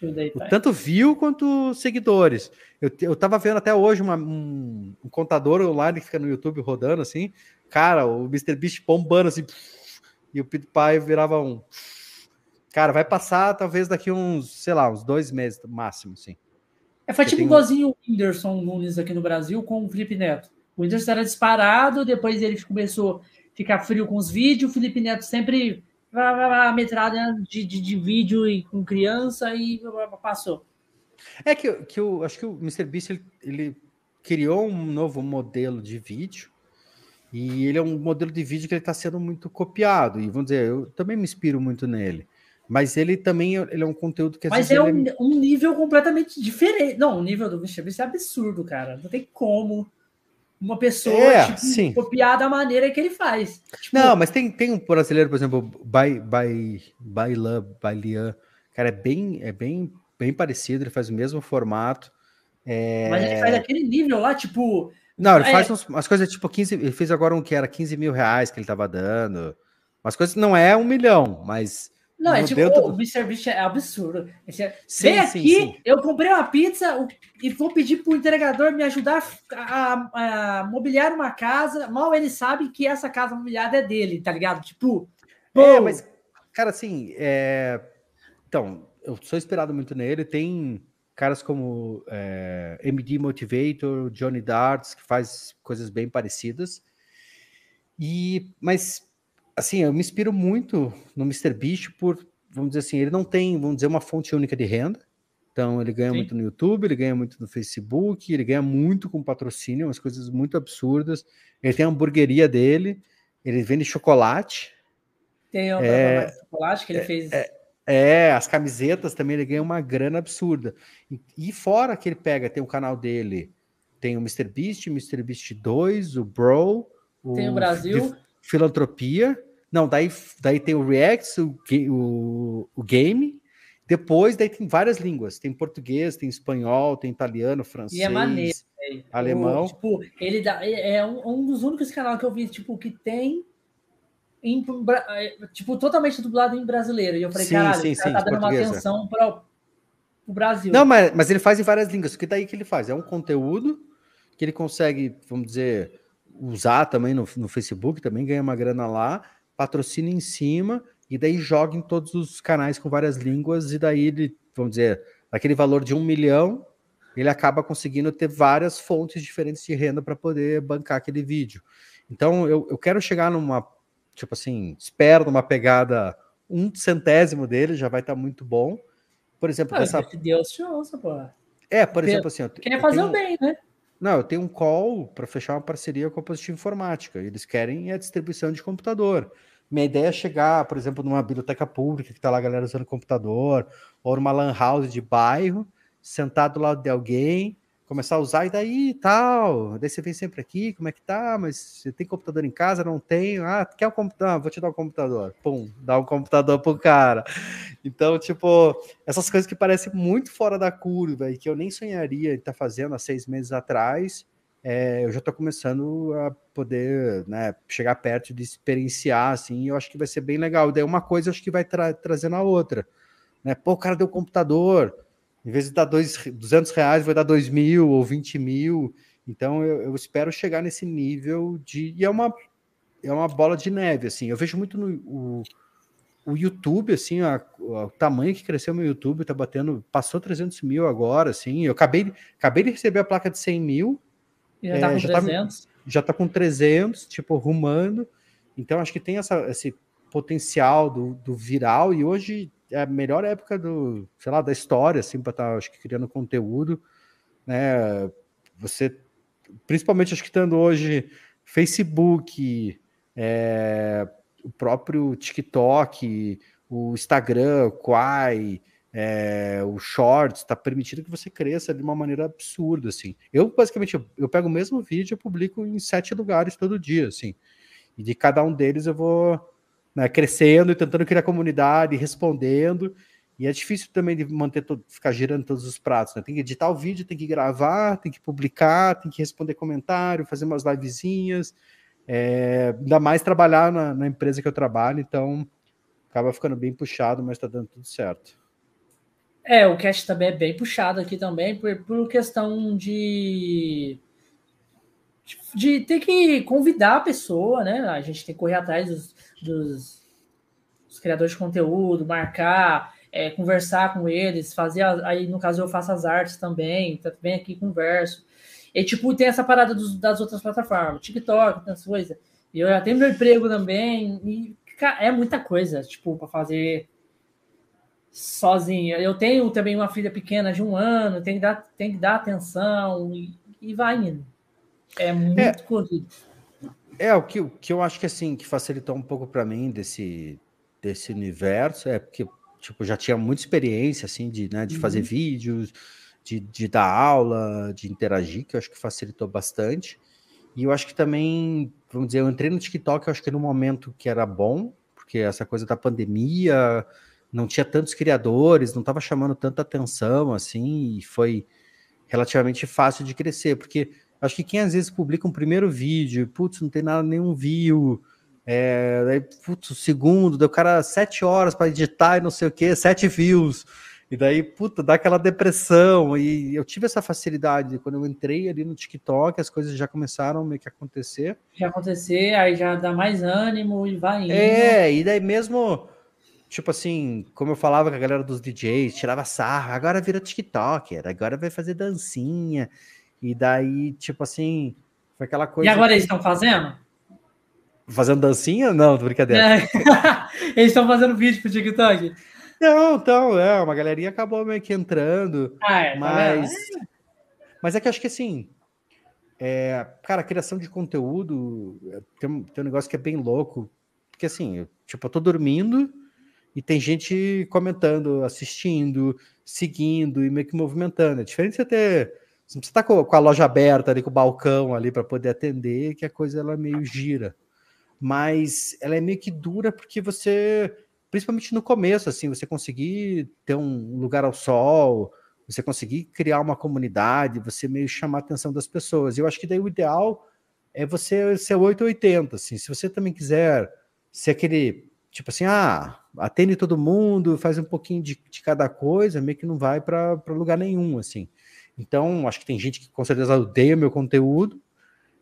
Tanto view quanto seguidores. Eu, eu tava vendo até hoje uma, um, um, contador online que fica no YouTube rodando assim. Cara, o MrBeast bombando assim. E o PewDiePie virava um. Cara, vai passar talvez daqui uns, sei lá, uns dois meses máximo, sim. É, foi tipo igualzinho o Whindersson Nunes aqui no Brasil com o Felipe Neto. O Whindersson era disparado, depois ele começou a ficar frio com os vídeos, o Felipe Neto sempre metralha de, de, de, vídeo e com criança e passou. É que, que eu acho que o MrBeast ele, ele criou um novo modelo de vídeo e ele é um modelo de vídeo que ele está sendo muito copiado. E vamos dizer, eu também me inspiro muito nele. Mas ele também ele é um conteúdo que Mas é um, é um, nível completamente diferente. Não, o nível do MrBeast é absurdo, cara. Não tem como uma pessoa é, tipo, copiar da maneira que ele faz. Tipo, não, mas tem, tem um brasileiro, por exemplo, Bai, Bai, Bailan, Bailian, cara, é bem, é bem, bem parecido, ele faz o mesmo formato. É... Mas ele faz aquele nível lá, tipo. Não, ele é... faz uns, umas coisas tipo 15. Ele fez agora um que era 15 mil reais que ele tava dando. Umas coisas não é um milhão, mas não, é tipo, dentro... o Mr. Beast é absurdo. Sim, Vem aqui, sim. eu comprei uma pizza e vou pedir pro entregador me ajudar a, a, a, mobiliar uma casa. Mal ele sabe que essa casa mobiliada é dele, tá ligado? Tipo. É, mas, cara, assim, é... então, eu sou inspirado muito nele. Tem caras como é, MD Motivator, Johnny Darts, que faz coisas bem parecidas. E, mas assim, eu me inspiro muito no Mr. Beast por, vamos dizer assim, ele não tem, vamos dizer, uma fonte única de renda. Então, ele ganha Sim. muito no YouTube, ele ganha muito no Facebook, ele ganha muito com patrocínio, umas coisas muito absurdas. Ele tem a hamburgueria dele, ele vende chocolate. Tem o é, chocolate que ele é, fez. É, é, as camisetas também ele ganha uma grana absurda. E, e fora que ele pega, tem o canal dele, tem o Mr. Beast, Mr. Beast 2, o Bro. Tem o Brasil. Filantropia. Não, daí, daí tem o React, o, o, o game. Depois, daí tem várias línguas. Tem português, tem espanhol, tem italiano, francês, e é maneiro, alemão. O, tipo, ele dá, é, é um, um, dos únicos canais que eu vi, tipo, que tem em, é, tipo, totalmente dublado em brasileiro. E eu falei, sim, caralho, sim, sim, tá dando uma atenção para o Brasil. Não, mas, mas ele faz em várias línguas. O que daí que ele faz? É um conteúdo que ele consegue, vamos dizer, usar também no, no Facebook, também ganha uma grana lá, patrocina em cima e daí joga em todos os canais com várias línguas e daí ele, vamos dizer, aquele valor de um milhão, ele acaba conseguindo ter várias fontes diferentes de renda para poder bancar aquele vídeo. Então eu, eu quero chegar numa, tipo assim, espero numa pegada um centésimo dele, já vai estar tá muito bom. Por exemplo, ah, essa... Deus te ouça, pô. É, por exemplo, assim. Quer fazer o bem, né? Não, eu tenho um call para fechar uma parceria com a Positivo Informática. Eles querem a distribuição de computador. Minha ideia é chegar, por exemplo, numa biblioteca pública que está lá a galera usando computador, ou numa lan house de bairro, sentado do lado de alguém, começar a usar e daí tal. Daí você vem sempre aqui, como é que tá? Mas você tem computador em casa? Não tenho. Ah, quer um computador? Ah, vou te dar um computador. Pum, dá um computador pro cara. Então, tipo, essas coisas que parecem muito fora da curva e que eu nem sonharia estar tá fazendo há seis meses atrás, é, eu já estou começando a poder né, chegar perto de experienciar, assim, eu acho que vai ser bem legal. Daí uma coisa acho que vai tra trazendo a outra. Né? Pô, o cara deu computador, em vez de dar dois, 200 reais, vai dar 2 mil ou 20 mil. Então, eu, eu, espero chegar nesse nível de. E é uma, é uma bola de neve, assim. Eu vejo muito no o, o YouTube, assim, a, o tamanho que cresceu meu YouTube, tá batendo. Passou 300 mil agora, assim. Eu acabei, acabei de receber a placa de 100 mil. E já, é, tá com já 300. Tá, já tá com 300, tipo, rumando. Então, acho que tem essa, esse potencial do, do viral. E hoje é a melhor época do, sei lá, da história, assim, para estar, tá, acho que, criando conteúdo, né? Você, principalmente, acho que estando hoje Facebook, é, o próprio TikTok, o Instagram, o Quai, é, o shorts, está permitindo que você cresça de uma maneira absurda, assim. Eu, basicamente, eu, eu pego o mesmo vídeo e publico em sete lugares todo dia, assim. E de cada um deles eu vou né, crescendo e tentando criar comunidade, respondendo. E é difícil também de manter todo, ficar girando todos os pratos, né? Tem que editar o vídeo, tem que gravar, tem que publicar, tem que responder comentário, fazer umas livezinhas. É, ainda mais trabalhar na, na empresa que eu trabalho, então acaba ficando bem puxado, mas está dando tudo certo. É, o cast também é bem puxado aqui também, por, por questão de, de ter que convidar a pessoa, né? A gente tem que correr atrás dos, dos, dos criadores de conteúdo, marcar, é, conversar com eles, fazer. Aí, no caso, eu faço as artes também, também aqui converso. E, tipo, tem essa parada dos, das outras plataformas, TikTok, essas coisas. E eu já tenho meu emprego também, e é muita coisa, tipo, para fazer sozinha. Eu tenho também uma filha pequena de um ano, tem que dar, tem que dar atenção e, e vai indo. É muito é, corrido. É, o que, o que eu acho que assim, que facilitou um pouco para mim desse, desse universo é porque tipo, já tinha muita experiência assim de, né, de uhum. fazer vídeos, de, de dar aula, de interagir, que eu acho que facilitou bastante. E eu acho que também, vamos dizer, eu entrei no TikTok, eu acho que no momento que era bom, porque essa coisa da pandemia, não tinha tantos criadores, não estava chamando tanta atenção assim, e foi relativamente fácil de crescer, porque acho que quem às vezes publica um primeiro vídeo, putz, não tem nada, nenhum view, é, daí, putz, o segundo, deu cara sete horas para editar e não sei o que, sete views, e daí, puta, dá aquela depressão, e eu tive essa facilidade, quando eu entrei ali no TikTok, as coisas já começaram meio que acontecer. Já acontecer, aí já dá mais ânimo e vai indo. É, e daí mesmo tipo assim, como eu falava com a galera dos DJs, tirava sarro, agora vira TikToker, agora vai fazer dancinha. E daí, tipo assim, foi aquela coisa. E agora eles estão fazendo? Fazendo dancinha? Não, brincadeira. É. eles estão fazendo vídeo pro TikTok? Não, então, é, uma galerinha acabou meio que entrando. Ah, é, tá mas, tá mas é que acho que assim, é, cara, a criação de conteúdo é, tem, tem um negócio que é bem louco. Porque assim, eu, tipo, eu tô dormindo e tem gente comentando, assistindo, seguindo e meio que movimentando. É diferente você ter. Você não precisa estar com, com a loja aberta ali, com o balcão ali para poder atender, que a coisa ela meio gira. Mas ela é meio que dura porque você, principalmente no começo, assim, você conseguir ter um lugar ao sol, você conseguir criar uma comunidade, você meio chamar a atenção das pessoas. Eu acho que daí o ideal é você ser 880, assim. Se você também quiser ser aquele tipo assim, ah, atende todo mundo, faz um pouquinho de, de cada coisa, meio que não vai para lugar nenhum, assim. Então, acho que tem gente que com certeza odeia meu conteúdo,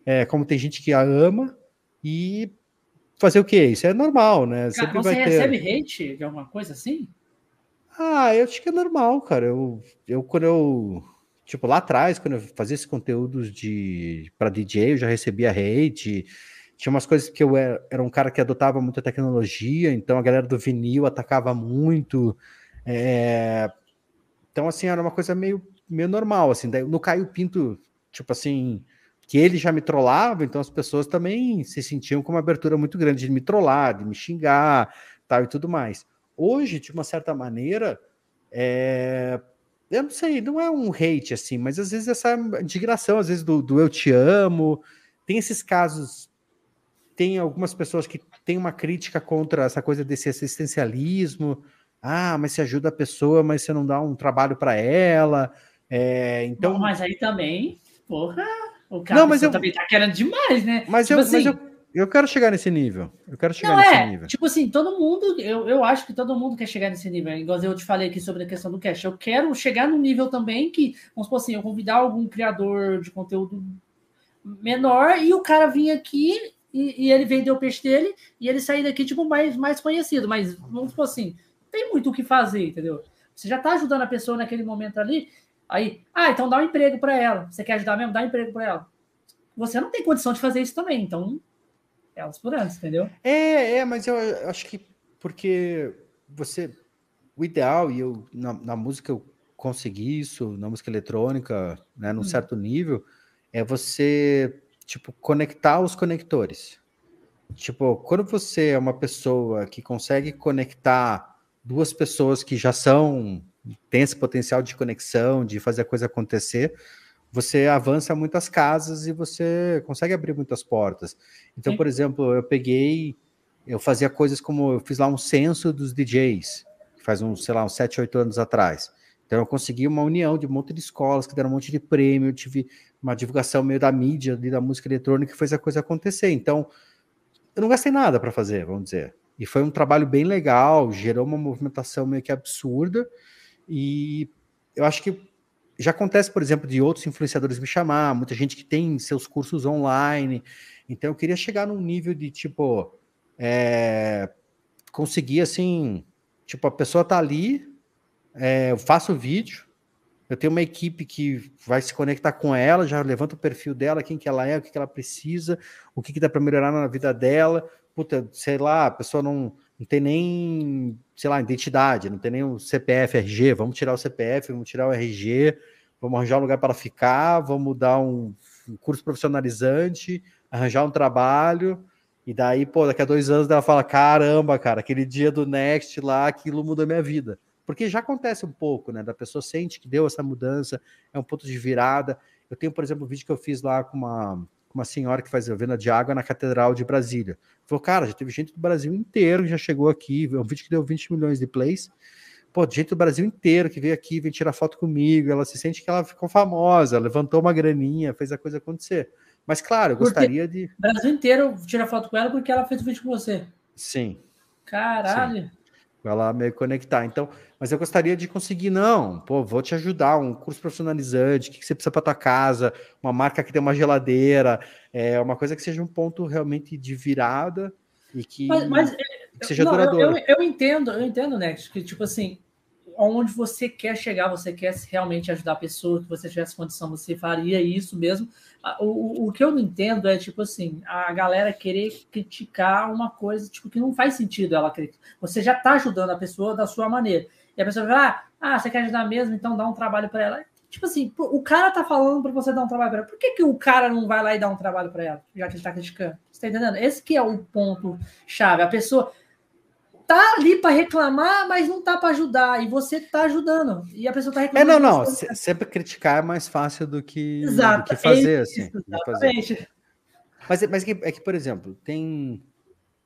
é, como tem gente que a ama, e fazer o quê? Isso é normal, né? Sempre você vai ter... recebe hate de alguma coisa assim? Ah, eu acho que é normal, cara. Eu, eu quando eu. Tipo, lá atrás, quando eu fazia esses conteúdos de para DJ, eu já recebia hate tinha umas coisas que eu era, era, um cara que adotava muita tecnologia, então a galera do vinil atacava muito. É... Então, assim, era uma coisa meio, meio normal, assim. Daí, no Caio Pinto, tipo assim, que ele já me trollava, então as pessoas também se sentiam com uma abertura muito grande de me trollar, de me xingar, tal e tudo mais. Hoje, de uma certa maneira, é... eu não sei, não é um hate assim, mas às vezes essa indignação, às vezes do, do eu te amo, tem esses casos tem algumas pessoas que têm uma crítica contra essa coisa desse assistencialismo. Ah, mas você ajuda a pessoa, mas você não dá um trabalho para ela. É, então, mas aí também, porra, o cara não, mas eu, também tá querendo demais, né? Mas, tipo eu, assim, mas eu, eu quero chegar nesse nível. Eu quero chegar não, nesse é, nível. Tipo assim, todo mundo, eu, eu acho que todo mundo quer chegar nesse nível. Igual eu te falei aqui sobre a questão do cash. Eu quero chegar num nível também que, vamos supor assim, eu convidar algum criador de conteúdo menor e o cara vir aqui e, e, ele vendeu o peixe dele e ele sair daqui, tipo, mais, mais conhecido. Mas, vamos supor assim, tem muito o que fazer, entendeu? Você já tá ajudando a pessoa naquele momento ali, aí, ah, então dá um emprego para ela. Você quer ajudar mesmo? Dá um emprego para ela. Você não tem condição de fazer isso também, então, elas por antes, entendeu? É, é, mas eu acho que porque você, o ideal, e eu, na, na música eu consegui isso, na música eletrônica, né, num hum. certo nível, é você tipo, conectar os conectores. Tipo, quando você é uma pessoa que consegue conectar duas pessoas que já são tem esse potencial de conexão, de fazer a coisa acontecer, você avança muitas casas e você consegue abrir muitas portas. Então, Sim. por exemplo, eu peguei, eu fazia coisas como eu fiz lá um censo dos DJs, faz uns, sei lá, uns 7, 8 anos atrás. Então eu consegui uma união de um monte de escolas que deram um monte de prêmio, eu tive uma divulgação meio da mídia, da música eletrônica, que fez a coisa acontecer. Então, eu não gastei nada para fazer, vamos dizer. E foi um trabalho bem legal, gerou uma movimentação meio que absurda. E eu acho que já acontece, por exemplo, de outros influenciadores me chamar, muita gente que tem seus cursos online. Então eu queria chegar num nível de tipo é, conseguir assim, tipo, a pessoa tá ali, é, eu faço vídeo, eu tenho uma equipe que vai se conectar com ela, já levanta o perfil dela, quem que ela é, o que, que ela precisa, o que, que dá para melhorar na vida dela. Puta, sei lá, a pessoa não, não tem nem, sei lá, identidade, não tem nem o CPF, RG, vamos tirar o CPF, vamos tirar o RG, vamos arranjar um lugar para ficar, vamos dar um, um curso profissionalizante, arranjar um trabalho, e daí, pô, daqui a dois anos ela fala: caramba, cara, aquele dia do Next lá, aquilo mudou minha vida. Porque já acontece um pouco, né? Da pessoa sente que deu essa mudança, é um ponto de virada. Eu tenho, por exemplo, um vídeo que eu fiz lá com uma, uma senhora que faz a venda de água na Catedral de Brasília. Falou, cara, já teve gente do Brasil inteiro que já chegou aqui. É um vídeo que deu 20 milhões de plays. Pô, gente do Brasil inteiro que veio aqui, veio tirar foto comigo. Ela se sente que ela ficou famosa, levantou uma graninha, fez a coisa acontecer. Mas, claro, eu porque gostaria de. O Brasil inteiro tira foto com ela porque ela fez o vídeo com você. Sim. Caralho. Sim ela meio conectar. Então, mas eu gostaria de conseguir, não, pô, vou te ajudar, um curso profissionalizante, o que, você precisa para tua casa, uma marca que tem uma geladeira, é uma coisa que seja um ponto realmente de virada e que, mas, mas que seja não, duradouro. Eu, eu, eu, entendo, eu entendo, Nex, que tipo assim, onde você quer chegar, você quer realmente ajudar a pessoa, que você tivesse condição, você faria isso mesmo. O, o, que eu não entendo é, tipo assim, a galera querer criticar uma coisa tipo, que não faz sentido ela criticar. Você já está ajudando a pessoa da sua maneira. E a pessoa vai, ah, ah você quer ajudar mesmo, então dá um trabalho para ela. Tipo assim, o cara tá falando para você dar um trabalho para ela. Por que, que o cara não vai lá e dá um trabalho para ela, já que ele tá criticando? Você tá entendendo? Esse que é o ponto chave. A pessoa tá ali para reclamar, mas não tá para ajudar. E você tá ajudando. E a pessoa tá reclamando. É, não, não. Sempre criticar é mais fácil do que, Exato, do que fazer, é assim. Exatamente. Fazer. Mas, mas é, que, é que, por exemplo, tem,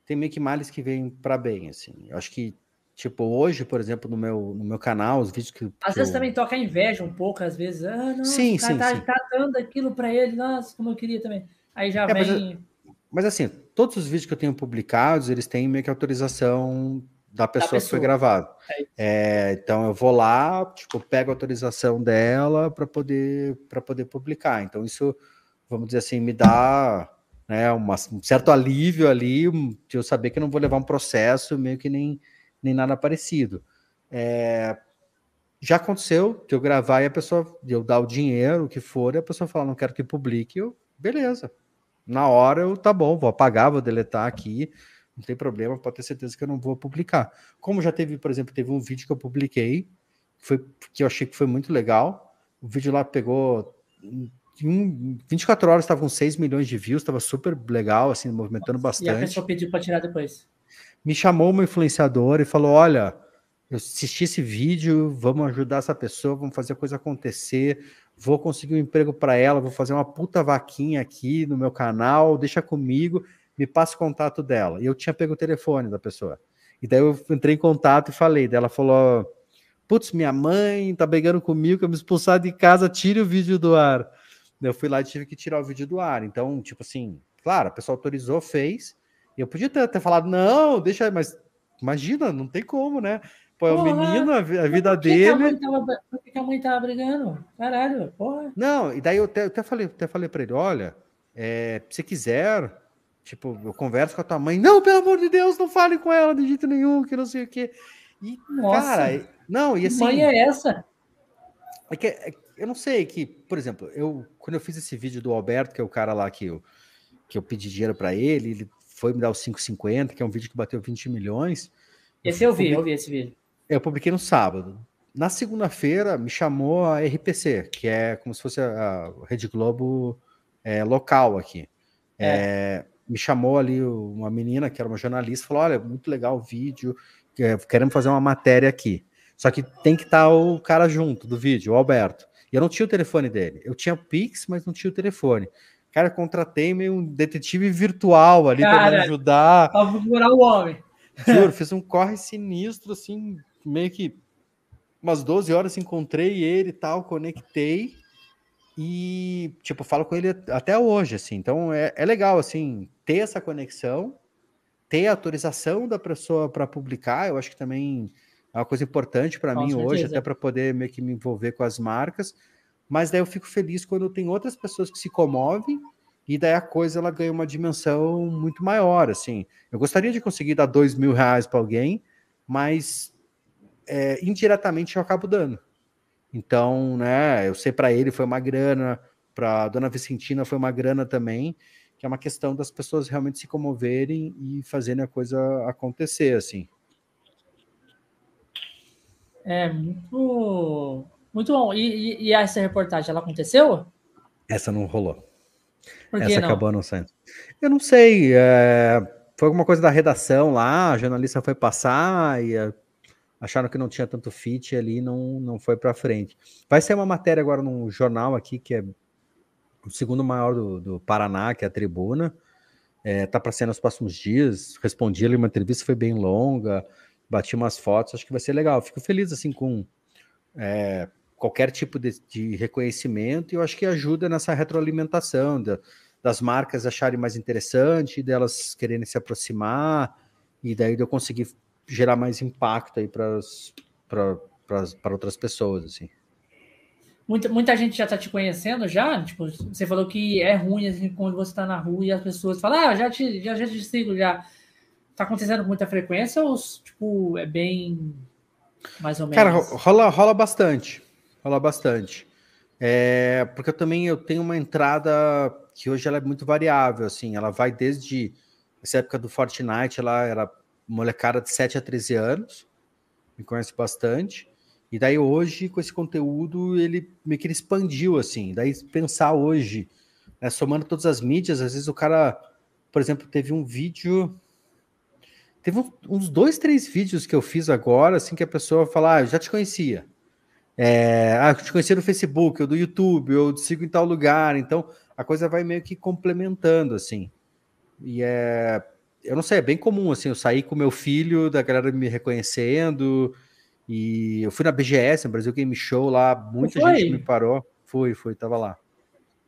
tem meio que males que vêm para bem, assim. Eu acho que, tipo, hoje, por exemplo, no meu, no meu canal, os vídeos que. Às que vezes eu... também toca inveja um pouco, às vezes. Ah, não, sim, sim, tá, sim. tá dando aquilo para ele, nossa, como eu queria também. Aí já é, vem. Mas, mas assim, todos os vídeos que eu tenho publicados, eles têm meio que autorização da pessoa, pessoa. que foi gravado. É, é, então eu vou lá, tipo, pego a autorização dela para poder para poder publicar. Então isso, vamos dizer assim, me dá né, uma, um certo alívio ali de eu saber que eu não vou levar um processo meio que nem, nem nada parecido. É, já aconteceu de eu gravar e a pessoa, de eu dar o dinheiro, o que for, e a pessoa fala, não quero que publique, eu, beleza. Na hora eu, tá bom, vou apagar, vou deletar aqui, não tem problema, pode ter certeza que eu não vou publicar. Como já teve, por exemplo, teve um vídeo que eu publiquei, foi, que eu achei que foi muito legal. O vídeo lá pegou. Em 24 horas estava com 6 milhões de views, estava super legal, assim, movimentando bastante. E a pessoa pediu para tirar depois. Me chamou uma influenciadora e falou: Olha, eu assisti esse vídeo, vamos ajudar essa pessoa, vamos fazer a coisa acontecer, vou conseguir um emprego para ela, vou fazer uma puta vaquinha aqui no meu canal, deixa comigo me passa o contato dela. E eu tinha pego o telefone da pessoa. E daí eu entrei em contato e falei. Daí ela falou: Putz, minha mãe tá brigando comigo, que eu me expulsar de casa, tire o vídeo do ar. Eu fui lá e tive que tirar o vídeo do ar. Então, tipo assim, claro, a pessoa autorizou, fez. Eu podia ter, ter falado, não, deixa, mas imagina, não tem como, né? Pô, é o menino, a, vida por que dele. Que tava, por que a mãe tava brigando? Caralho, porra. Não, e daí eu até, eu até falei, até falei para ele: olha, é, se quiser, Tipo, eu converso com a tua mãe, não, pelo amor de Deus, não fale com ela de jeito nenhum, que não sei o quê. E, Nossa, cara, não, e assim. Mãe é essa? É que, é, eu não sei que, por exemplo, eu quando eu fiz esse vídeo do Alberto, que é o cara lá que eu, que eu pedi dinheiro para ele, ele foi me dar os 5,50, que é um vídeo que bateu 20 milhões. Esse eu, eu vi, eu vi esse vídeo. Eu publiquei no sábado. Na segunda-feira me chamou a RPC, que é como se fosse a, Rede Globo é, local aqui. É. É, me chamou ali uma menina que era uma jornalista, falou: olha, muito legal o vídeo, queremos fazer uma matéria aqui. Só que tem que estar tá o cara junto do vídeo, o Alberto. E eu não tinha o telefone dele. Eu tinha o Pix, mas não tinha o telefone. Cara, contratei meio um detetive virtual ali para me ajudar. Para procurar o homem. Juro, fiz um corre sinistro, assim, meio que umas 12 horas encontrei ele e tal, conectei. E, tipo, falo com ele até hoje, assim. Então, é, é legal, assim, ter essa conexão, ter a autorização da pessoa para publicar. Eu acho que também é uma coisa importante para mim certeza. hoje, até para poder meio que me envolver com as marcas. Mas daí eu fico feliz quando tem outras pessoas que se comovem e daí a coisa ela ganha uma dimensão muito maior, assim. Eu gostaria de conseguir dar dois mil reais para alguém, mas é, indiretamente eu acabo dando. Então, né, eu sei para ele foi uma grana, para dona Vicentina foi uma grana também, que é uma questão das pessoas realmente se comoverem e fazerem a coisa acontecer, assim. É muito, muito bom. E, e, e essa reportagem, ela aconteceu? Essa não rolou. Essa não? acabou não saindo. Eu não sei. É... Foi alguma coisa da redação lá, a jornalista foi passar e acharam que não tinha tanto fit ali, não, não foi para frente. Vai ser uma matéria agora num jornal aqui que é o segundo maior do, do Paraná, que é a Tribuna. É, tá para ser nos próximos dias. Respondi ali uma entrevista, foi bem longa bati umas fotos, acho que vai ser legal. Fico feliz assim com é, qualquer tipo de, de, reconhecimento e eu acho que ajuda nessa retroalimentação da, das marcas acharem mais interessante, delas quererem se aproximar e daí eu conseguir gerar mais impacto aí para outras pessoas assim. Muita, muita gente já está te conhecendo já, tipo, você falou que é ruim assim, quando você está na rua e as pessoas falam, ah, já te, já, já te sigo já tá acontecendo com muita frequência ou, tipo, é bem mais ou menos? Cara, rola, rola bastante. Rola bastante. É, porque eu também eu tenho uma entrada que hoje ela é muito variável, assim, ela vai desde essa época do Fortnite, ela era molecada de 7 a 13 anos, me conhece bastante. E daí hoje, com esse conteúdo, ele meio que ele expandiu, assim. Daí pensar hoje, né, somando todas as mídias, às vezes o cara, por exemplo, teve um vídeo Teve uns dois, três vídeos que eu fiz agora, assim, que a pessoa fala, ah, eu já te conhecia. É, ah, eu te conhecia no Facebook, ou do YouTube, ou te sigo em tal lugar. Então, a coisa vai meio que complementando, assim. E é... Eu não sei, é bem comum, assim, eu saí com meu filho, da galera me reconhecendo, e eu fui na BGS, no Brasil Game Show, lá, muita gente me parou. Fui, fui, tava lá.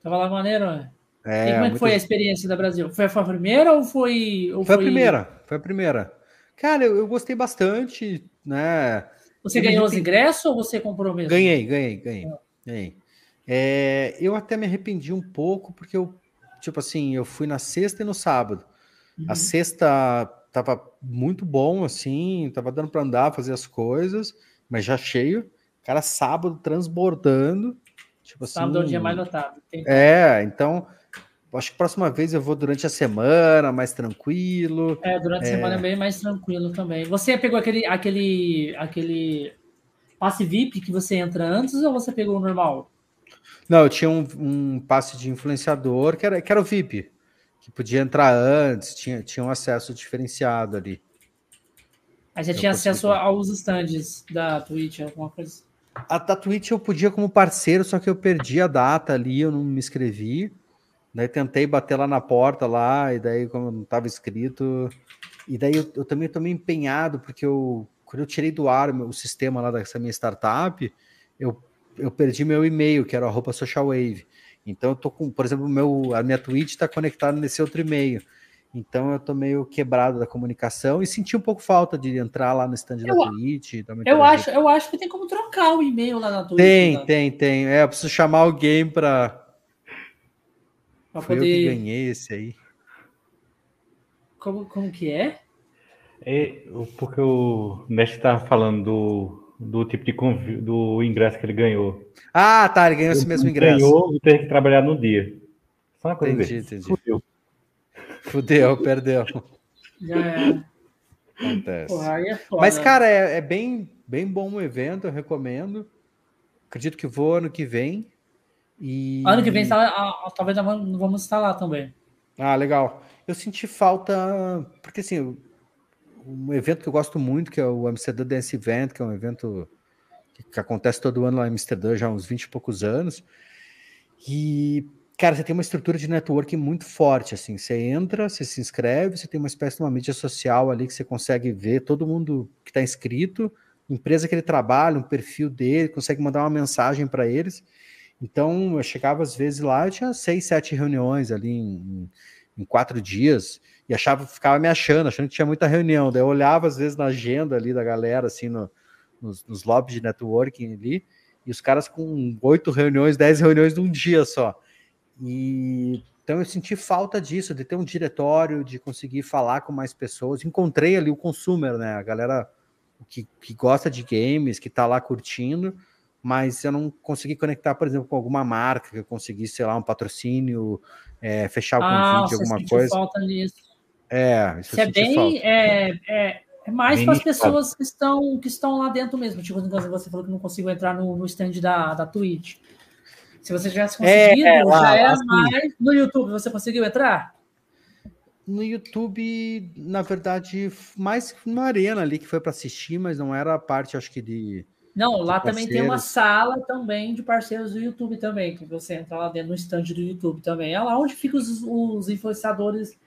Tava lá maneiro, né? É, e como é que foi a experiência da Brasil? Foi, foi a primeira ou foi. Ou foi, foi, a primeira, foi a primeira. Cara, eu, eu gostei bastante, né? Você ganhou os ingressos ou você comprou mesmo? Ganhei, ganhei, ganhei. É. ganhei. É, eu até me arrependi um pouco, porque eu, tipo assim, eu fui na sexta e no sábado. Uhum. A sexta tava muito bom, assim, tava dando para andar, fazer as coisas, mas já cheio. Cara, sábado transbordando. Tipo sábado assim, é o dia mais lotado. É, então Acho que próxima vez eu vou durante a semana, mais tranquilo. É, durante a é... semana é bem mais tranquilo também. Você pegou aquele, aquele, aquele passe VIP que você entra antes ou você pegou o normal? Não, eu tinha um, um passe de influenciador que era, que era o VIP, que podia entrar antes, tinha, tinha um acesso diferenciado ali. Aí você eu tinha acesso aos stands da Twitch, alguma coisa? A da Twitch eu podia como parceiro, só que eu perdi a data ali, eu não me inscrevi. Daí tentei bater lá na porta lá, e daí, como não estava escrito. E daí eu, eu também estou meio empenhado, porque eu, quando eu tirei do ar o sistema lá dessa minha startup, eu, eu perdi meu e-mail, que era a roupa Social Wave. Então eu tô com, por exemplo, meu, a minha Twitch está conectada nesse outro e-mail. Então eu tô meio quebrado da comunicação e senti um pouco falta de entrar lá no stand eu, da Twitch. Eu acho, eu acho que tem como trocar o e-mail lá na Twitch. Tem, né? tem, tem. É, eu preciso chamar alguém para Pra Foi poder... eu que ganhei esse aí. Como, como que é? É, porque o mestre estava falando do, do tipo de conv... do ingresso que ele ganhou. Ah, tá, ele ganhou ele esse mesmo ingresso. Ganhou e teve que trabalhar no dia. Só uma coisa entendi, entendi. Fudeu. Fudeu, perdeu. Já é. Acontece. Porra, é foda. Mas, cara, é, é, bem, bem bom o evento, eu recomendo. Acredito que vou ano que vem. E... Ano que vem, tá, talvez vamos estar lá também. Ah, legal. Eu senti falta, porque assim, um evento que eu gosto muito, que é o Amsterdã Dance Event, que é um evento que acontece todo ano lá em Amsterdã já há uns 20 e poucos anos. E, cara, você tem uma estrutura de networking muito forte, assim, você entra, você se inscreve, você tem uma espécie de uma mídia social ali que você consegue ver todo mundo que está inscrito, empresa que ele trabalha, um perfil dele, consegue mandar uma mensagem para eles. Então, eu chegava às vezes lá, eu tinha seis, sete reuniões ali em, em quatro dias, e achava, ficava me achando, achando que tinha muita reunião. Daí eu olhava às vezes na agenda ali da galera, assim, no, nos, nos lobbies de networking ali, e os caras com oito reuniões, dez reuniões num dia só. E então eu senti falta disso, de ter um diretório, de conseguir falar com mais pessoas. Encontrei ali o consumer, né? A galera que, que gosta de games, que está lá curtindo, mas eu não consegui conectar, por exemplo, com alguma marca, que eu conseguisse, sei lá, um patrocínio, é, fechar algum ah, vídeo, alguma coisa. falta nisso. É, isso, é bem. É, é, é, mais para as pessoas que estão, que estão lá dentro mesmo. Tipo, você falou que não consigo entrar no, no stand da, da Twitch. Se você tivesse é, conseguido, é, lá, já é assim, mais. No YouTube, você conseguiu entrar? No YouTube, na verdade, mais uma arena ali que foi para assistir, mas não era a parte, acho que, de não, lá também tem uma sala também de parceiros do YouTube também, que você entra lá dentro no stand do YouTube também. É lá onde ficam os, os influenciadores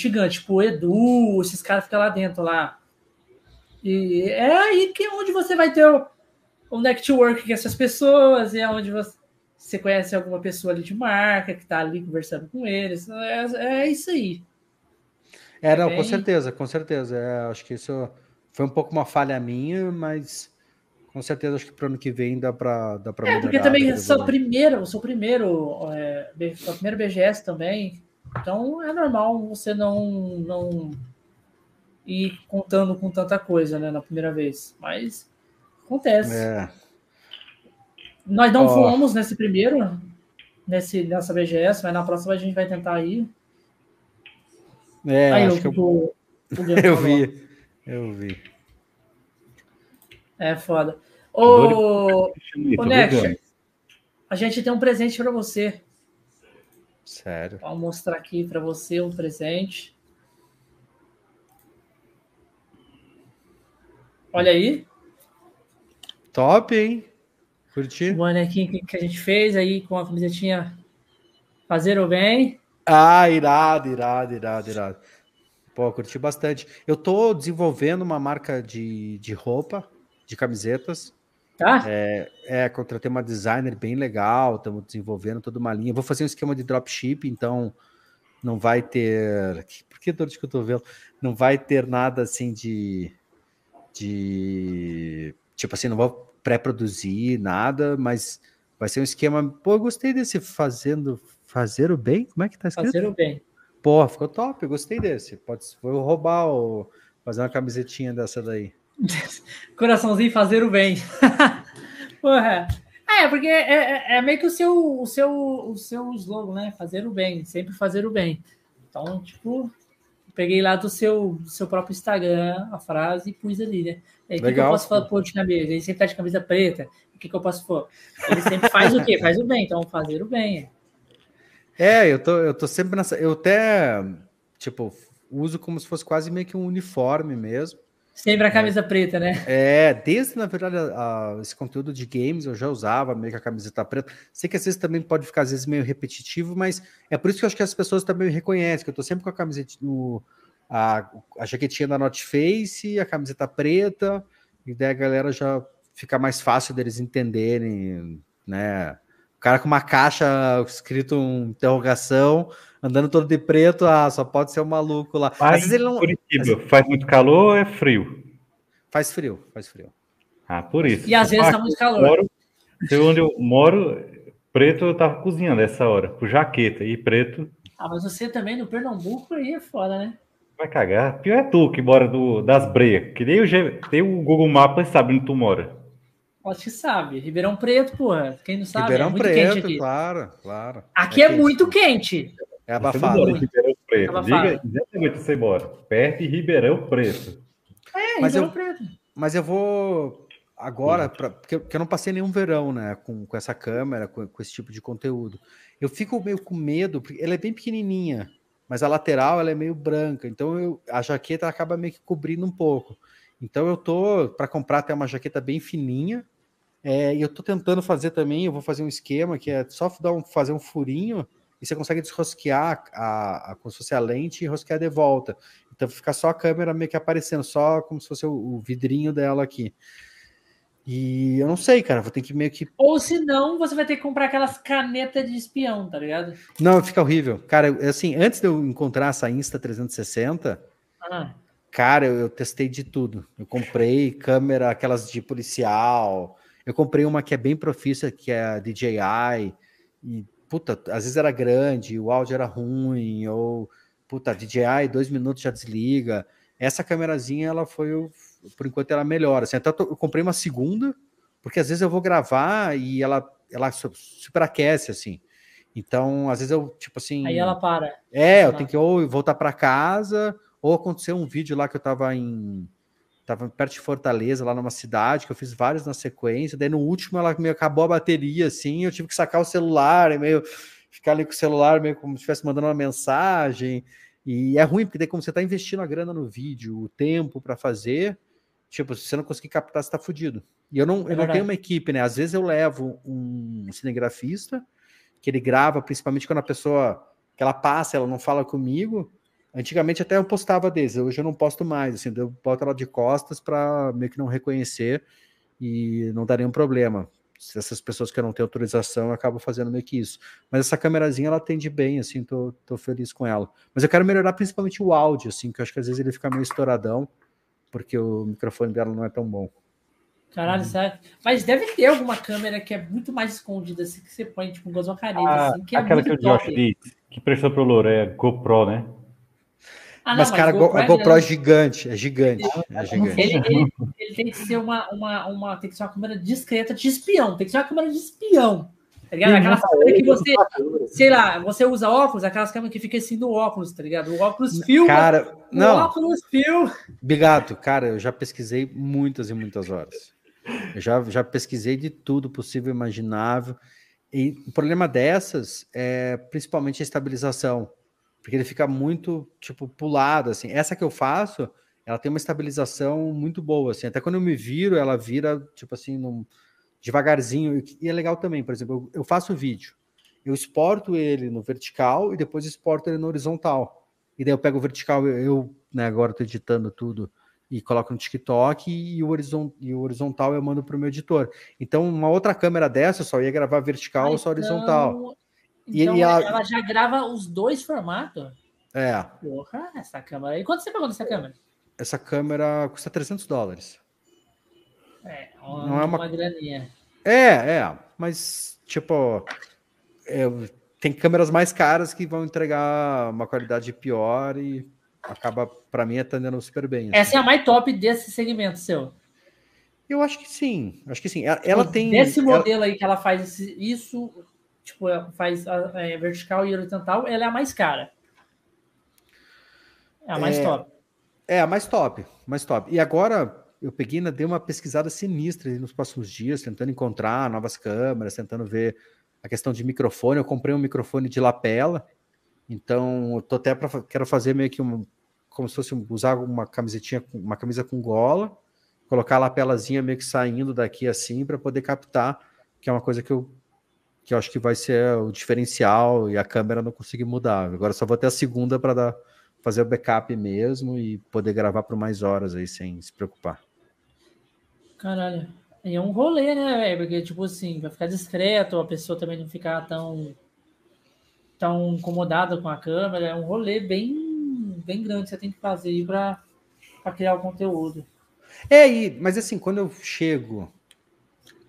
gigantes, tipo o Edu, esses caras ficam lá dentro lá. E é aí que é onde você vai ter o, o network com essas pessoas, e é onde você, você conhece alguma pessoa ali de marca que está ali conversando com eles. É, é isso aí. É, não, bem... com certeza, com certeza. É, acho que isso foi um pouco uma falha minha, mas com certeza acho que para o ano que vem dá para dá para É, porque também é seu primeiro, o seu primeiro, é, seu primeiro BGS também. Então é normal você não não ir contando com tanta coisa, né, na primeira vez. Mas acontece. É. Nós não oh. fomos nesse primeiro, nesse nessa BGS, mas na próxima a gente vai tentar ir. É, Aí, acho eu, que eu, eu vi. Eu vi. É foda. Ô, ô Nex, a gente tem um presente para você. Sério? Vou mostrar aqui para você um presente. Olha aí. Top, hein? Curti. O bonequinho que a gente fez aí com a camisetinha Fazer o Bem. Ah, irado, irado, irado, irado. Pô, curti bastante. Eu tô desenvolvendo uma marca de, de roupa de camisetas. Tá. É, é, contratei uma designer bem legal, estamos desenvolvendo toda uma linha. Vou fazer um esquema de dropship, então não vai ter. Por que dor de cotovelo? Não vai ter nada assim de. de tipo assim, não vou pré-produzir nada, mas vai ser um esquema. Pô, eu gostei desse fazendo. Fazer o bem? Como é que tá escrito? Fazer o bem. Pô, ficou top, eu gostei desse. Pode, vou roubar ou fazer uma camisetinha dessa daí. Coraçãozinho fazer o bem. Porra. É, porque é, é, é, meio que o seu, o, seu, o seu slogan, né? Fazer o bem, sempre fazer o bem. Então, tipo, peguei lá do seu, do seu próprio Instagram a frase e pus ali, né? o que, que, eu posso falar pôr de camisa? Ele sempre tá de camisa preta. O que, que eu posso pôr? Ele sempre faz o quê? Faz o bem, então fazer o bem. É, eu tô, eu tô sempre nessa. Eu até, tipo, uso como se fosse quase meio que um uniforme mesmo. Sempre a camisa é, preta, né? É, desde, na verdade, a, a, esse conteúdo de games eu já usava meio que a camiseta preta. Sei que às vezes também pode ficar, às vezes, meio repetitivo, mas é por isso que eu acho que as pessoas também me reconhecem, que eu tô sempre com a camiseta, a, a jaquetinha da Not Face, a camiseta preta, e daí a galera já fica mais fácil deles entenderem, né? O cara com uma caixa escrito um interrogação, andando todo de preto, ah, só pode ser um maluco lá. Às vezes ele não. Curitiba, faz muito calor ou é frio? Faz frio, faz frio. Ah, por isso. E às vezes tá muito calor. Moro, onde eu moro, preto eu tava cozinhando essa hora, com jaqueta e preto. Ah, mas você também no Pernambuco aí é foda, né? Vai cagar. Pior é tu que mora do, das breias. Que nem o, tem o Google Maps sabe onde tu mora. Acho que sabe. Ribeirão Preto, porra. Quem não sabe? Ribeirão é Preto, claro, claro. Aqui é, é muito quente. É abafado. Ribeirão Preto. É abafado. Diga exatamente onde você mora. Perto de Ribeirão Preto. É, mas Ribeirão eu, Preto. Mas eu vou agora, pra, porque, eu, eu não passei nenhum verão, né, com, com essa câmera, com, com esse tipo de conteúdo. Eu fico meio com medo, porque ela é bem pequenininha, mas a lateral ela é meio branca, então eu, a jaqueta acaba meio que cobrindo um pouco. Então eu tô para comprar até uma jaqueta bem fininha, É, e eu tô tentando fazer também, eu vou fazer um esquema que é só dar um, fazer um furinho e você consegue desrosquear a, a, como se fosse a lente e rosquear de volta. Então fica só a câmera meio que aparecendo, só como se fosse o, o vidrinho dela aqui. E eu não sei, cara, vou ter que meio que. Ou se não, você vai ter que comprar aquelas canetas de espião, tá ligado? Não, fica horrível. Cara, assim, antes de eu encontrar essa Insta 360, ah. cara, eu, eu testei de tudo. Eu comprei câmera, aquelas de policial. Eu comprei uma que é bem profissa, que é a DJI. E, puta, às vezes era grande, o áudio era ruim, ou, puta, DJI, dois minutos já desliga. Essa câmerazinha, ela foi o por enquanto ela melhora. Assim, até eu comprei uma segunda, porque às vezes eu vou gravar e ela, ela superaquece, assim. Então, às vezes eu, tipo assim. Aí ela para. É, eu tenho que ou voltar para casa, ou aconteceu um vídeo lá que eu tava em. Tava perto de Fortaleza, lá numa cidade, que eu fiz vários na sequência. Daí no último ela meio acabou a bateria, assim, eu tive que sacar o celular, meio ficar ali com o celular, meio como se estivesse mandando uma mensagem. E é ruim, porque daí, como você está investindo a grana no vídeo, o tempo para fazer, Tipo, se você não conseguir captar, você tá fudido. E eu não, eu não tenho uma equipe, né? Às vezes eu levo um cinegrafista, que ele grava, principalmente quando a pessoa que ela passa, ela não fala comigo. Antigamente até eu postava deles, hoje eu não posto mais, assim, eu boto ela de costas para meio que não reconhecer e não dar nenhum problema. Se essas pessoas que eu não tenho autorização, eu acabo fazendo meio que isso. Mas essa câmerazinha ela atende bem, assim, tô, tô feliz com ela. Mas eu quero melhorar principalmente o áudio, assim, que eu acho que às vezes ele fica meio estouradão porque o microfone dela não é tão bom. Caralho, sério. Mas deve ter alguma câmera que é muito mais escondida, assim, que você põe, tipo, um caneta, ah, assim, que é Aquela que o Josh disse, que prestou pro Louro, é GoPro, né? Ah, não, mas, mas, cara, GoPro a GoPro é gigante, é gigante. É gigante. Ele, ele, ele, tem que ser uma, uma, uma, tem que ser uma câmera discreta de espião, tem que ser uma câmera de espião. Tá ligado? Aquelas câmeras que você, sei lá, você usa óculos, aquelas câmeras que fica assim do óculos, tá ligado? O óculos filma. Cara, não. óculos fio. Bigato, cara, eu já pesquisei muitas e muitas horas. Eu já, já pesquisei de tudo possível e imaginável. E o problema dessas é principalmente a estabilização, porque ele fica muito, tipo, pulado, assim. Essa que eu faço, ela tem uma estabilização muito boa, assim. Até quando eu me viro, ela vira, tipo assim, num devagarzinho. E é legal também, por exemplo, eu, faço vídeo, eu exporto ele no vertical e depois exporto ele no horizontal. E daí eu pego o vertical, eu, né, agora estou editando tudo e coloco no TikTok e o, e o horizontal eu mando para o meu editor. Então, uma outra câmera dessa eu só ia gravar vertical ou só horizontal. Então, e, ela... ela já grava os dois formatos? É. Porra, essa câmera. E quanto você pagou nessa câmera? Essa câmera custa 300 dólares. É, uma, não é uma, uma graninha. É, é, mas tipo, é, tem câmeras mais caras que vão entregar uma qualidade pior e acaba, para mim, atendendo super bem. Assim. Essa é a mais top desse segmento seu. Eu acho que sim, acho que sim. Ela, ela tem. Desse modelo ela... aí que ela faz isso, tipo, faz é, vertical e horizontal, ela é a mais cara. É a mais é, top. É a mais top, mais top. E agora, eu peguei, né, dei uma pesquisada sinistra nos próximos dias, tentando encontrar novas câmeras, tentando ver a questão de microfone. Eu comprei um microfone de lapela, então eu tô até para quero fazer meio que um, como se fosse usar uma camisetinha, uma camisa com gola, colocar a lapelazinha meio que saindo daqui assim para poder captar, que é uma coisa que eu que eu acho que vai ser o diferencial e a câmera não consegui mudar. Agora só vou ter a segunda para dar fazer o backup mesmo e poder gravar por mais horas aí sem se preocupar. Caralho. É um rolê, né, velho? Porque, tipo assim, vai ficar discreto, a pessoa também não ficar tão, tão incomodada com a câmera. É um rolê bem, bem grande que você tem que fazer aí pra, pra criar o conteúdo. É, e, mas assim, quando eu chego,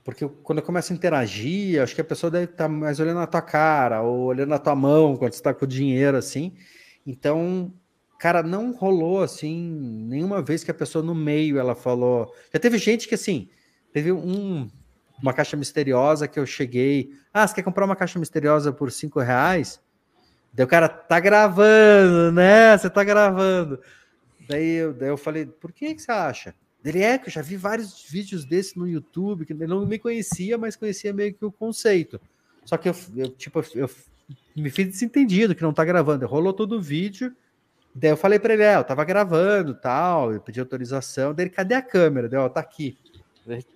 porque quando eu começo a interagir, acho que a pessoa deve estar tá mais olhando na tua cara, ou olhando na tua mão quando você está com o dinheiro, assim. Então, Cara, não rolou assim, nenhuma vez que a pessoa no meio ela falou. Já teve gente que assim, teve um, uma caixa misteriosa que eu cheguei. Ah, você quer comprar uma caixa misteriosa por cinco reais? Daí o cara tá gravando, né? Você tá gravando. Daí eu, daí eu falei, por que, que você acha? Ele é que eu já vi vários vídeos desse no YouTube, que ele não me conhecia, mas conhecia meio que o conceito. Só que eu, eu tipo, eu me fiz desentendido que não tá gravando. Rolou todo o vídeo Daí eu falei para ele, é, eu tava gravando tal, eu pedi autorização. Daí ele, cadê a câmera? Daí, ó, tá aqui.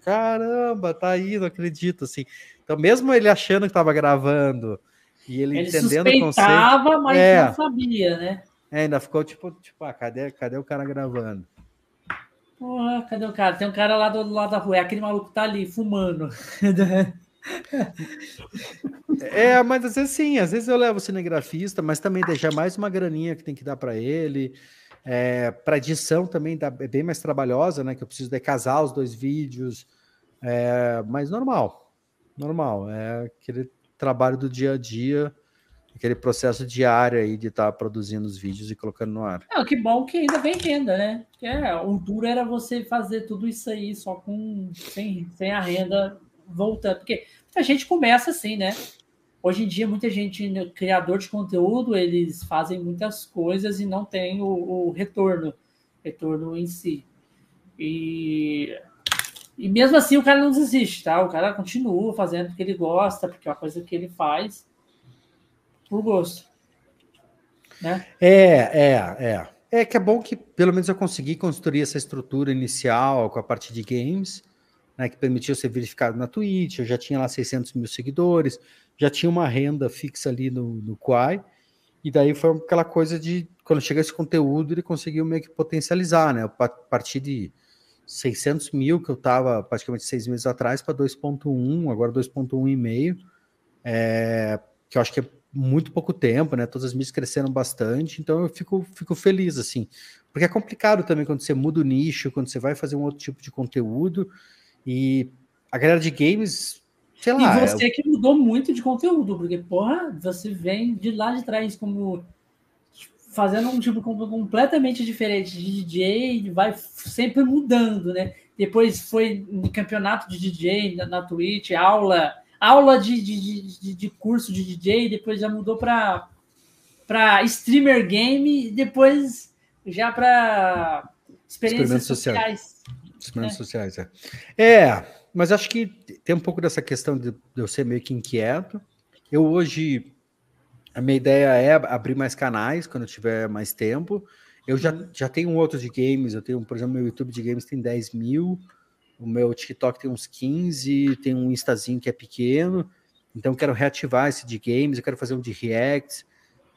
Caramba, tá aí, não acredito, assim. Então, mesmo ele achando que estava gravando e ele, ele entendendo o conceito... mas é, não sabia, né? É, ainda ficou tipo, tipo ah, cadê, cadê o cara gravando? Porra, cadê o cara? Tem um cara lá do lado da rua, é aquele maluco tá ali fumando. é, mas às vezes sim, às vezes eu levo o cinegrafista, mas também deixa mais uma graninha que tem que dar para ele. É, para edição também dá, é bem mais trabalhosa, né? Que eu preciso de casar os dois vídeos. É, mas normal, normal. É aquele trabalho do dia a dia, aquele processo diário aí de estar tá produzindo os vídeos e colocando no ar. É, que bom que ainda vem renda, né? É, o duro era você fazer tudo isso aí só com sem, sem a renda voltando. Porque a gente começa assim, né? Hoje em dia, muita gente, né, criador de conteúdo, eles fazem muitas coisas e não tem o, o retorno, retorno em si. E, e mesmo assim, o cara não desiste, tá? O cara continua fazendo porque ele gosta, porque é uma coisa que ele faz por gosto. Né? É, é, é. É que é bom que pelo menos eu consegui construir essa estrutura inicial com a parte de games, né, que permitiu ser verificado na Twitch. Eu já tinha lá 600 mil seguidores, já tinha uma renda fixa ali no, no Quai, e daí foi aquela coisa de, quando chega esse conteúdo, ele conseguiu meio que potencializar, né? A partir de 600 mil, que eu estava praticamente seis meses atrás, para 2,1, agora 2,1,5, é, que eu acho que é muito pouco tempo, né? Todas as mídias cresceram bastante, então eu fico, fico feliz, assim. Porque é complicado também quando você muda o nicho, quando você vai fazer um outro tipo de conteúdo, e a galera de games Sei lá, e você é... que mudou muito de conteúdo, porque, porra, você vem de lá de trás como fazendo um tipo completamente diferente de DJ, vai sempre mudando, né? Depois foi no campeonato de DJ na, na Twitch, aula, aula de, de, de, de curso de DJ, depois já mudou para para streamer game, depois já para experiências sociais. Experiências é. sociais, é. É, mas acho que tem um pouco dessa questão de, eu ser meio que inquieto. Eu hoje, a minha ideia é abrir mais canais quando eu tiver mais tempo. Eu já, uhum. já tenho outros de games, eu tenho, por exemplo, meu YouTube de games tem 10 mil, o meu TikTok tem uns 15, tem um Instazinho que é pequeno, então eu quero reativar esse de games, eu quero fazer um de React,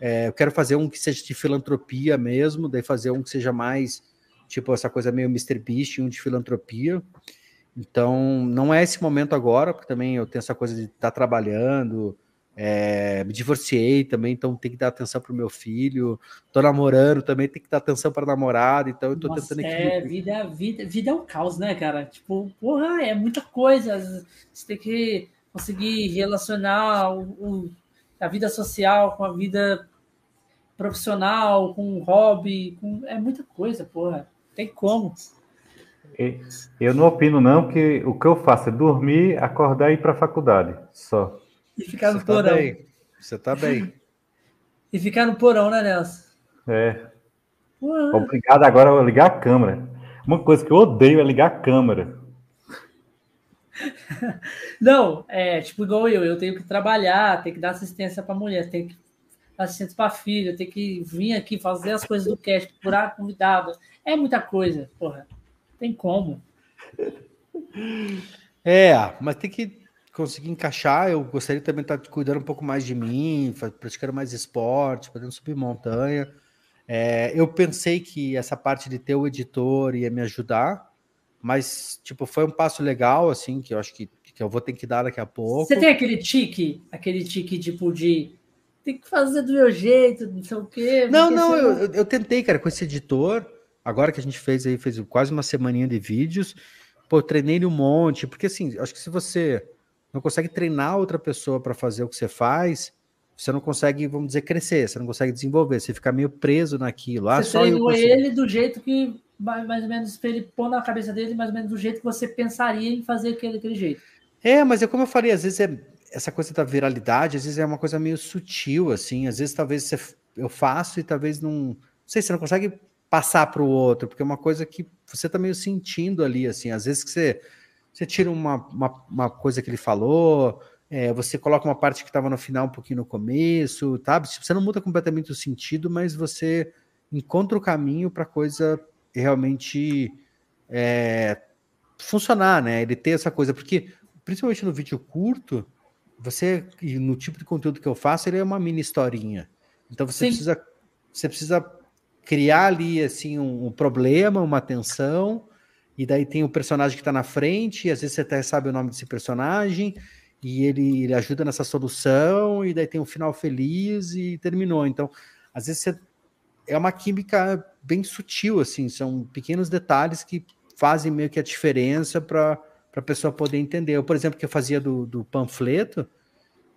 é, eu quero fazer um que seja de filantropia mesmo, daí fazer um que seja mais, tipo, essa coisa meio Mr. Beast, um de filantropia. Então, não é esse momento agora, porque também eu tenho essa coisa de estar tá trabalhando, é, me divorciei também, então tem que dar atenção para o meu filho. Tô namorando também, tem que dar atenção para namorada, então eu tô Nossa, tentando É, vida, vida, vida é um caos, né, cara? Tipo, porra, é muita coisa. Você tem que conseguir relacionar o, o, a vida social com a vida profissional, com o hobby, com... é muita coisa, porra. Tem como. Eu não opino, não, que o que eu faço é dormir, acordar e ir para a faculdade. Só. E ficar no Você tá porão. Tá bem. Você tá bem. E ficar no porão, né, Nelson? É. Ué. Obrigado agora a ligar a câmera. Uma coisa que eu odeio é ligar a câmera. Não, é tipo igual eu, eu tenho que trabalhar, tenho que dar assistência para mulher, tenho que dar assistência para filho, tenho que vir aqui fazer as coisas do cast, procurar convidado. É muita coisa, porra. Tem como. É, mas tem que conseguir encaixar. Eu gostaria também de estar cuidando um pouco mais de mim, praticando mais esporte, podendo subir montanha. É, eu pensei que essa parte de ter o editor ia me ajudar, mas tipo foi um passo legal assim que eu acho que, que eu vou ter que dar daqui a pouco. Você tem aquele tique, aquele tique tipo de tem que fazer do meu jeito, não sei o quê. Não, não, eu, eu, eu tentei, cara, com esse editor. Agora que a gente fez aí, fez quase uma semaninha de vídeos, pô, treinei um monte, porque assim, acho que se você não consegue treinar outra pessoa para fazer o que você faz, você não consegue, vamos dizer, crescer, você não consegue desenvolver, você fica meio preso naquilo. Ah, você treinou ele do jeito que, mais ou menos, para ele pôr na cabeça dele, mais ou menos do jeito que você pensaria em fazer aquele, aquele jeito. É, mas é como eu falei, às vezes é essa coisa da viralidade, às vezes é uma coisa meio sutil, assim, às vezes talvez você, eu faço e talvez não, não sei, você não consegue passar para o outro, porque é uma coisa que você está meio sentindo ali, assim, às vezes que você, você tira uma, uma, uma coisa que ele falou, é, você coloca uma parte que estava no final um pouquinho no começo? Tipo, você não muda completamente o sentido, mas você encontra o caminho para a coisa realmente é, funcionar, né? Ele ter essa coisa, porque principalmente no vídeo curto, você no tipo de conteúdo que eu faço, ele é uma mini historinha. Então você Sim. precisa você precisa criar ali assim um, um, problema, uma tensão, e daí tem o personagem que está na frente, e às vezes você até sabe o nome desse personagem, e ele, ele ajuda nessa solução, e daí tem um final feliz e terminou. Então, às vezes você, é uma química bem sutil, assim, são pequenos detalhes que fazem meio que a diferença para a pessoa poder entender. Eu, por exemplo, que eu fazia do, do panfleto,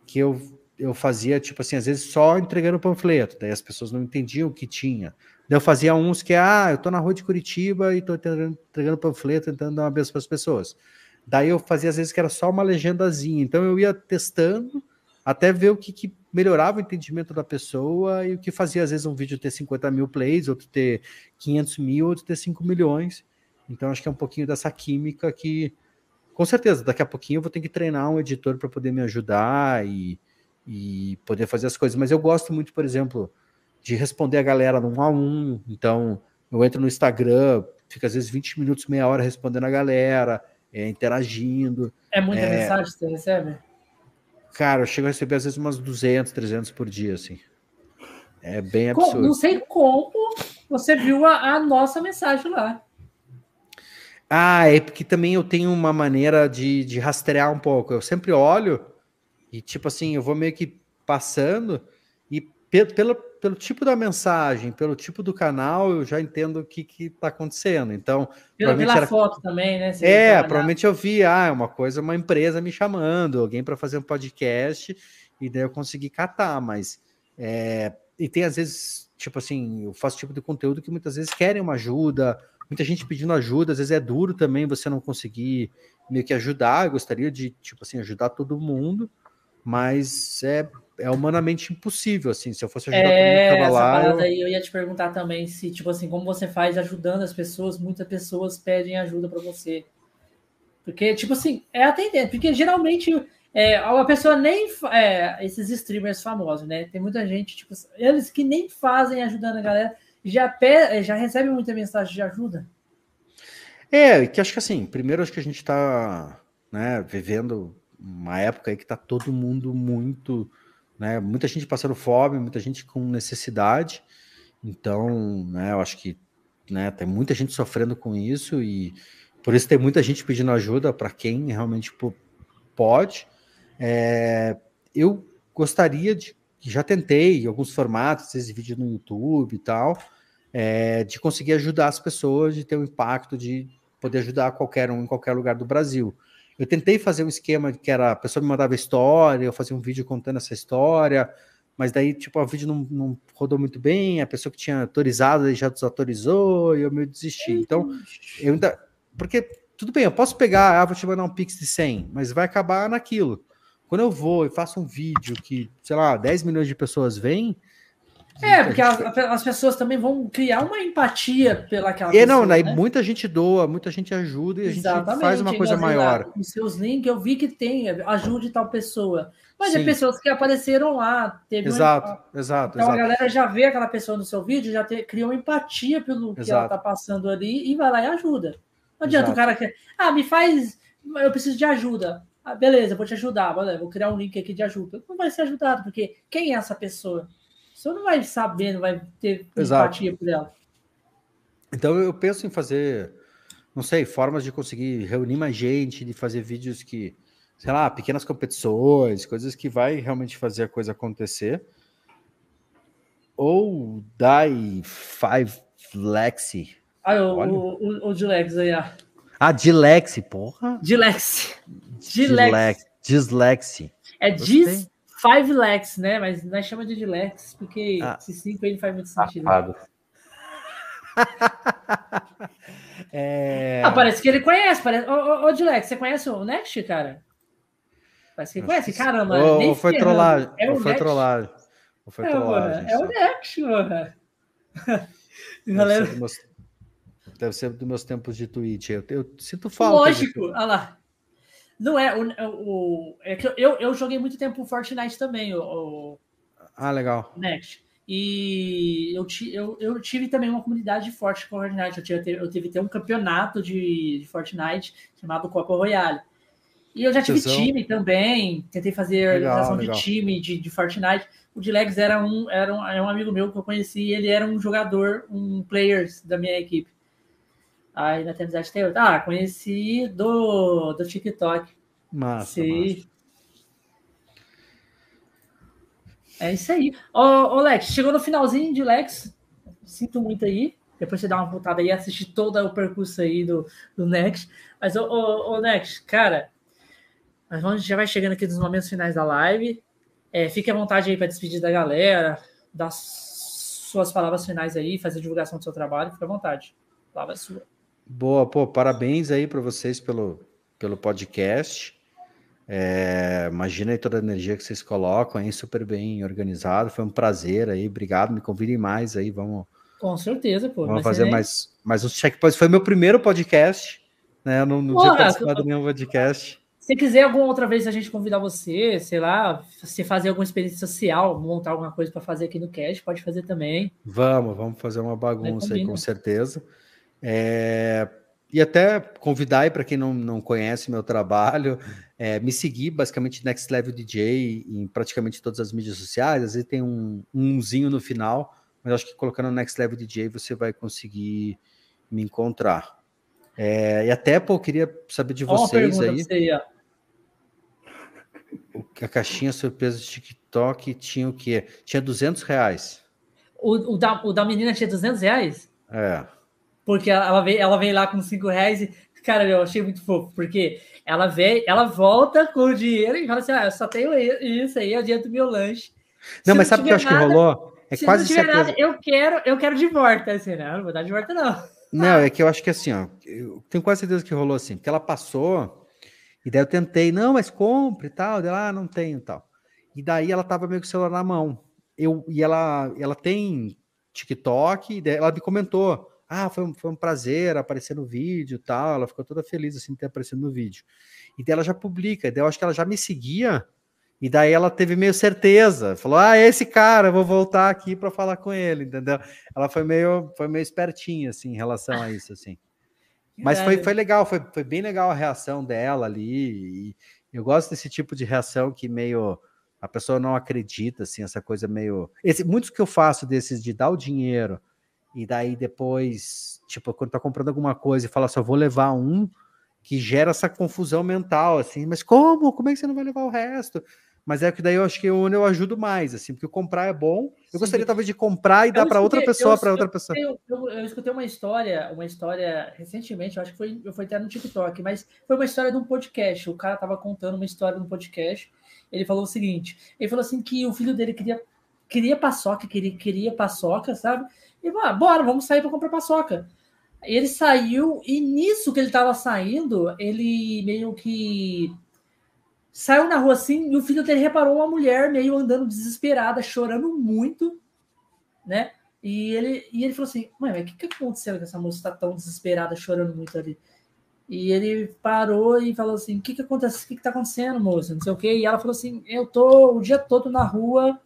que eu, eu fazia, tipo assim, às vezes só entregando o panfleto, daí as pessoas não entendiam o que tinha. Eu fazia uns que, ah, eu tô na rua de Curitiba e tô entregando panfleto, tentando dar uma benção para as pessoas. Daí eu fazia às vezes que era só uma legendazinha. Então eu ia testando até ver o que, que, melhorava o entendimento da pessoa e o que fazia às vezes um vídeo ter 50 mil plays, outro ter 500 mil, outro ter 5 milhões. Então acho que é um pouquinho dessa química que, com certeza, daqui a pouquinho eu vou ter que treinar um editor para poder me ajudar e, e poder fazer as coisas. Mas eu gosto muito, por exemplo, de responder a galera num a um. Então eu entro no Instagram, fica às vezes 20 minutos, meia hora respondendo a galera é, interagindo. É muita é... mensagem que você recebe? Cara, eu chego a receber às vezes umas 200, 300 por dia, assim. É bem absurdo. Não sei como você viu a, a, nossa mensagem lá. Ah, é porque também eu tenho uma maneira de, de rastrear um pouco. Eu sempre olho e, tipo assim, eu vou meio que passando e pelo, pelo tipo da mensagem, pelo tipo do canal, eu já entendo o que está acontecendo. Então, pela, pela era... foto também, né? Você é, provavelmente eu vi, ah, é uma coisa, uma empresa me chamando, alguém para fazer um podcast, e daí eu consegui catar, mas é... e tem às vezes, tipo assim, eu faço tipo de conteúdo que muitas vezes querem uma ajuda, muita gente pedindo ajuda, às vezes é duro também você não conseguir meio que ajudar, eu gostaria de, tipo assim, ajudar todo mundo, mas é é humanamente impossível, assim, se eu fosse ajudar é, todo mundo lá... Eu... Aí eu ia te perguntar também se, tipo assim, como você faz ajudando as pessoas, muitas pessoas pedem ajuda para você. Porque, tipo assim, é atender, porque geralmente é, a pessoa nem... É, esses streamers famosos, né? Tem muita gente, tipo, eles que nem fazem ajudando a galera, já, pe... já recebem muita mensagem de ajuda. É, que acho que assim, primeiro acho que a gente tá, né, vivendo uma época aí que tá todo mundo muito né? Muita gente passando fome, muita gente com necessidade. Então, né, eu acho que né, tem muita gente sofrendo com isso e por isso tem muita gente pedindo ajuda para quem realmente pode. É, eu gostaria de, já tentei alguns formatos, esse vídeo no YouTube e tal, é, de conseguir ajudar as pessoas, de ter um impacto, de poder ajudar qualquer um em qualquer lugar do Brasil. Eu tentei fazer um esquema que era a pessoa me mandava história, eu fazia um vídeo contando essa história, mas daí, tipo, o vídeo não, não rodou muito bem, a pessoa que tinha autorizado já desautorizou e eu meio desisti. Então, eu ainda. Porque, tudo bem, eu posso pegar, ah, vou te mandar um pix de 100, mas vai acabar naquilo. Quando eu vou e faço um vídeo que, sei lá, 10 milhões de pessoas veem, é, porque as, as, pessoas também vão criar uma empatia pelaquela é, pessoa. Não, né? muita gente doa, muita gente ajuda e Exatamente, a gente faz uma coisa maior. Os seus links eu vi que tem, ajude tal pessoa. Mas é Sim. é pessoas que apareceram lá. Teve exato, uma... exato. Então exato. a galera já vê aquela pessoa no seu vídeo, já te, cria uma empatia pelo exato. que ela tá passando ali e vai lá e ajuda. Não adianta exato. o cara que. Ah, me faz. Eu preciso de ajuda. Ah, beleza, vou te ajudar. Vou criar um link aqui de ajuda. Não vai ser ajudado, porque quem é essa pessoa? Você não vai saber, não vai ter Exato. empatia por ela. Então eu penso em fazer, não sei, formas de conseguir reunir mais gente, de fazer vídeos que, sei lá, pequenas competições, coisas que vai realmente fazer a coisa acontecer. Ou Die Five Lexi. Ah, o, o, o, o Dilex aí, ó. Ah, Dilexi, porra. Dilex. Dilex. Dislexi. É dis Five Lex, né? Mas nós chamamos de Lex, porque ah. esse 5 aí não faz muito sentido. é... ah, parece que ele conhece. Parece... Ô, ô, ô Dilex, você conhece o Next, cara? Parece que ele conhece. Caramba, ou, nem foi trollagem. É ou foi Next. trollagem. Ou foi é, trollagem. É o Next, mano. Galera... Deve ser, meus... Deve ser dos meus tempos de Twitch. Eu, eu sinto falta. Lógico, de... olha lá. Não é, o, o, é que eu, eu joguei muito tempo Fortnite também, o, o Ah, legal. Next. E eu, eu, eu tive também uma comunidade forte com Fortnite. Eu tive, eu tive até um campeonato de, de Fortnite chamado Copa Royale. E eu já tive Tesão. time também, tentei fazer legal, organização legal. de time de, de Fortnite. O Dilegs era um, era um, é um amigo meu que eu conheci, ele era um jogador, um player da minha equipe. Aí na amizade tem outro. Ah, conheci do, do TikTok. Massa, Sim. Massa. É isso aí. Ô, ô, Lex, chegou no finalzinho de Lex. Sinto muito aí. Depois você dá uma voltada aí e assistir todo o percurso aí do, do Next. Mas, ô, ô, ô Next, cara, a gente já vai chegando aqui nos momentos finais da live. É, fique à vontade aí para despedir da galera, dar suas palavras finais aí, fazer divulgação do seu trabalho. Fique à vontade. A palavra é sua. Boa, pô, parabéns aí para vocês pelo, pelo podcast. É, imagina aí toda a energia que vocês colocam aí, super bem organizado. Foi um prazer aí, obrigado. Me convidem mais aí, vamos. Com certeza, pô. Vamos fazer é... mais, mais uns checkpoints. Foi meu primeiro podcast, né? Eu não, não tinha participado do nenhum podcast. Se quiser alguma outra vez a gente convidar você, sei lá, se fazer alguma experiência social, montar alguma coisa para fazer aqui no cast, pode fazer também. Vamos, vamos fazer uma bagunça aí, com certeza. É, e até convidar aí para quem não, não conhece meu trabalho, é, me seguir basicamente Next Level DJ em praticamente todas as mídias sociais. Às vezes tem um umzinho no final, mas acho que colocando Next Level DJ você vai conseguir me encontrar. É, e até, pô, eu queria saber de vocês aí. Você, a caixinha surpresa do TikTok tinha o quê? Tinha 200 reais. O, o, da, o da menina tinha 200 reais? É. Porque ela veio, ela veio lá com 5 reais e, cara, eu achei muito fofo, porque ela vem, ela volta com o dinheiro e fala assim: ah, eu só tenho isso aí, o dinheiro do meu lanche. Não, se mas não sabe o que eu acho nada, que rolou? É se quase não tiver certeza... nada, eu quero, eu quero de volta. Assim, não, não vou dar de volta, não. Não, é que eu acho que assim, ó, eu tenho quase certeza que rolou assim, porque ela passou e daí eu tentei, não, mas compre e tal. Dela, ah, não tenho tal. E daí ela tava meio com o celular na mão. Eu, e ela, ela tem TikTok, e ela me comentou: ah, foi um, foi um prazer aparecer no vídeo tal. Ela ficou toda feliz assim de ter aparecido no vídeo. E daí ela já publica, daí eu acho que ela já me seguia. E daí ela teve meio certeza, falou: "Ah, é esse cara, eu vou voltar aqui para falar com ele", entendeu? Ela foi meio foi meio espertinha assim em relação a isso assim. Mas foi, foi legal, foi, foi bem legal a reação dela ali. E eu gosto desse tipo de reação que meio a pessoa não acredita, assim, essa coisa meio. Esse, muitos que eu faço desses de dar o dinheiro e daí depois, tipo, quando tá comprando alguma coisa e fala só vou levar um, que gera essa confusão mental, assim, mas como? Como é que você não vai levar o resto? Mas é que daí eu acho que onde eu ajudo mais, assim, porque comprar é bom. Eu Sim. gostaria talvez de comprar e dar para outra pessoa, para outra pessoa. Eu, eu, eu, escutei uma história, uma história recentemente, eu acho que foi, foi até no TikTok, mas foi uma história de um podcast. O cara tava contando uma história no podcast. Ele falou o seguinte: ele falou assim que o filho dele queria queria paçoca, queria, queria paçoca, sabe? E ah, bora, vamos sair para comprar paçoca. Ele saiu, e nisso que ele estava saindo, ele meio que saiu na rua assim e o filho dele reparou uma mulher meio andando desesperada, chorando muito, né? E ele, e ele falou assim: Mãe, mas o que, que aconteceu que essa moça está tão desesperada, chorando muito ali? E ele parou e falou assim: O que, que acontece? O que, que tá acontecendo, moça? Não sei o quê. E ela falou assim: Eu tô o dia todo na rua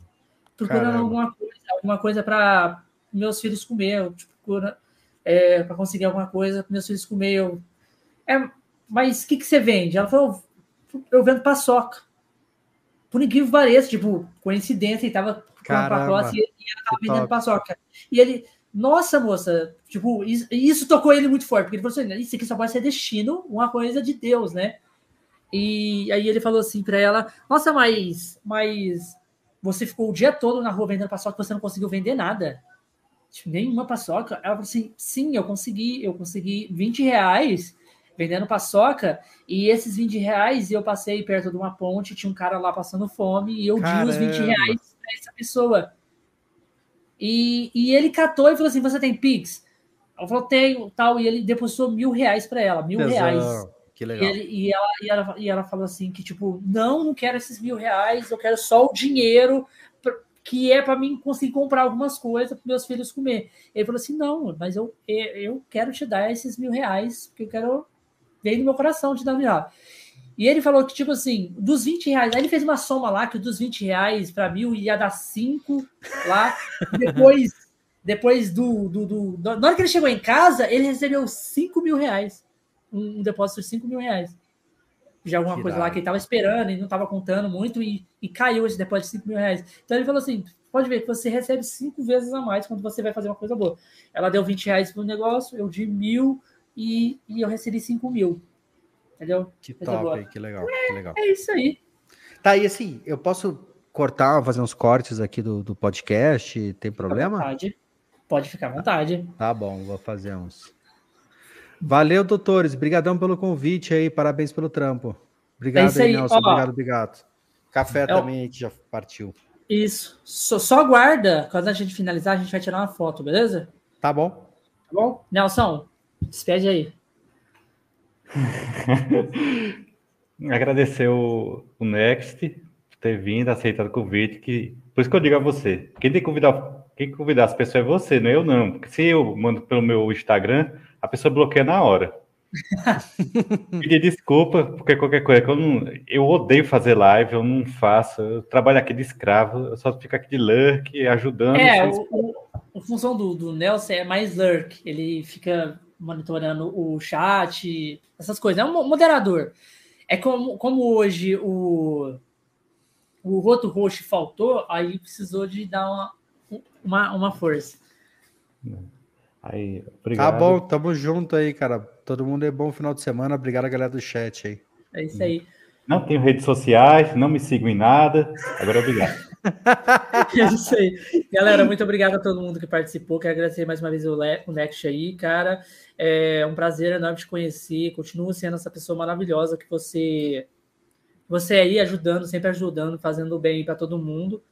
procurando Caramba. alguma coisa, alguma coisa para meus filhos comer. Eu tipo, procuro, é, para conseguir alguma coisa para meus filhos comer. Eu, é, mas o que, que você vende? Ela falou: eu vendo paçoca. Por incrível que pareça, tipo, coincidência, ele tava com uma paçoca e ela tava vendendo top. paçoca. E ele, nossa, moça, tipo, isso, isso, tocou ele muito forte, porque ele falou assim: isso aqui só pode ser destino, uma coisa de Deus, né? E aí ele falou assim para ela: Nossa, mas, mas você ficou o dia todo na rua vendendo paçoca, você não conseguiu vender nada. Tipo, nenhuma paçoca. Ela falou assim: Sim, eu consegui, eu consegui 20 reais vendendo paçoca, e esses 20 reais eu passei perto de uma ponte, tinha um cara lá passando fome, e eu Caramba. di os 20 reais para essa pessoa. E, e ele catou e falou assim: Você tem Pix? Eu falei, tenho, tal, e ele depositou mil reais para ela, mil Tesão. reais. Que legal. E, ele, e, ela, e, ela, e ela falou assim: que tipo, não, não quero esses mil reais, eu quero só o dinheiro que é para mim conseguir comprar algumas coisas para meus filhos comer. Ele falou assim: não, mas eu, eu quero te dar esses mil reais, porque eu quero veio no meu coração de dar melhor. E ele falou que, tipo assim, dos 20 reais, aí ele fez uma soma lá, que dos 20 reais para mil ia dar 5 lá. Depois, depois do, do, do, Na hora que ele chegou em casa, ele recebeu 5 mil reais. Um, depósito de 5 mil reais. De alguma coisa lá que ele estava esperando e não estava contando muito, e, e caiu esse depósito de 5 mil reais. Então ele falou assim: pode ver que você recebe cinco vezes a mais quando você vai fazer uma coisa boa. Ela deu 20 reais pro negócio, eu de mil e, e eu recebi 5 mil. Entendeu? Que top, que legal, é, que legal. É isso aí. Tá, e assim, eu posso cortar, fazer uns cortes aqui do, do podcast? Tem problema? Pode, pode ficar à vontade. Tá bom, vou fazer uns. Valeu, doutores. Obrigadão pelo convite aí. Parabéns pelo trampo. Obrigado, é aí, Nelson. Ó, obrigado, obrigado. Café é também, a gente já partiu. Isso. Só, só guarda, quando a gente finalizar, a gente vai tirar uma foto, beleza? Tá bom. Tá bom? Nelson, despede aí. Agradecer o, o Next por ter vindo, aceitado o convite. Que, por isso que eu digo a você: quem tem que convidar, quem convidar as pessoas é você, não é eu, não. Porque se eu mando pelo meu Instagram, a pessoa bloqueia na hora. Pedir desculpa, porque qualquer coisa, eu, não, eu odeio fazer live, eu não faço, eu trabalho aqui de escravo, eu só fico aqui de lurk, ajudando. É, o, o, a função do, do Nelson é mais lurk, ele fica monitorando o chat, essas coisas. É um moderador. É como, como hoje o, o Roto Roxo faltou, aí precisou de dar uma, uma, uma força. Aí, obrigado. Tá bom, tamo junto aí, cara. Todo mundo é bom final de semana. Obrigado a galera do chat aí. É isso aí. Não tenho redes sociais, não me sigam em nada. Agora obrigado. é isso aí. Galera, muito obrigado a todo mundo que participou. Quero agradecer mais uma vez o, Le o Next aí, cara. É um prazer enorme te conhecer. Continua sendo essa pessoa maravilhosa que você você aí ajudando, sempre ajudando, fazendo bem para todo mundo.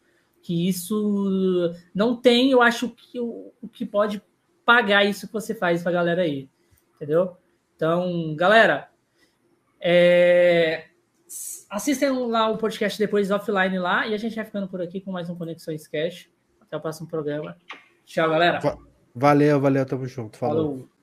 Que isso não tem, eu acho que o, o que pode pagar isso que você faz para a galera aí, entendeu? Então, galera, é... assistem lá o podcast depois offline lá e a gente vai ficando por aqui com mais um Conexões Cash. Até o próximo programa. Tchau, galera. Valeu, valeu, tamo junto. Falou. Falou.